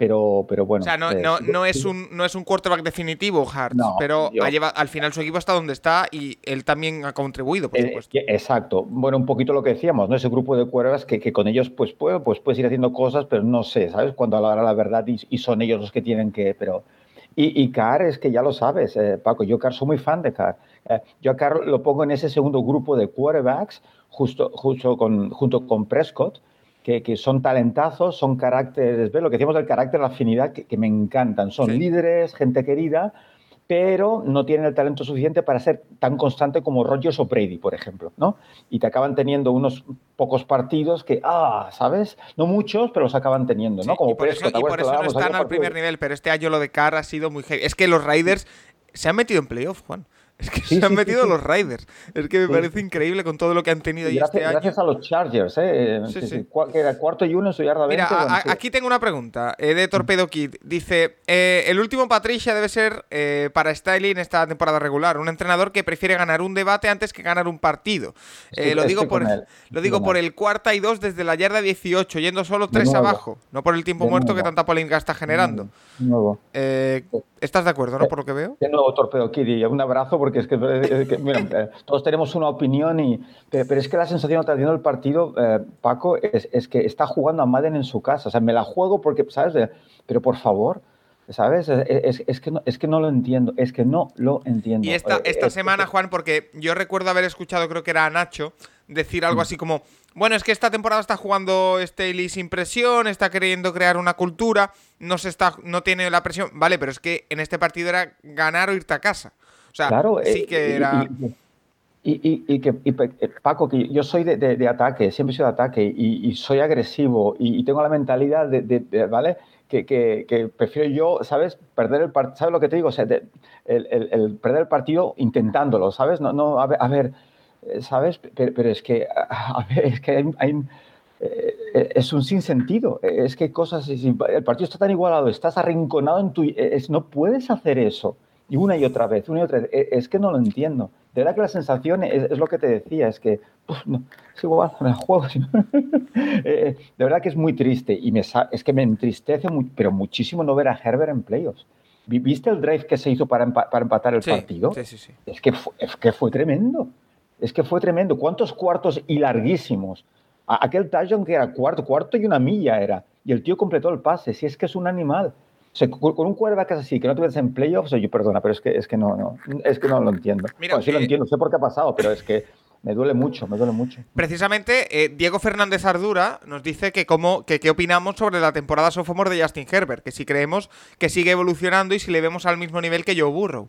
Pero, pero bueno. O sea, no, no, no, es un, no es un quarterback definitivo, Hart, pero al final su equipo está donde está y él también ha contribuido, por eh, supuesto. exacto. Bueno, un poquito lo que decíamos, ¿no? Ese grupo de quarterbacks que, que con ellos pues, puedo, pues puedes ir haciendo cosas, pero no sé, ¿sabes? Cuando hablará la verdad y, son ellos los que tienen que. Pero, y, y Carr es que ya lo sabes, eh, Paco. Yo, Carr, soy muy fan de Carr. Eh, yo a Carr lo pongo en ese segundo grupo de quarterbacks, justo, justo con, junto con Prescott que, son talentazos, son caracteres, ¿ves? Lo que decíamos del carácter, la afinidad, que, me encantan. Son líderes, gente querida, pero no tienen el talento suficiente para ser tan constante como Rogers o Brady, por ejemplo, ¿no? Y te acaban teniendo unos pocos partidos que, ah, ¿sabes? No muchos, pero los acaban teniendo, ¿no? como y por eso, y por eso no están al primer nivel, pero este año lo de Carr ha sido muy heavy. Es que los Raiders se han metido en playoff, Juan. Es que se han metido los Riders. Es que me parece increíble con todo lo que han tenido este año. Gracias a los Chargers, ¿eh? que era cuarto y uno en su yarda Mira, aquí tengo una pregunta eh, de Torpedo Kid. Dice: eh, El último Patricia debe ser eh, para Styling esta temporada regular. Un entrenador que prefiere ganar un debate antes que ganar un partido. lo digo, por, lo digo por el cuarta y dos desde la yarda 18, yendo solo tres abajo. No por el tiempo muerto que tanta polémica está generando. Nuevo. ¿Estás de acuerdo, no? Por lo que veo. De nuevo, Torpedo Kid. Y un abrazo porque es que, eh, todos tenemos una opinión, y, pero, es que la sensación que está el partido, eh, Paco, es, que está jugando a Madden en su casa. O sea, me la juego porque, ¿sabes? Pero por favor, ¿sabes? Es, que no, es que no lo entiendo, es que no lo entiendo. Y esta, esta semana, Juan, porque yo recuerdo haber escuchado, creo que era a Nacho, decir algo mm. así como, bueno, es que esta temporada está jugando Staley sin presión, está queriendo crear una cultura, no, se está, no tiene la presión, vale, pero es que en este partido era ganar o irte a casa. O sea, claro, sí eh, que era... Y, que, eh, Paco, que yo soy de, ataque, siempre he sido de ataque y, soy agresivo y, tengo la mentalidad de, ¿vale? Que, prefiero yo, ¿sabes? Perder el partido, ¿sabes lo que te digo? O sea, el, perder el partido intentándolo, ¿sabes? No, no, a ver, a ver eh, ¿sabes? Pero, es que, a ver, es que hay, es un sinsentido. Es que cosas, el partido está tan igualado, estás arrinconado en tu... Es, no puedes hacer eso. Y una y otra vez, una y otra vez. E, es que no lo entiendo. De verdad que la sensación es, lo que te decía, es que no, es igual, me la juego. Eh, eh, de verdad que es muy triste y me, es que me entristece, pero muchísimo no ver a Herbert en playoffs. ¿Viste el drive que se hizo para, para empatar el partido? Sí, sí, sí. Es que, fue, es que fue tremendo. Es que fue tremendo. ¿Cuántos cuartos y larguísimos? aquel touchdown que era cuarto, cuarto y una milla era. Y el tío completó el pase. Si es que es un animal con un quarterback así, que no tuvieras en playoffs, yo perdona, pero es que, es que no, no, es que no lo entiendo. Mira, sí lo entiendo, sé por qué ha pasado, pero es que me duele mucho, me duele mucho. Precisamente, eh, Diego Fernández Ardura nos dice que, cómo, que qué opinamos sobre la temporada sophomore de Justin Herbert, que si creemos que sigue evolucionando y si le vemos al mismo nivel que Joe Burrow.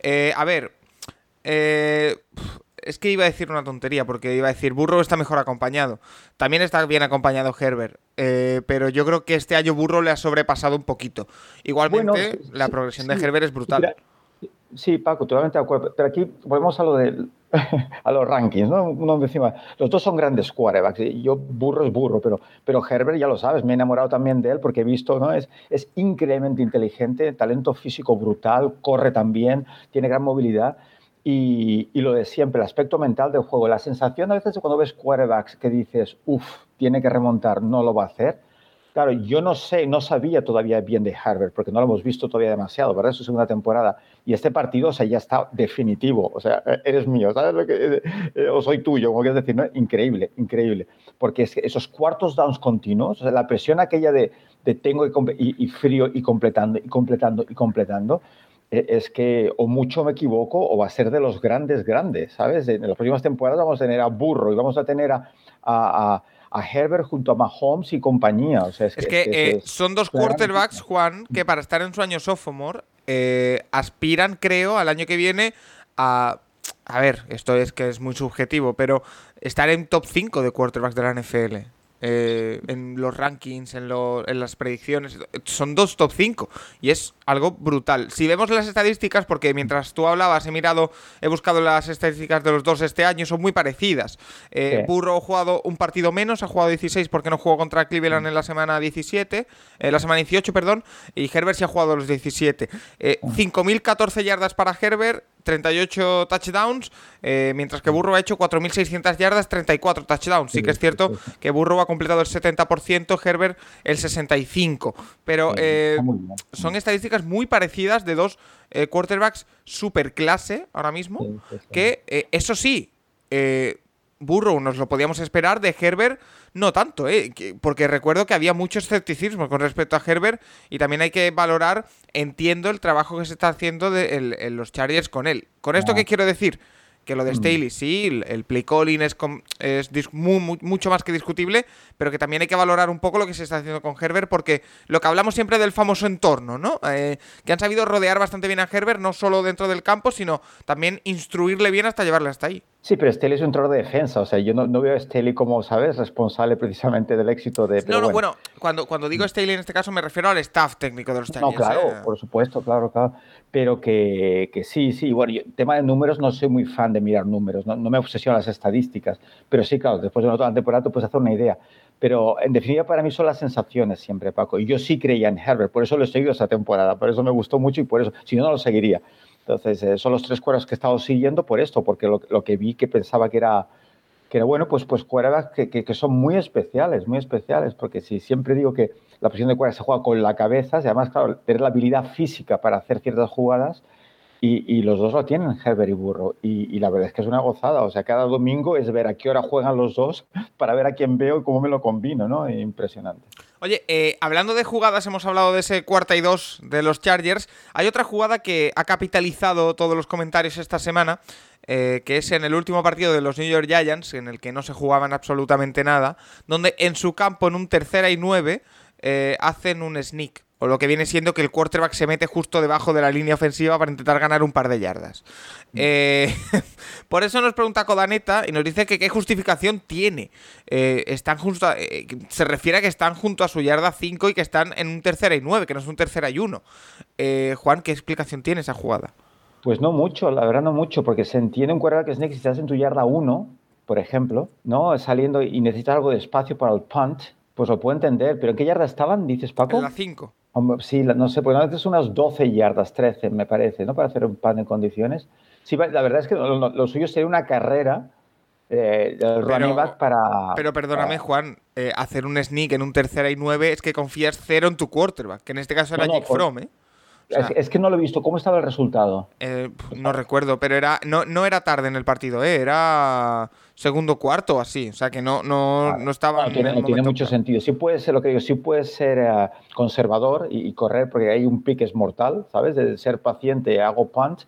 Eh, a ver, eh, es que iba a decir una tontería, porque iba a decir Burro está mejor acompañado. También está bien acompañado Herbert, eh, pero yo creo que este año Burro le ha sobrepasado un poquito. Igualmente, la progresión de Herbert es brutal. Sí, Paco, totalmente de acuerdo. Pero aquí volvemos a lo de a los rankings, ¿no? Uno encima. Los dos son grandes quarterbacks. Yo burro es burro, pero, pero Herbert ya lo sabes, me he enamorado también de él porque he visto, ¿no? Es, es increíblemente inteligente, talento físico brutal, corre también, tiene gran movilidad. Y, y, lo de siempre, el aspecto mental del juego, la sensación a veces cuando ves quarterbacks que dices, uff, tiene que remontar, no lo va a hacer Claro, yo no sé, no sabía todavía bien de Harvard, porque no lo hemos visto todavía demasiado, ¿verdad? Su segunda temporada. Y este partido, o sea, ya está definitivo. O sea, e-, eres mío, ¿sabes lo que eh, O soy tuyo, como quieres decir, ¿no? Increíble, increíble. Porque es que esos cuartos downs continuos, o sea, la presión aquella de, de tengo y, y, frío y completando, y completando, y completando, es que o mucho me equivoco o va a ser de los grandes, grandes, ¿sabes? En las próximas temporadas vamos a tener a Burro y vamos a tener a, a a Herbert junto a Mahomes y compañía. O sea, es, que, eh, son dos quarterbacks, Juan, que para estar en su año sophomore eh, aspiran, creo, al año que viene a... A ver, esto es que es muy subjetivo, pero estar en top 5 de quarterbacks de la NFL. Eh, en los rankings, en, en, las predicciones. Son dos top 5 y es algo brutal. Si vemos las estadísticas, porque mientras tú hablabas he mirado, he buscado las estadísticas de los dos este año, son muy parecidas. Eh, Burro ha jugado un partido menos, ha jugado 16 porque no jugó contra Cleveland en la semana 17, en eh, la semana 18, perdón, y Herbert sí ha jugado los 17. 5.014 yardas para Herbert, 38 touchdowns, eh, mientras que Burro ha hecho 4.600 yardas, 34 touchdowns. Sí, que es cierto que Burro ha completado el 70%, Herbert el 65%. Pero eh, son estadísticas muy parecidas de dos eh, quarterbacks super clase ahora mismo, que eso sí, Burro nos lo podíamos esperar, de Herbert no tanto, ¿eh? porque recuerdo que había mucho escepticismo con respecto a Herbert y también hay que valorar, entiendo, el trabajo que se está haciendo de, en los Chargers con él. ¿Con esto qué quiero decir? que lo de mm. Staley sí, el, play calling es, es mucho más que discutible, pero que también hay que valorar un poco lo que se está haciendo con Herbert, porque lo que hablamos siempre del famoso entorno, ¿no? Eh, que han sabido rodear bastante bien a Herbert, no solo dentro del campo, sino también instruirle bien hasta llevarle hasta ahí. Sí, pero Staley es un entrenador de defensa, o sea, yo no, veo a Staley como, ¿sabes?, responsable precisamente del éxito de... No, no, bueno, cuando, cuando digo Staley en este caso me refiero al staff técnico de los. No, claro, ¿eh? por supuesto, claro, claro pero que, que sí, sí, bueno, yo, tema de números no soy muy fan de mirar números, no, no me obsesionan las estadísticas, pero sí, claro, después de una temporada tú puedes hacer una idea. Pero en definitiva para mí son las sensaciones siempre, Paco. Y yo sí creía en Herbert, por eso lo he seguido esa temporada, por eso me gustó mucho y por eso, si no, no lo seguiría. Entonces, eh, son los tres cuadros que he estado siguiendo por esto, porque lo, lo que vi que pensaba que era, que era bueno, pues, pues quarterbacks que, que, son muy especiales, muy especiales, porque si siempre digo que la posición de quarterback se juega con la cabeza, además, claro, tener la habilidad física para hacer ciertas jugadas, y, y los dos lo tienen, Herbert y Burro, y, y, la verdad es que es una gozada, o sea, cada domingo es ver a qué hora juegan los dos para ver a quién veo y cómo me lo combino, ¿no? Impresionante. Oye, eh, hablando de jugadas, hemos hablado de ese cuarta y dos de los Chargers. Hay otra jugada que ha capitalizado todos los comentarios esta semana, eh, que es en el último partido de los New York Giants, en el que no se jugaban absolutamente nada, donde en su campo, en un tercera y nueve, eh, hacen un sneak. O lo que viene siendo que el quarterback se mete justo debajo de la línea ofensiva para intentar ganar un par de yardas. Eh, por eso nos pregunta Codaneta y nos dice que qué justificación tiene. Eh, están justo eh, se refiere a que están junto a su yarda 5 y que están en un tercera y 9, que no es un tercera y 1. Eh, Juan, ¿qué explicación tiene esa jugada? Pues no mucho, la verdad no mucho, porque se entiende un quarterback que es si estás en tu yarda 1, por ejemplo, ¿no? Saliendo y necesitas algo de espacio para el punt, pues lo puedo entender. ¿Pero en qué yarda estaban, dices Paco? En la 5. Sí, no sé, pues veces unas 12 yardas, 13 me parece, ¿no? Para hacer un pan en condiciones. Sí, la verdad es que lo, lo suyo sería una carrera eh, el running back para... Pero perdóname, Juan, eh, hacer un sneak en un tercera y nueve es que confías cero en tu quarterback, que en este caso era no, no, Jake Fromm, ¿eh? O sea, es, es, que no lo he visto. ¿Cómo estaba el resultado? Eh, no recuerdo, pero era no, no era tarde en el partido, ¿eh? era segundo cuarto así. O sea que no, no, no estaba. No, tiene, no tiene mucho sentido. Sí puede ser lo que digo, sí puede ser uh, conservador y, y, correr, porque hay un pick es mortal, ¿sabes? De ser paciente, hago punch.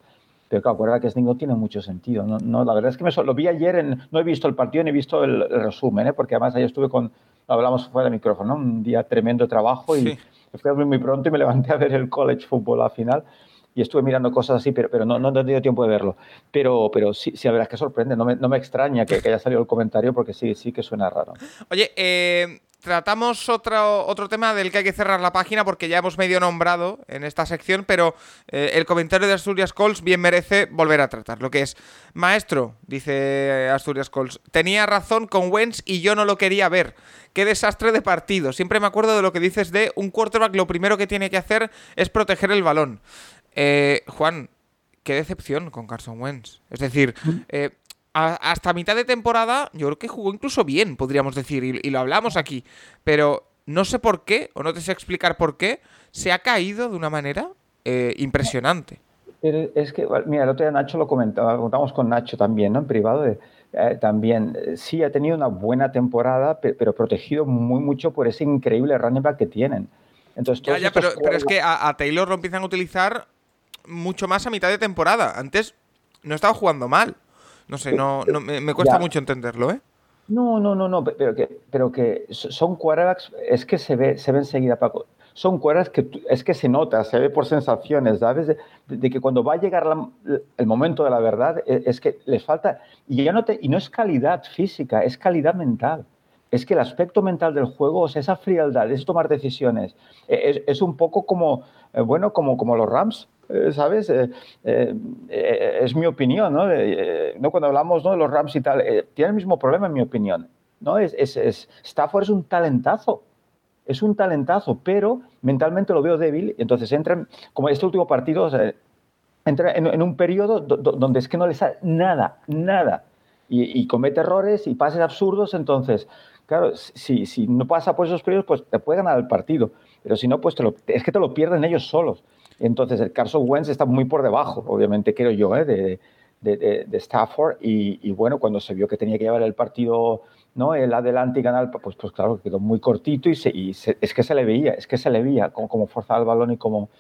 Pero claro, acuérdate que Sting no tiene mucho sentido. No, no, la verdad es que me, lo vi ayer, en, no he visto el partido ni he visto el, el resumen, ¿eh? porque además ayer estuve con, hablamos fuera del micrófono, ¿no? un día tremendo trabajo y. Sí fui a muy pronto y me levanté a ver el college football al final y estuve mirando cosas así, pero, pero no, no he tenido tiempo de verlo. Pero, pero sí, sí, la verdad es que sorprende, no me, no me extraña que, haya salido el comentario porque sí, sí que suena raro. Oye, eh, tratamos otro, otro tema del que hay que cerrar la página porque ya hemos medio nombrado en esta sección, pero eh, el comentario de Asturias Cols bien merece volver a tratar. Lo que es, maestro, dice Asturias Cols, tenía razón con Wentz y yo no lo quería ver. Qué desastre de partido. Siempre me acuerdo de lo que dices de un quarterback, lo primero que tiene que hacer es proteger el balón. Eh, Juan, qué decepción con Carson Wentz. Es decir, eh, hasta mitad de temporada, yo creo que jugó incluso bien, podríamos decir, y, lo hablamos aquí. Pero no sé por qué, o no te sé explicar por qué, se ha caído de una manera eh, impresionante. Pero es que, mira, el otro día Nacho lo comentaba, contamos con Nacho también, ¿no? En privado, eh, también, sí, ha tenido una buena temporada, pero, protegido muy mucho por ese increíble running back que tienen. Entonces, ya, ya, pero, pero, es que a, a Taylor lo empiezan a utilizar mucho más a mitad de temporada. Antes no estaba jugando mal. No sé, no, no me, cuesta mucho entenderlo, ¿eh? No, no, no, no, pero que, pero que son quarterbacks, es que se ve, se ve enseguida, Paco. Son quarterbacks que es que se nota, se ve por sensaciones, ¿sabes? De, que cuando va a llegar el momento de la verdad, e, es, que les falta. Y, ya no te, y no es calidad física, es calidad mental. Es que el aspecto mental del juego, o sea, esa frialdad, es tomar decisiones, e, es, es un poco como, eh, bueno, como, como los Rams ¿sabes? Eh, eh, es mi opinión, ¿no? ¿no? Cuando hablamos de los Rams y tal, tiene el mismo problema en mi opinión, ¿no? Es, es, Stafford es un talentazo, es un talentazo, pero mentalmente lo veo débil, entonces entra, como este último partido, entra en, un periodo donde es que no le sale nada, nada, y, comete errores y pases absurdos, entonces, claro, si no pasa por esos periodos, pues te puede ganar el partido, pero si no, pues es que te lo pierden ellos solos. Entonces, el Carson Wentz está muy por debajo, obviamente, creo yo, ¿eh? de, de, de, Stafford. Y, bueno, cuando se vio que tenía que llevar el partido ¿no? el adelante y ganar, pues, pues claro, quedó muy cortito y, y es que se le veía, es que se le veía como, como forzaba el balón y como...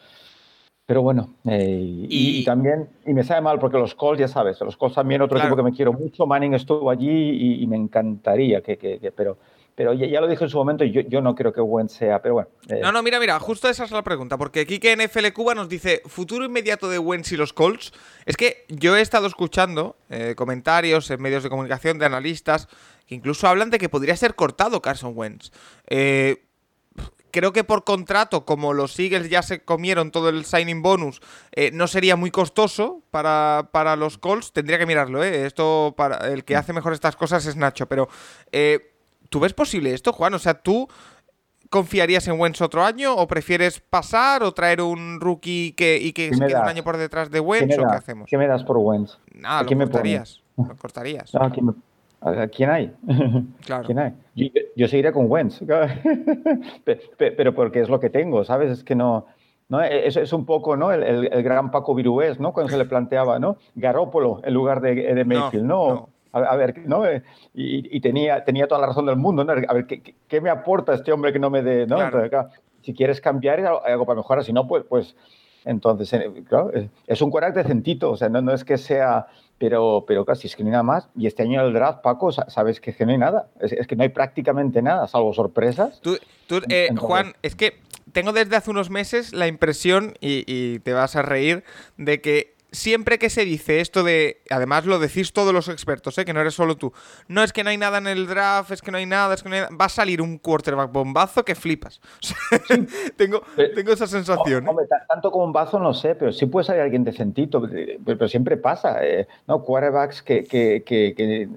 Pero bueno, eh, y, también, y me sabe mal porque los Colts, ya sabes, los Colts también otro equipo que me quiero mucho, Manning estuvo allí y, me encantaría que, que, que pero pero ya, lo dije en su momento y yo, yo no creo que Wentz sea, pero bueno. Eh. No, no, mira, mira, justo esa es la pregunta, porque aquí que NFL Cuba nos dice futuro inmediato de Wentz y los Colts. Es que yo he estado escuchando eh, comentarios en medios de comunicación de analistas que incluso hablan de que podría ser cortado Carson Wentz. Eh, creo que por contrato, como los Eagles ya se comieron todo el signing bonus, no sería muy costoso para, para, los Colts. Tendría que mirarlo, ¿eh? Esto, para el que mm. hace mejor estas cosas es Nacho, pero ¿Tú ves posible esto, Juan? O sea, ¿tú confiarías en Wentz otro año o prefieres pasar o traer un rookie que, y que se quede un año por detrás de Wentz o qué hacemos? ¿Qué me das por Wentz? Nada, lo cortarías. Lo cortarías. ¿a, quién, hay? Claro. ¿Quién hay? Yo, seguiría con Wentz. pero porque es lo que tengo, ¿sabes? Es que no... ¿no? E, es, es un poco ¿no? el, gran Paco Virués, ¿no? Cuando se le planteaba, ¿no? Garópolo en lugar de, de Mayfield, ¿no? A, ver, ¿no? Eh, y, tenía, tenía toda la razón del mundo, ¿no? A ver, ¿qué, me aporta este hombre que no me dé, ¿no? si quieres cambiar, algo para mejorar, si no, pues, pues entonces, eh, claro, es un carácter decentito, o sea, no, no es que sea, pero, pero casi es que no hay nada más. Y este año en el draft, Paco, sabes que, no hay nada, es, que no hay prácticamente nada, salvo sorpresas. Tú, eh, Juan, es que tengo desde hace unos meses la impresión, y, y te vas a reír, de que siempre que se dice esto de, además lo decís todos los expertos, ¿eh? que no eres solo tú, no es que no hay nada en el draft, es que no hay nada, es que no hay nada, va a salir un quarterback bombazo que flipas. tengo, tengo esa sensación. ¿eh? tanto como un bazo no sé, pero sí puede salir alguien decentito, pero, siempre pasa, eh, ¿no? Quarterbacks que, que, que,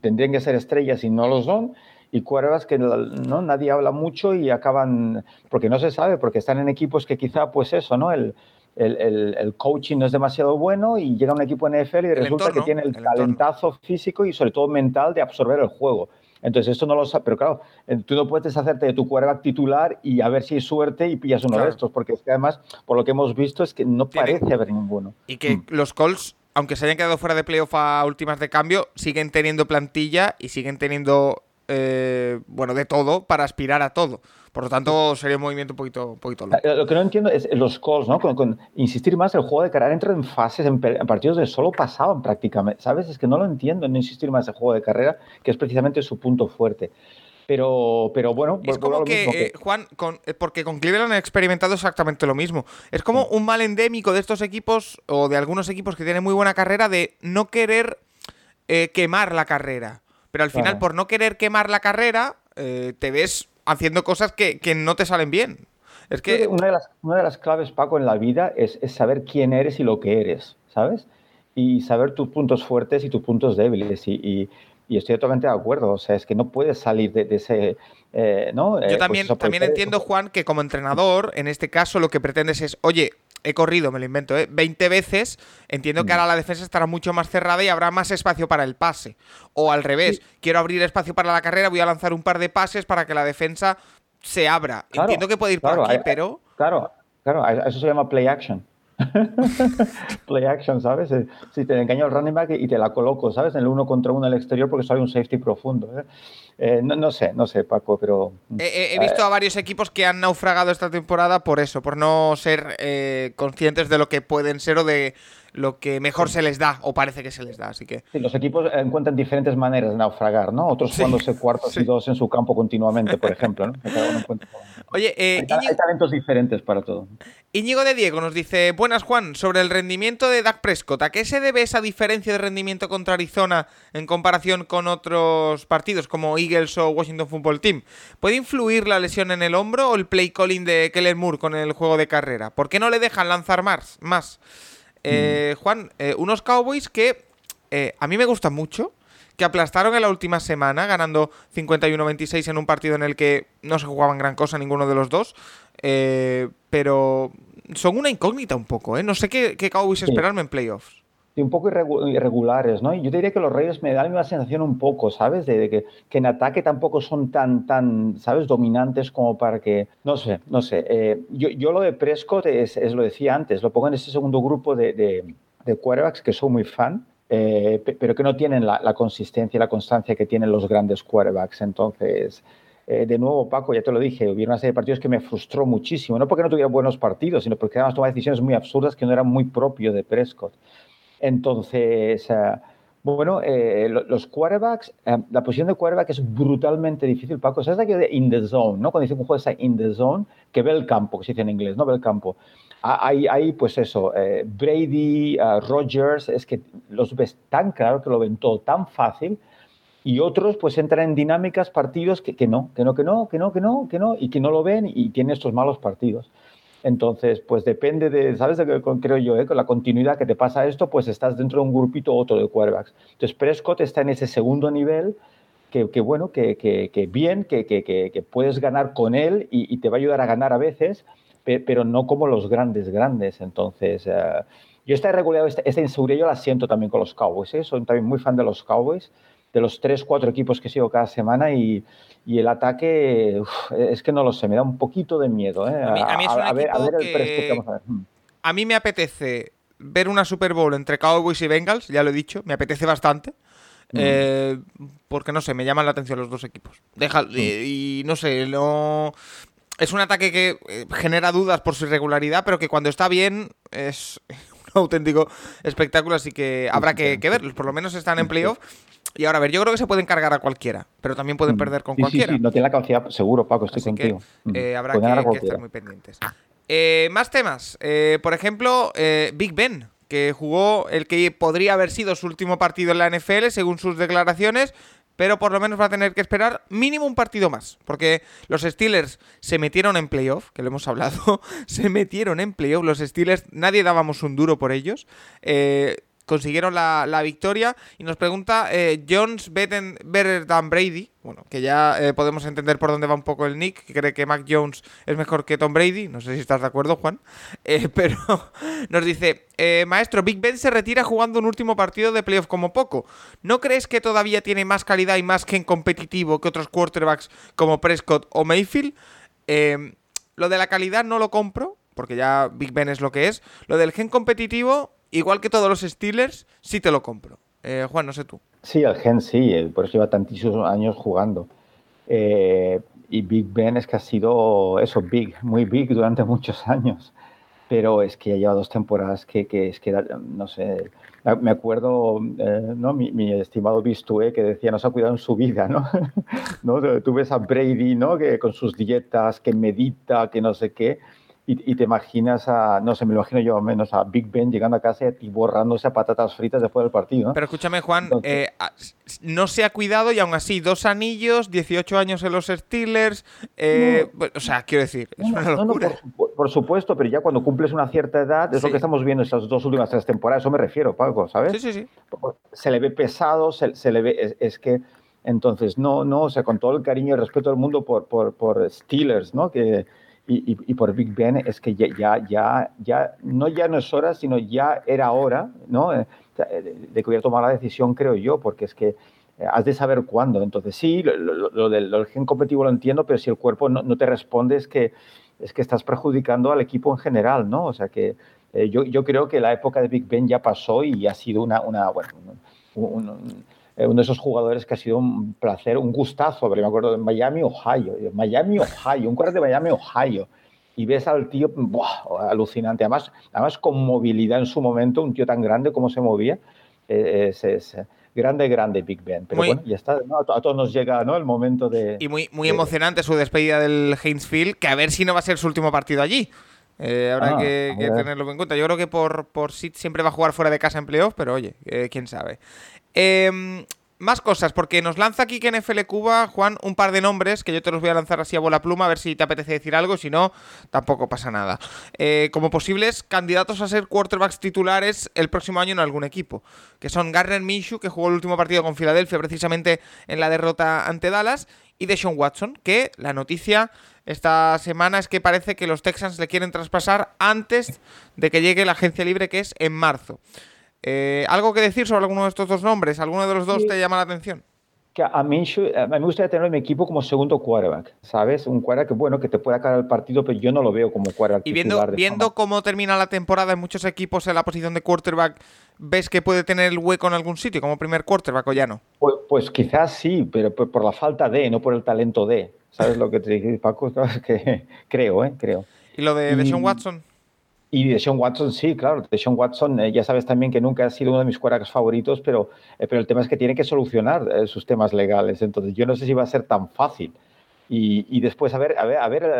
tendrían que ser estrellas y no lo son y quarterbacks que no nadie habla mucho y acaban porque no se sabe porque están en equipos que quizá pues eso no el el, coaching no es demasiado bueno y llega un equipo NFL y resulta que tiene el, talentazo físico y sobre todo mental de absorber el juego. Entonces, esto no lo sabe, pero claro, eh, tú no puedes hacerte de tu quarterback titular y a ver si hay suerte y pillas uno de estos, porque es que además, por lo que hemos visto, es que no parece haber ninguno. Y que mm. los Colts, aunque se hayan quedado fuera de playoff a últimas de cambio, siguen teniendo plantilla y siguen teniendo, eh, bueno, de todo para aspirar a todo. Por lo tanto, sería un movimiento un poquito, poquito loco. Lo que no entiendo es los calls, ¿no? Con, insistir más, el juego de carrera entra en fases, en, partidos de solo pasaban prácticamente, ¿sabes? Es que no lo entiendo, no insistir más en el juego de carrera, que es precisamente su punto fuerte. Pero, pero bueno, es como que, eh, Juan, eh, porque con Cleveland han experimentado exactamente lo mismo. Es como un mal endémico de estos equipos o de algunos equipos que tienen muy buena carrera de no querer eh, quemar la carrera. Pero al final, por no querer quemar la carrera, eh, te ves haciendo cosas que, que no te salen bien. Es que... Una de las, una de las claves, Paco, en la vida es, es saber quién eres y lo que eres, ¿sabes? Y saber tus puntos fuertes y tus puntos débiles. Y, y, y estoy totalmente de acuerdo. O sea, es que no puedes salir de, de ese. Eh, ¿no? Yo Eh, también, pues también pues, entiendo, Juan, que como entrenador, en este caso lo que pretendes es, oye, he corrido, me lo invento, ¿eh? 20 veces, entiendo que Mm. ahora la defensa estará mucho más cerrada y habrá más espacio para el pase. O al revés, quiero abrir espacio para la carrera, voy a lanzar un par de pases para que la defensa se abra. Claro, entiendo que puede ir por aquí, hay- pero... Claro, claro, eso se llama play action. play action, ¿sabes? Eh, Si te engaño el running back y te la coloco, ¿sabes? En el uno contra uno al exterior porque sale un safety profundo. ¿eh? Eh, no, no sé, no sé, Paco, pero. He, he- he visto a varios equipos que han naufragado esta temporada por eso, por no ser eh, conscientes de lo que pueden ser o de lo que mejor se les da o parece que se les da. Así que Sí, los equipos encuentran diferentes maneras de naufragar, ¿no? Otros Sí, jugándose cuartos sí. y dos en su campo continuamente, por ejemplo, ¿no? Oye, eh, hay, ta- Íñigo- hay talentos diferentes para todo. Íñigo de Diego nos dice, buenas Juan, sobre el rendimiento de Dak Prescott, ¿a qué se debe esa diferencia de rendimiento contra Arizona en comparación con otros partidos como Eagles o Washington Football Team? ¿Puede influir la lesión en el hombro o el play calling de Kellen Moore con el juego de carrera? ¿Por qué no le dejan lanzar más? más? Eh, Juan, eh, unos Cowboys que eh, a mí me gustan mucho, que aplastaron en la última semana, ganando 51-26 en un partido en el que no se jugaban gran cosa ninguno de los dos. eh, pero son una incógnita un poco, ¿eh? No sé qué, qué Cowboys Sí. esperarme en playoffs. Y un poco irregu- irregulares, ¿no? Y yo diría que los Raiders me dan misma sensación un poco, ¿sabes? De, que, que en ataque tampoco son tan, tan, ¿sabes? Dominantes como para que, no sé, no sé. Eh, yo, yo lo de Prescott es, es lo decía antes, lo pongo en ese segundo grupo de, de, de quarterbacks que soy muy fan, eh, pe- pero que no tienen la, la consistencia y la constancia que tienen los grandes quarterbacks. Entonces, eh, de nuevo, Paco, ya te lo dije, hubo una serie de partidos que me frustró muchísimo, no porque no tuviera buenos partidos, sino porque además tomaba decisiones muy absurdas que no eran muy propios de Prescott. Entonces, eh, bueno, eh, lo- los quarterbacks, eh, la posición de quarterback es brutalmente difícil, Paco. ¿Sabes aquello de in the zone, no? Cuando dicen un juego está in the zone, que ve el campo, que se dice en inglés, no ve el campo. Ah, Hay, hay pues eso, eh, Brady, ah, Rogers, es que los ves tan claro que lo ven todo tan fácil y otros pues entran en dinámicas, partidos que, que no, que no, que no, que no, que no, que no, y que no lo ven y tienen estos malos partidos. Entonces, pues depende de, ¿sabes? De, creo yo, ¿eh? con la continuidad que te pasa esto, pues estás dentro de un grupito u otro de quarterbacks. Entonces, Prescott está en ese segundo nivel que, bueno, que, que- bien, que, puedes ganar con él y, te va a ayudar a ganar a veces, pe- pero no como los grandes, grandes. Entonces, eh, yo esta irregularidad, esta, esta inseguridad yo la siento también con los Cowboys. ¿eh? Soy también muy fan de los Cowboys, de los tres, cuatro equipos que sigo cada semana y, y el ataque, uf, es que no lo sé, me da un poquito de miedo. ¿eh? A mí- a mí es un ver, a equipo ver el que- Prescott que vamos a ver. A mí me apetece ver una Super Bowl entre Cowboys y Bengals, ya lo he dicho, me apetece bastante. eh, porque no sé, me llaman la atención los dos equipos. Deja, eh, y no sé, no. Es un ataque que eh, genera dudas por su irregularidad, pero que cuando está bien es un auténtico espectáculo, así que habrá que, que verlos. Por lo menos están en playoff. Y ahora, a ver, yo creo que se pueden cargar a cualquiera, pero también pueden perder con Mm. Sí, sí, cualquiera. sí, no tiene la capacidad, seguro, Paco, estoy Así contigo. Mm. eh, habrá que, que cualquiera. estar muy pendientes. Eh, más temas. Eh, por ejemplo, Big Ben, que jugó el que podría haber sido su último partido en la NFL, según sus declaraciones, pero por lo menos va a tener que esperar mínimo un partido más, porque los Steelers se metieron en playoff, que lo hemos hablado, se metieron en playoff, los Steelers, nadie dábamos un duro por ellos. Eh, consiguieron la, la victoria. Y nos pregunta eh, Jones better, better than Brady. Bueno, que ya eh, podemos entender por dónde va un poco el Nick, que cree que Mac Jones es mejor que Tom Brady. No sé si estás de acuerdo, Juan. Eh, pero nos dice, eh, maestro, Big Ben se retira jugando un último partido de playoff como poco. ¿No crees que todavía tiene más calidad y más gen competitivo que otros quarterbacks como Prescott o Mayfield? Lo de la calidad no lo compro, porque ya Big Ben es lo que es. Lo del gen competitivo, igual que todos los Steelers, sí te lo compro. Eh, Juan, no sé tú. Sí, el gen sí, por eso lleva tantísimos años jugando. Eh, y Big Ben es que ha sido eso, big, muy big durante muchos años. Pero es que ya lleva dos temporadas que, que es que, no sé, me acuerdo, eh, ¿no? Mi, mi, estimado Bistue que decía, no se ha cuidado en su vida, ¿no? ¿no? Tú ves a Brady, ¿no? Que con sus dietas, que medita, que no sé qué. Y, y, te imaginas a, no sé, me lo imagino yo menos a Big Ben llegando a casa y borrándose a patatas fritas después del partido. ¿no? Pero escúchame, Juan, Entonces, eh, no se ha cuidado y aún así, dos anillos, 18 años en los Steelers. Eh, no, o sea, quiero decir, es no, una locura. Por, por, supuesto, pero ya cuando cumples una cierta edad, es Sí. lo que estamos viendo estas dos últimas tres temporadas, eso me refiero, Paco, ¿sabes? Sí, sí, sí. Se le ve pesado, se, se le ve, es, es, que, entonces, no, no, o sea, con todo el cariño y respeto del mundo por, por, por Steelers, ¿no? Que, y, y, y, por Big Ben es que ya, ya, ya, ya, no ya no es hora, sino ya era hora, ¿no? Eh, De que hubiera tomado la decisión, creo yo, porque es que eh, has de saber cuándo. Entonces, sí, lo, lo, lo, del, lo, del, gen competitivo lo entiendo, pero si el cuerpo no, no, te responde, es que, es que estás perjudicando al equipo en general, ¿no? O sea que eh, yo, yo creo que la época de Big Ben ya pasó y ha sido una, una bueno, un, un, un uno de esos jugadores que ha sido un placer, un gustazo, pero me acuerdo de Miami, Ohio, Miami, Ohio, un cuarto de Miami, Ohio, y ves al tío, ¡buah! alucinante, además, además con movilidad en su momento, un tío tan grande como se movía, eh, es, es grande, grande Big Ben, pero muy, bueno, ya está, ¿no? a, todos nos llega ¿no? el momento de... Y muy, muy de, emocionante su despedida del Heinz Field, que a ver si no va a ser su último partido allí. Eh, habrá Ah, que, que tenerlo en cuenta. Yo creo que por, por Sid siempre va a jugar fuera de casa en playoff, pero oye, eh, quién sabe. Eh, más cosas, porque nos lanza aquí que NFL Cuba, Juan, un par de nombres que yo te los voy a lanzar así a bola pluma, a ver si te apetece decir algo, si no, tampoco pasa nada. Eh, como posibles candidatos a ser quarterbacks titulares el próximo año en algún equipo, que son Garner Minshew, que jugó el último partido con Filadelfia precisamente en la derrota ante Dallas, y Deshaun Watson, que la noticia esta semana es que parece que los Texans le quieren traspasar antes de que llegue la agencia libre, que es en marzo. Eh, ¿Algo que decir sobre alguno de estos dos nombres? ¿Alguno de los dos Sí. te llama la atención? que a mí, a mí me gustaría tenerlo en mi equipo como segundo quarterback, ¿sabes? Un quarterback que, bueno, que te pueda acabar el partido, pero yo no lo veo como quarterback Y viendo, viendo cómo termina la temporada en muchos equipos en la posición de quarterback, ¿ves que puede tener el hueco en algún sitio como primer quarterback o ya no? Pues, pues quizás sí, pero por, por, la falta de, no por el talento de. ¿Sabes lo que te dije, Paco? que creo, ¿eh? Creo. ¿Y lo de, Y- de Sean Watson? Y de Sean Watson, sí, claro. De Sean Watson, eh, ya sabes también que nunca ha sido uno de mis quarterbacks favoritos, pero, eh, pero el tema es que tiene que solucionar eh, sus temas legales. Entonces, yo no sé si va a ser tan fácil. Y, después, a ver,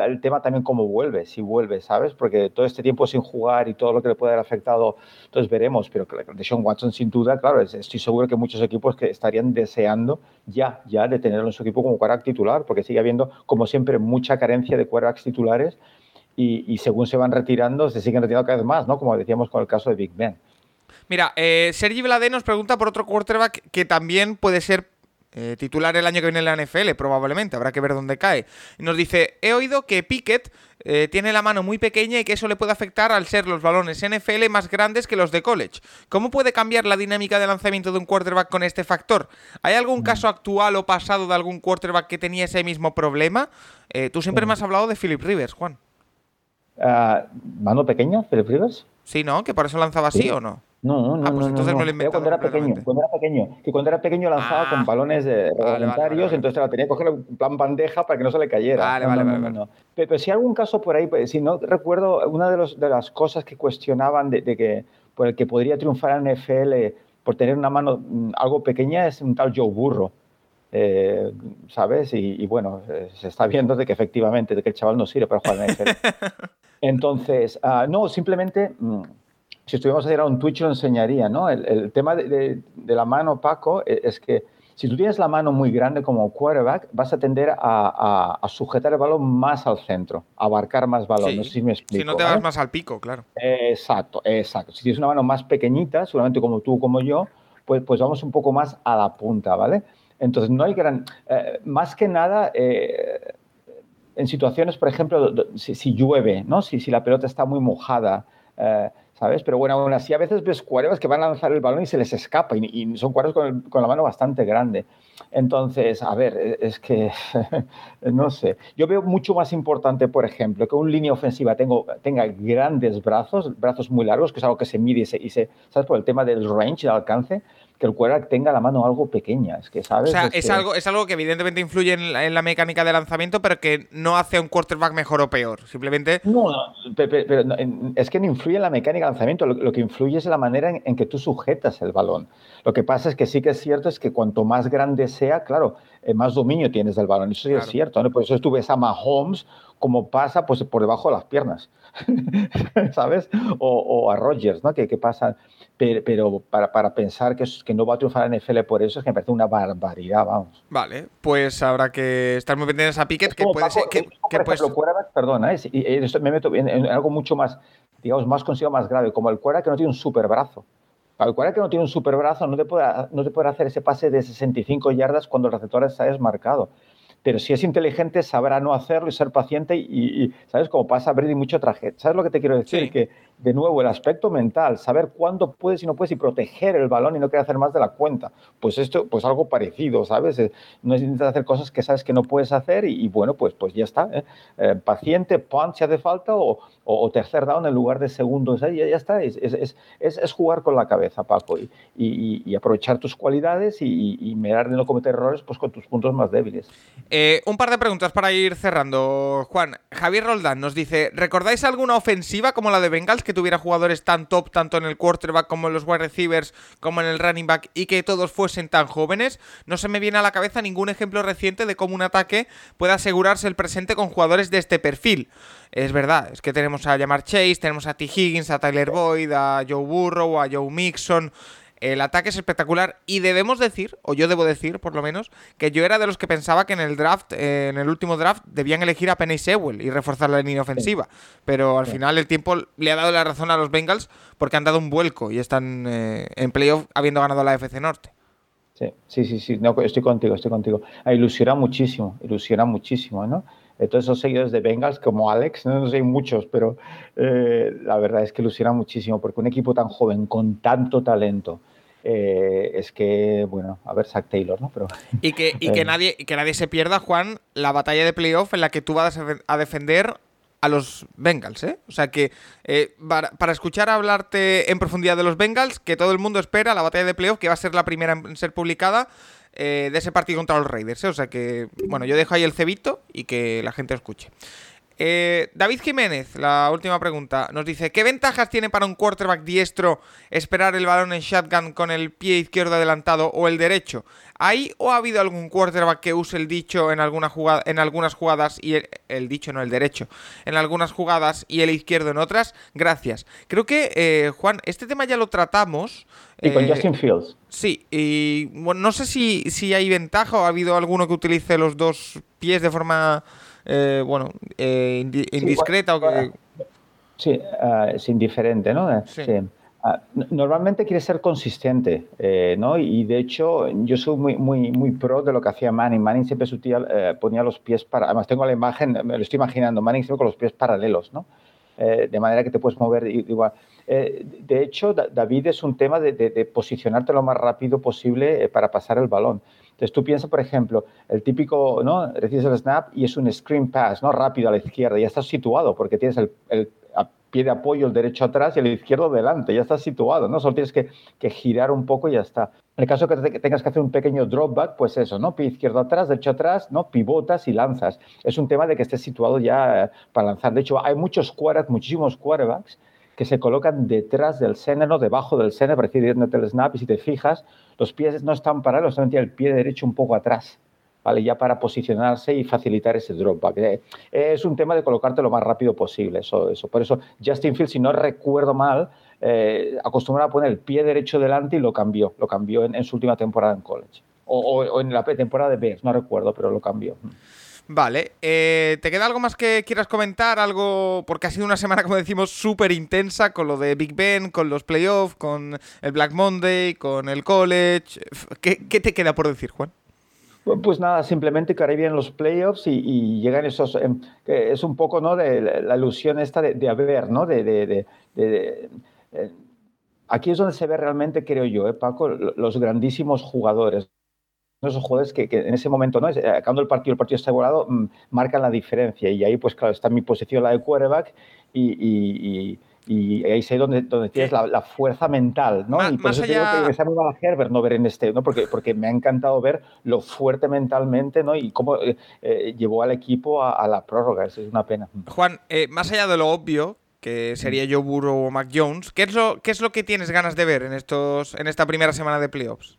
el tema también cómo vuelve, si vuelve, ¿sabes? Porque todo este tiempo sin jugar y todo lo que le puede haber afectado, entonces veremos. Pero de Sean Watson, sin duda, claro, es- estoy seguro que muchos equipos que estarían deseando ya, ya de tenerlo en su equipo como quarterback titular, porque sigue habiendo, como siempre, mucha carencia de quarterbacks titulares y, y según se van retirando, se siguen retirando cada vez más, ¿no? Como decíamos con el caso de Big Ben. Mira, eh, Sergi Vlade nos pregunta por otro quarterback que también puede ser eh, titular el año que viene en la NFL, probablemente, habrá que ver dónde cae. Nos dice, he oído que Pickett eh, tiene la mano muy pequeña y que eso le puede afectar al ser los balones NFL más grandes que los de college. ¿Cómo puede cambiar la dinámica de lanzamiento de un quarterback con este factor? ¿Hay algún caso actual o pasado de algún quarterback que tenía ese mismo problema? Eh, tú siempre me has hablado de Philip Rivers, Juan. Ah, ¿Mano pequeña, Philip Rivers? Sí, ¿no? ¿Que por eso lanzaba así Sí. o no? No, no, Ah, pues no, entonces no, lo no. Era cuando era pequeño, cuando era pequeño, que cuando era pequeño lanzaba Ah. con balones eh, vale, reglamentarios, vale. entonces la tenía que coger en plan bandeja para que no se le cayera. Vale, No, vale, vale, vale. Pero, pero si hay algún caso por ahí, pues, si no recuerdo, una de, los, de las cosas que cuestionaban de, de que por el que podría triunfar en NFL por tener una mano mm, algo pequeña es un tal Joe Burro. eh, ¿Sabes? Y, y bueno, eh, se está viendo de que efectivamente, de que el chaval no sirve para jugar en NFL. Entonces, ah, no, simplemente, mm, si estuviéramos a hacer un Twitch lo enseñaría, ¿no? El, el tema de, de- de la mano, Paco, e- es que si tú tienes la mano muy grande como quarterback, vas a tender a, a- a sujetar el balón más al centro, a abarcar más balón. Sí. No sé si me explico. Si no te vas más al pico, claro. Exacto, exacto. Si tienes una mano más pequeñita, seguramente como tú, como yo, pues, pues vamos un poco más a la punta, ¿vale? Entonces, no hay gran... eh, más que nada, eh, en situaciones, por ejemplo, si, si llueve, ¿no? Si, si la pelota está muy mojada, eh, ¿sabes? Pero bueno, aún así a veces ves cuadros que van a lanzar el balón y se les escapa y, y son cuadros con, con la mano bastante grande. Entonces, a ver, e- es que, no sé, yo veo mucho más importante, por ejemplo, que un línea ofensiva tengo, tenga grandes brazos, brazos muy largos, que es algo que se mide y se, y se- ¿sabes? Por el tema del range, del alcance, que el quarterback tenga la mano algo pequeña, es que, O ¿sabes? sea, Es es que- algo, es algo que evidentemente influye en la, en la mecánica de lanzamiento, pero que no hace a un quarterback mejor o peor. Simplemente No, no, pe- pe- pero, no, es que no influye en la mecánica de lanzamiento, lo, lo que influye es la manera en, en que tú sujetas el balón. Lo que pasa es que sí que es cierto es que cuanto más grande sea, claro, eh, más dominio tienes del balón. Eso sí Claro. es cierto, ¿no? Por eso tú ves a Mahomes como pasa pues, por debajo de las piernas, ¿sabes? O, o a Rodgers, ¿no? Que, que pasa, pero, pero para, para pensar que, que no va a triunfar en NFL por eso es que me parece una barbaridad, vamos. Vale, pues habrá que estar muy pendientes a Pickett, que puede Paco, ser que, que ejemplo, quarterback, perdona, ¿eh? y, y esto me meto en, en algo mucho más, digamos, más consigo más grave, como el quarterback que no tiene un super brazo. El quarterback que no tiene un super brazo no te puede, no te puede hacer ese pase de 65 yardas cuando el receptor está desmarcado. Pero si es inteligente, sabrá no hacerlo y ser paciente y, y, ¿sabes? Como pasa a Brady mucho traje. ¿Sabes lo que te quiero decir? Sí. Que, de nuevo, el aspecto mental, saber cuándo puedes y no puedes y proteger el balón y no querer hacer más de la cuenta. Pues esto, pues algo parecido, ¿sabes? Eh, No intentas hacer cosas que sabes que no puedes hacer y, bueno, pues, pues ya está. ¿eh? Eh, paciente, punt si hace falta o, o, o tercer down en lugar de segundos. ¿eh? Ya, ya está. Es, es, es, es, jugar con la cabeza, Paco, y, y, aprovechar tus cualidades y, y mirar de no cometer errores pues con tus puntos más débiles. Eh, un par de preguntas para ir cerrando. Juan, Javier Roldán nos dice: ¿Recordáis alguna ofensiva como la de Bengals que tuviera jugadores tan top, tanto en el quarterback como en los wide receivers, como en el running back, y que todos fuesen tan jóvenes? No se me viene a la cabeza ningún ejemplo reciente de cómo un ataque puede asegurarse el presente con jugadores de este perfil. Es verdad, es que tenemos a Jamar Chase, tenemos a T. Higgins, a Tyler Boyd, a Joe Burrow, a Joe Mixon. El ataque es espectacular y debemos decir, o yo debo decir por lo menos, que yo era de los que pensaba que en el draft, eh, en el último draft, debían elegir a Penny Sewell y reforzar la línea ofensiva. Pero al final el tiempo le ha dado la razón a los Bengals porque han dado un vuelco y están eh, en playoff habiendo ganado la FC Norte. Sí, sí, sí, sí. No, estoy contigo, estoy contigo. Ah, ilusiona muchísimo, ilusiona muchísimo, ¿no? Todos esos seguidores de Bengals como Alex, no, no sé muchos, pero eh, la verdad es que ilusiona muchísimo porque un equipo tan joven con tanto talento, eh, es que, bueno, a ver, Zach Taylor, ¿no? Pero, Y que, y que, Eh. nadie, y que nadie se pierda, Juan, la batalla de playoff en la que tú vas a, a defender a los Bengals, ¿eh? O sea que eh, para, para, escuchar hablarte en profundidad de los Bengals, que todo el mundo espera la batalla de playoff, que va a ser la primera en ser publicada eh, de ese partido contra los Raiders, ¿eh? O sea que, bueno, yo dejo ahí el cebito y que la gente escuche. Eh, David Jiménez, la última pregunta, nos dice: ¿Qué ventajas tiene para un quarterback diestro esperar el balón en shotgun con el pie izquierdo adelantado o el derecho? ¿Hay o ha habido algún quarterback que use el dicho en, alguna jugada, en algunas jugadas y el, el, dicho, no el derecho, en algunas jugadas y el izquierdo en otras? Gracias. Creo que, eh, Juan, este tema ya lo tratamos. Y con eh, Justin Fields. Sí, y bueno, no sé si, si hay ventaja o ha habido alguno que utilice los dos pies de forma. Eh, bueno, eh, indi indiscreta sí, bueno, o que... Sí, uh, es indiferente, ¿no? Sí. sí. Uh, normalmente quiere ser consistente, eh, ¿no? Y de hecho, yo soy muy, muy, muy pro de lo que hacía Manning. Manning siempre sutil, eh, ponía los pies para. Además, tengo la imagen, me lo estoy imaginando, Manning siempre con los pies paralelos, ¿no? Eh, de manera que te puedes mover igual. Eh, de hecho, David es un tema de, de, de, posicionarte lo más rápido posible eh, para pasar el balón. Entonces tú piensas, por ejemplo, el típico, ¿no? Recibes el snap y es un screen pass, ¿no? Rápido a la izquierda, ya estás situado porque tienes el, el pie de apoyo, el derecho atrás y el izquierdo delante, ya estás situado, ¿no? Solo tienes que, que girar un poco y ya está. En el caso que, te, tengas que hacer un pequeño drop back, pues eso, ¿no? Pie izquierdo atrás, derecho atrás, ¿no? Pivotas y lanzas. Es un tema de que estés situado ya eh, para lanzar. De hecho, hay muchos quarterbacks, muchísimos quarterbacks que se colocan detrás del center, no debajo del center, para decir, el snap, y si te fijas, los pies no están paralelos, solamente el pie derecho un poco atrás, ¿vale? Ya para posicionarse y facilitar ese drop back. Eh, es un tema de colocarte lo más rápido posible, eso, eso. Por eso Justin Fields, si no recuerdo mal, eh, acostumbraba a poner el pie derecho delante y lo cambió, lo cambió en, en su última temporada en college. O, o, o, en la temporada de Bears, no recuerdo, pero lo cambió. Vale, eh, ¿te queda algo más que quieras comentar? Algo, porque ha sido una semana, como decimos, súper intensa con lo de Big Ben, con los playoffs, con el Black Monday, con el college. ¿Qué, te queda por decir, Juan? Pues nada, simplemente que vienen los playoffs y, llegan esos. Eh, es un poco, ¿no? De la ilusión esta de, de haber, ¿no? De, de, de eh, aquí es donde se ve realmente, creo yo, ¿eh, Paco, los grandísimos jugadores esos jugadores que, que, en ese momento, ¿no? acabando el partido, el partido está igualado, mmm, marcan la diferencia. Y ahí, pues claro, está mi posición, la de quarterback, y, y, y, y ahí donde, donde tienes la, la, fuerza mental, ¿no? Más, y por eso allá... digo que me muy mal a Herbert no ver en este, ¿no? Porque, porque me ha encantado ver lo fuerte mentalmente, ¿no? Y cómo eh, eh, llevó al equipo a, a, la prórroga. Eso es una pena. Juan, eh, más allá de lo obvio, que sería Joe Burrow o Mac Jones, ¿qué es, lo, ¿qué es lo que tienes ganas de ver en, estos, en esta primera semana de playoffs?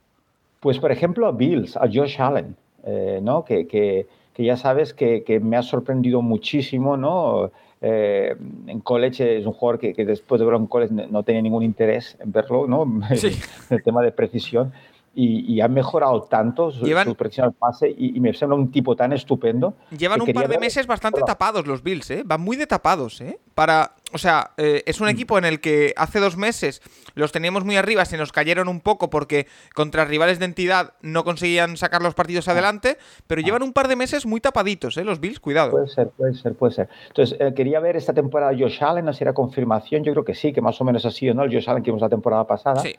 Pues, por ejemplo, a Bills, a Josh Allen, eh, ¿no? Que, que, que, ya sabes que, que, me ha sorprendido muchísimo, ¿no? Eh, en college es un jugador que, que, después de verlo en college no tenía ningún interés en verlo, ¿no? Sí. el tema de precisión. Y, y, ha mejorado tanto su, Llevan... su precisión al pase y, y, me sembra un tipo tan estupendo. Llevan un par de meses bastante tapados los Bills, ¿eh? Van muy de tapados, ¿eh? Para, o sea, eh, es un equipo en el que hace dos meses los teníamos muy arriba, se nos cayeron un poco porque contra rivales de entidad no conseguían sacar los partidos adelante, pero llevan un par de meses muy tapaditos, ¿eh? Los Bills, cuidado. Puede ser, puede ser, puede ser. Entonces, eh, quería ver esta temporada Josh Allen, si era confirmación, yo creo que sí, que más o menos ha sido, ¿no? El Josh Allen que vimos la temporada pasada. Sí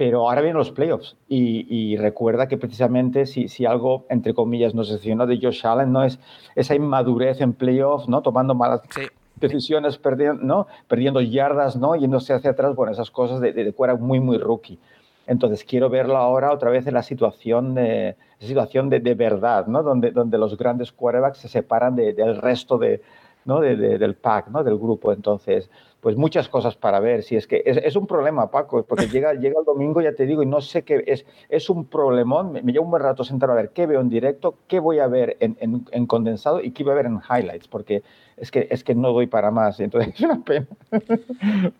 pero ahora vienen los playoffs y, y recuerda que precisamente si, si, algo, entre comillas, nos decepcionó de Josh Allen, no es esa inmadurez en playoffs, ¿no? Tomando malas sí. decisiones, perdiendo, ¿no? perdiendo yardas, ¿no? yéndose hacia atrás, bueno, esas cosas de, de, de fuera muy, muy rookie. Entonces quiero verlo ahora otra vez en la situación de, situación de, de verdad, ¿no? donde, donde los grandes quarterbacks se separan de, del resto de, ¿no? del pack, ¿no? del grupo. Entonces, pues muchas cosas para ver. Si es que es, es un problema, Paco, porque llega, llega el domingo, ya te digo, y no sé qué es. Es un problemón. Me, me, lleva un buen rato sentar a ver qué veo en directo, qué voy a ver en, en, en, condensado y qué voy a ver en highlights, porque es que, es que no doy para más. Entonces es una pena.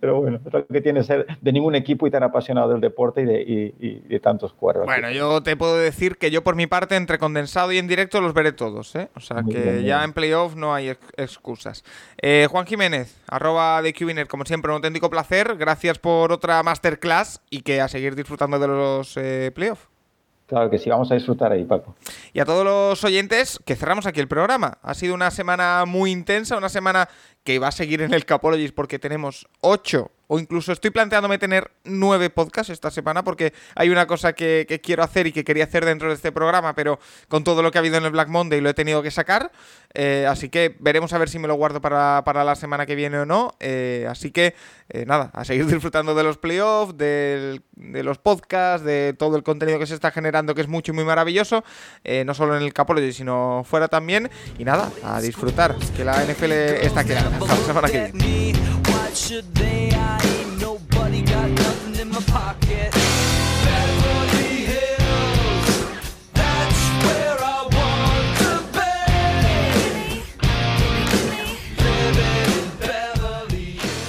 Pero bueno, es lo que tiene ser de ningún equipo y tan apasionado del deporte y de, y, y de tantos cuervos. Bueno, yo te puedo decir que yo por mi parte, entre condensado y en directo, los veré todos. ¿eh? O sea Muy que bien, ya bien. en playoff no hay ex excusas. Eh, Juan Jiménez, arroba de Qwinner, como siempre, un auténtico placer. Gracias por otra masterclass y que a seguir disfrutando de los eh, playoffs. Claro que sí, vamos a disfrutar ahí, Paco. Y a todos los oyentes, que cerramos aquí el programa. Ha sido una semana muy intensa, una semana que va a seguir en el Capologist porque tenemos ocho o incluso estoy planteándome tener nueve podcasts esta semana porque hay una cosa que, quiero hacer y que quería hacer dentro de este programa, pero con todo lo que ha habido en el Black Monday lo he tenido que sacar. Eh, así que veremos a ver si me lo guardo para, para la semana que viene o no. Eh, así que eh, nada, a seguir disfrutando de los playoffs, de, los podcasts, de todo el contenido que se está generando, que es mucho y muy maravilloso, no solo en el Capology, sino fuera también. Y nada, a disfrutar, que la NFL está quedando. Hasta semana que viene. Should they? I ain't nobody got nothing in my pocket.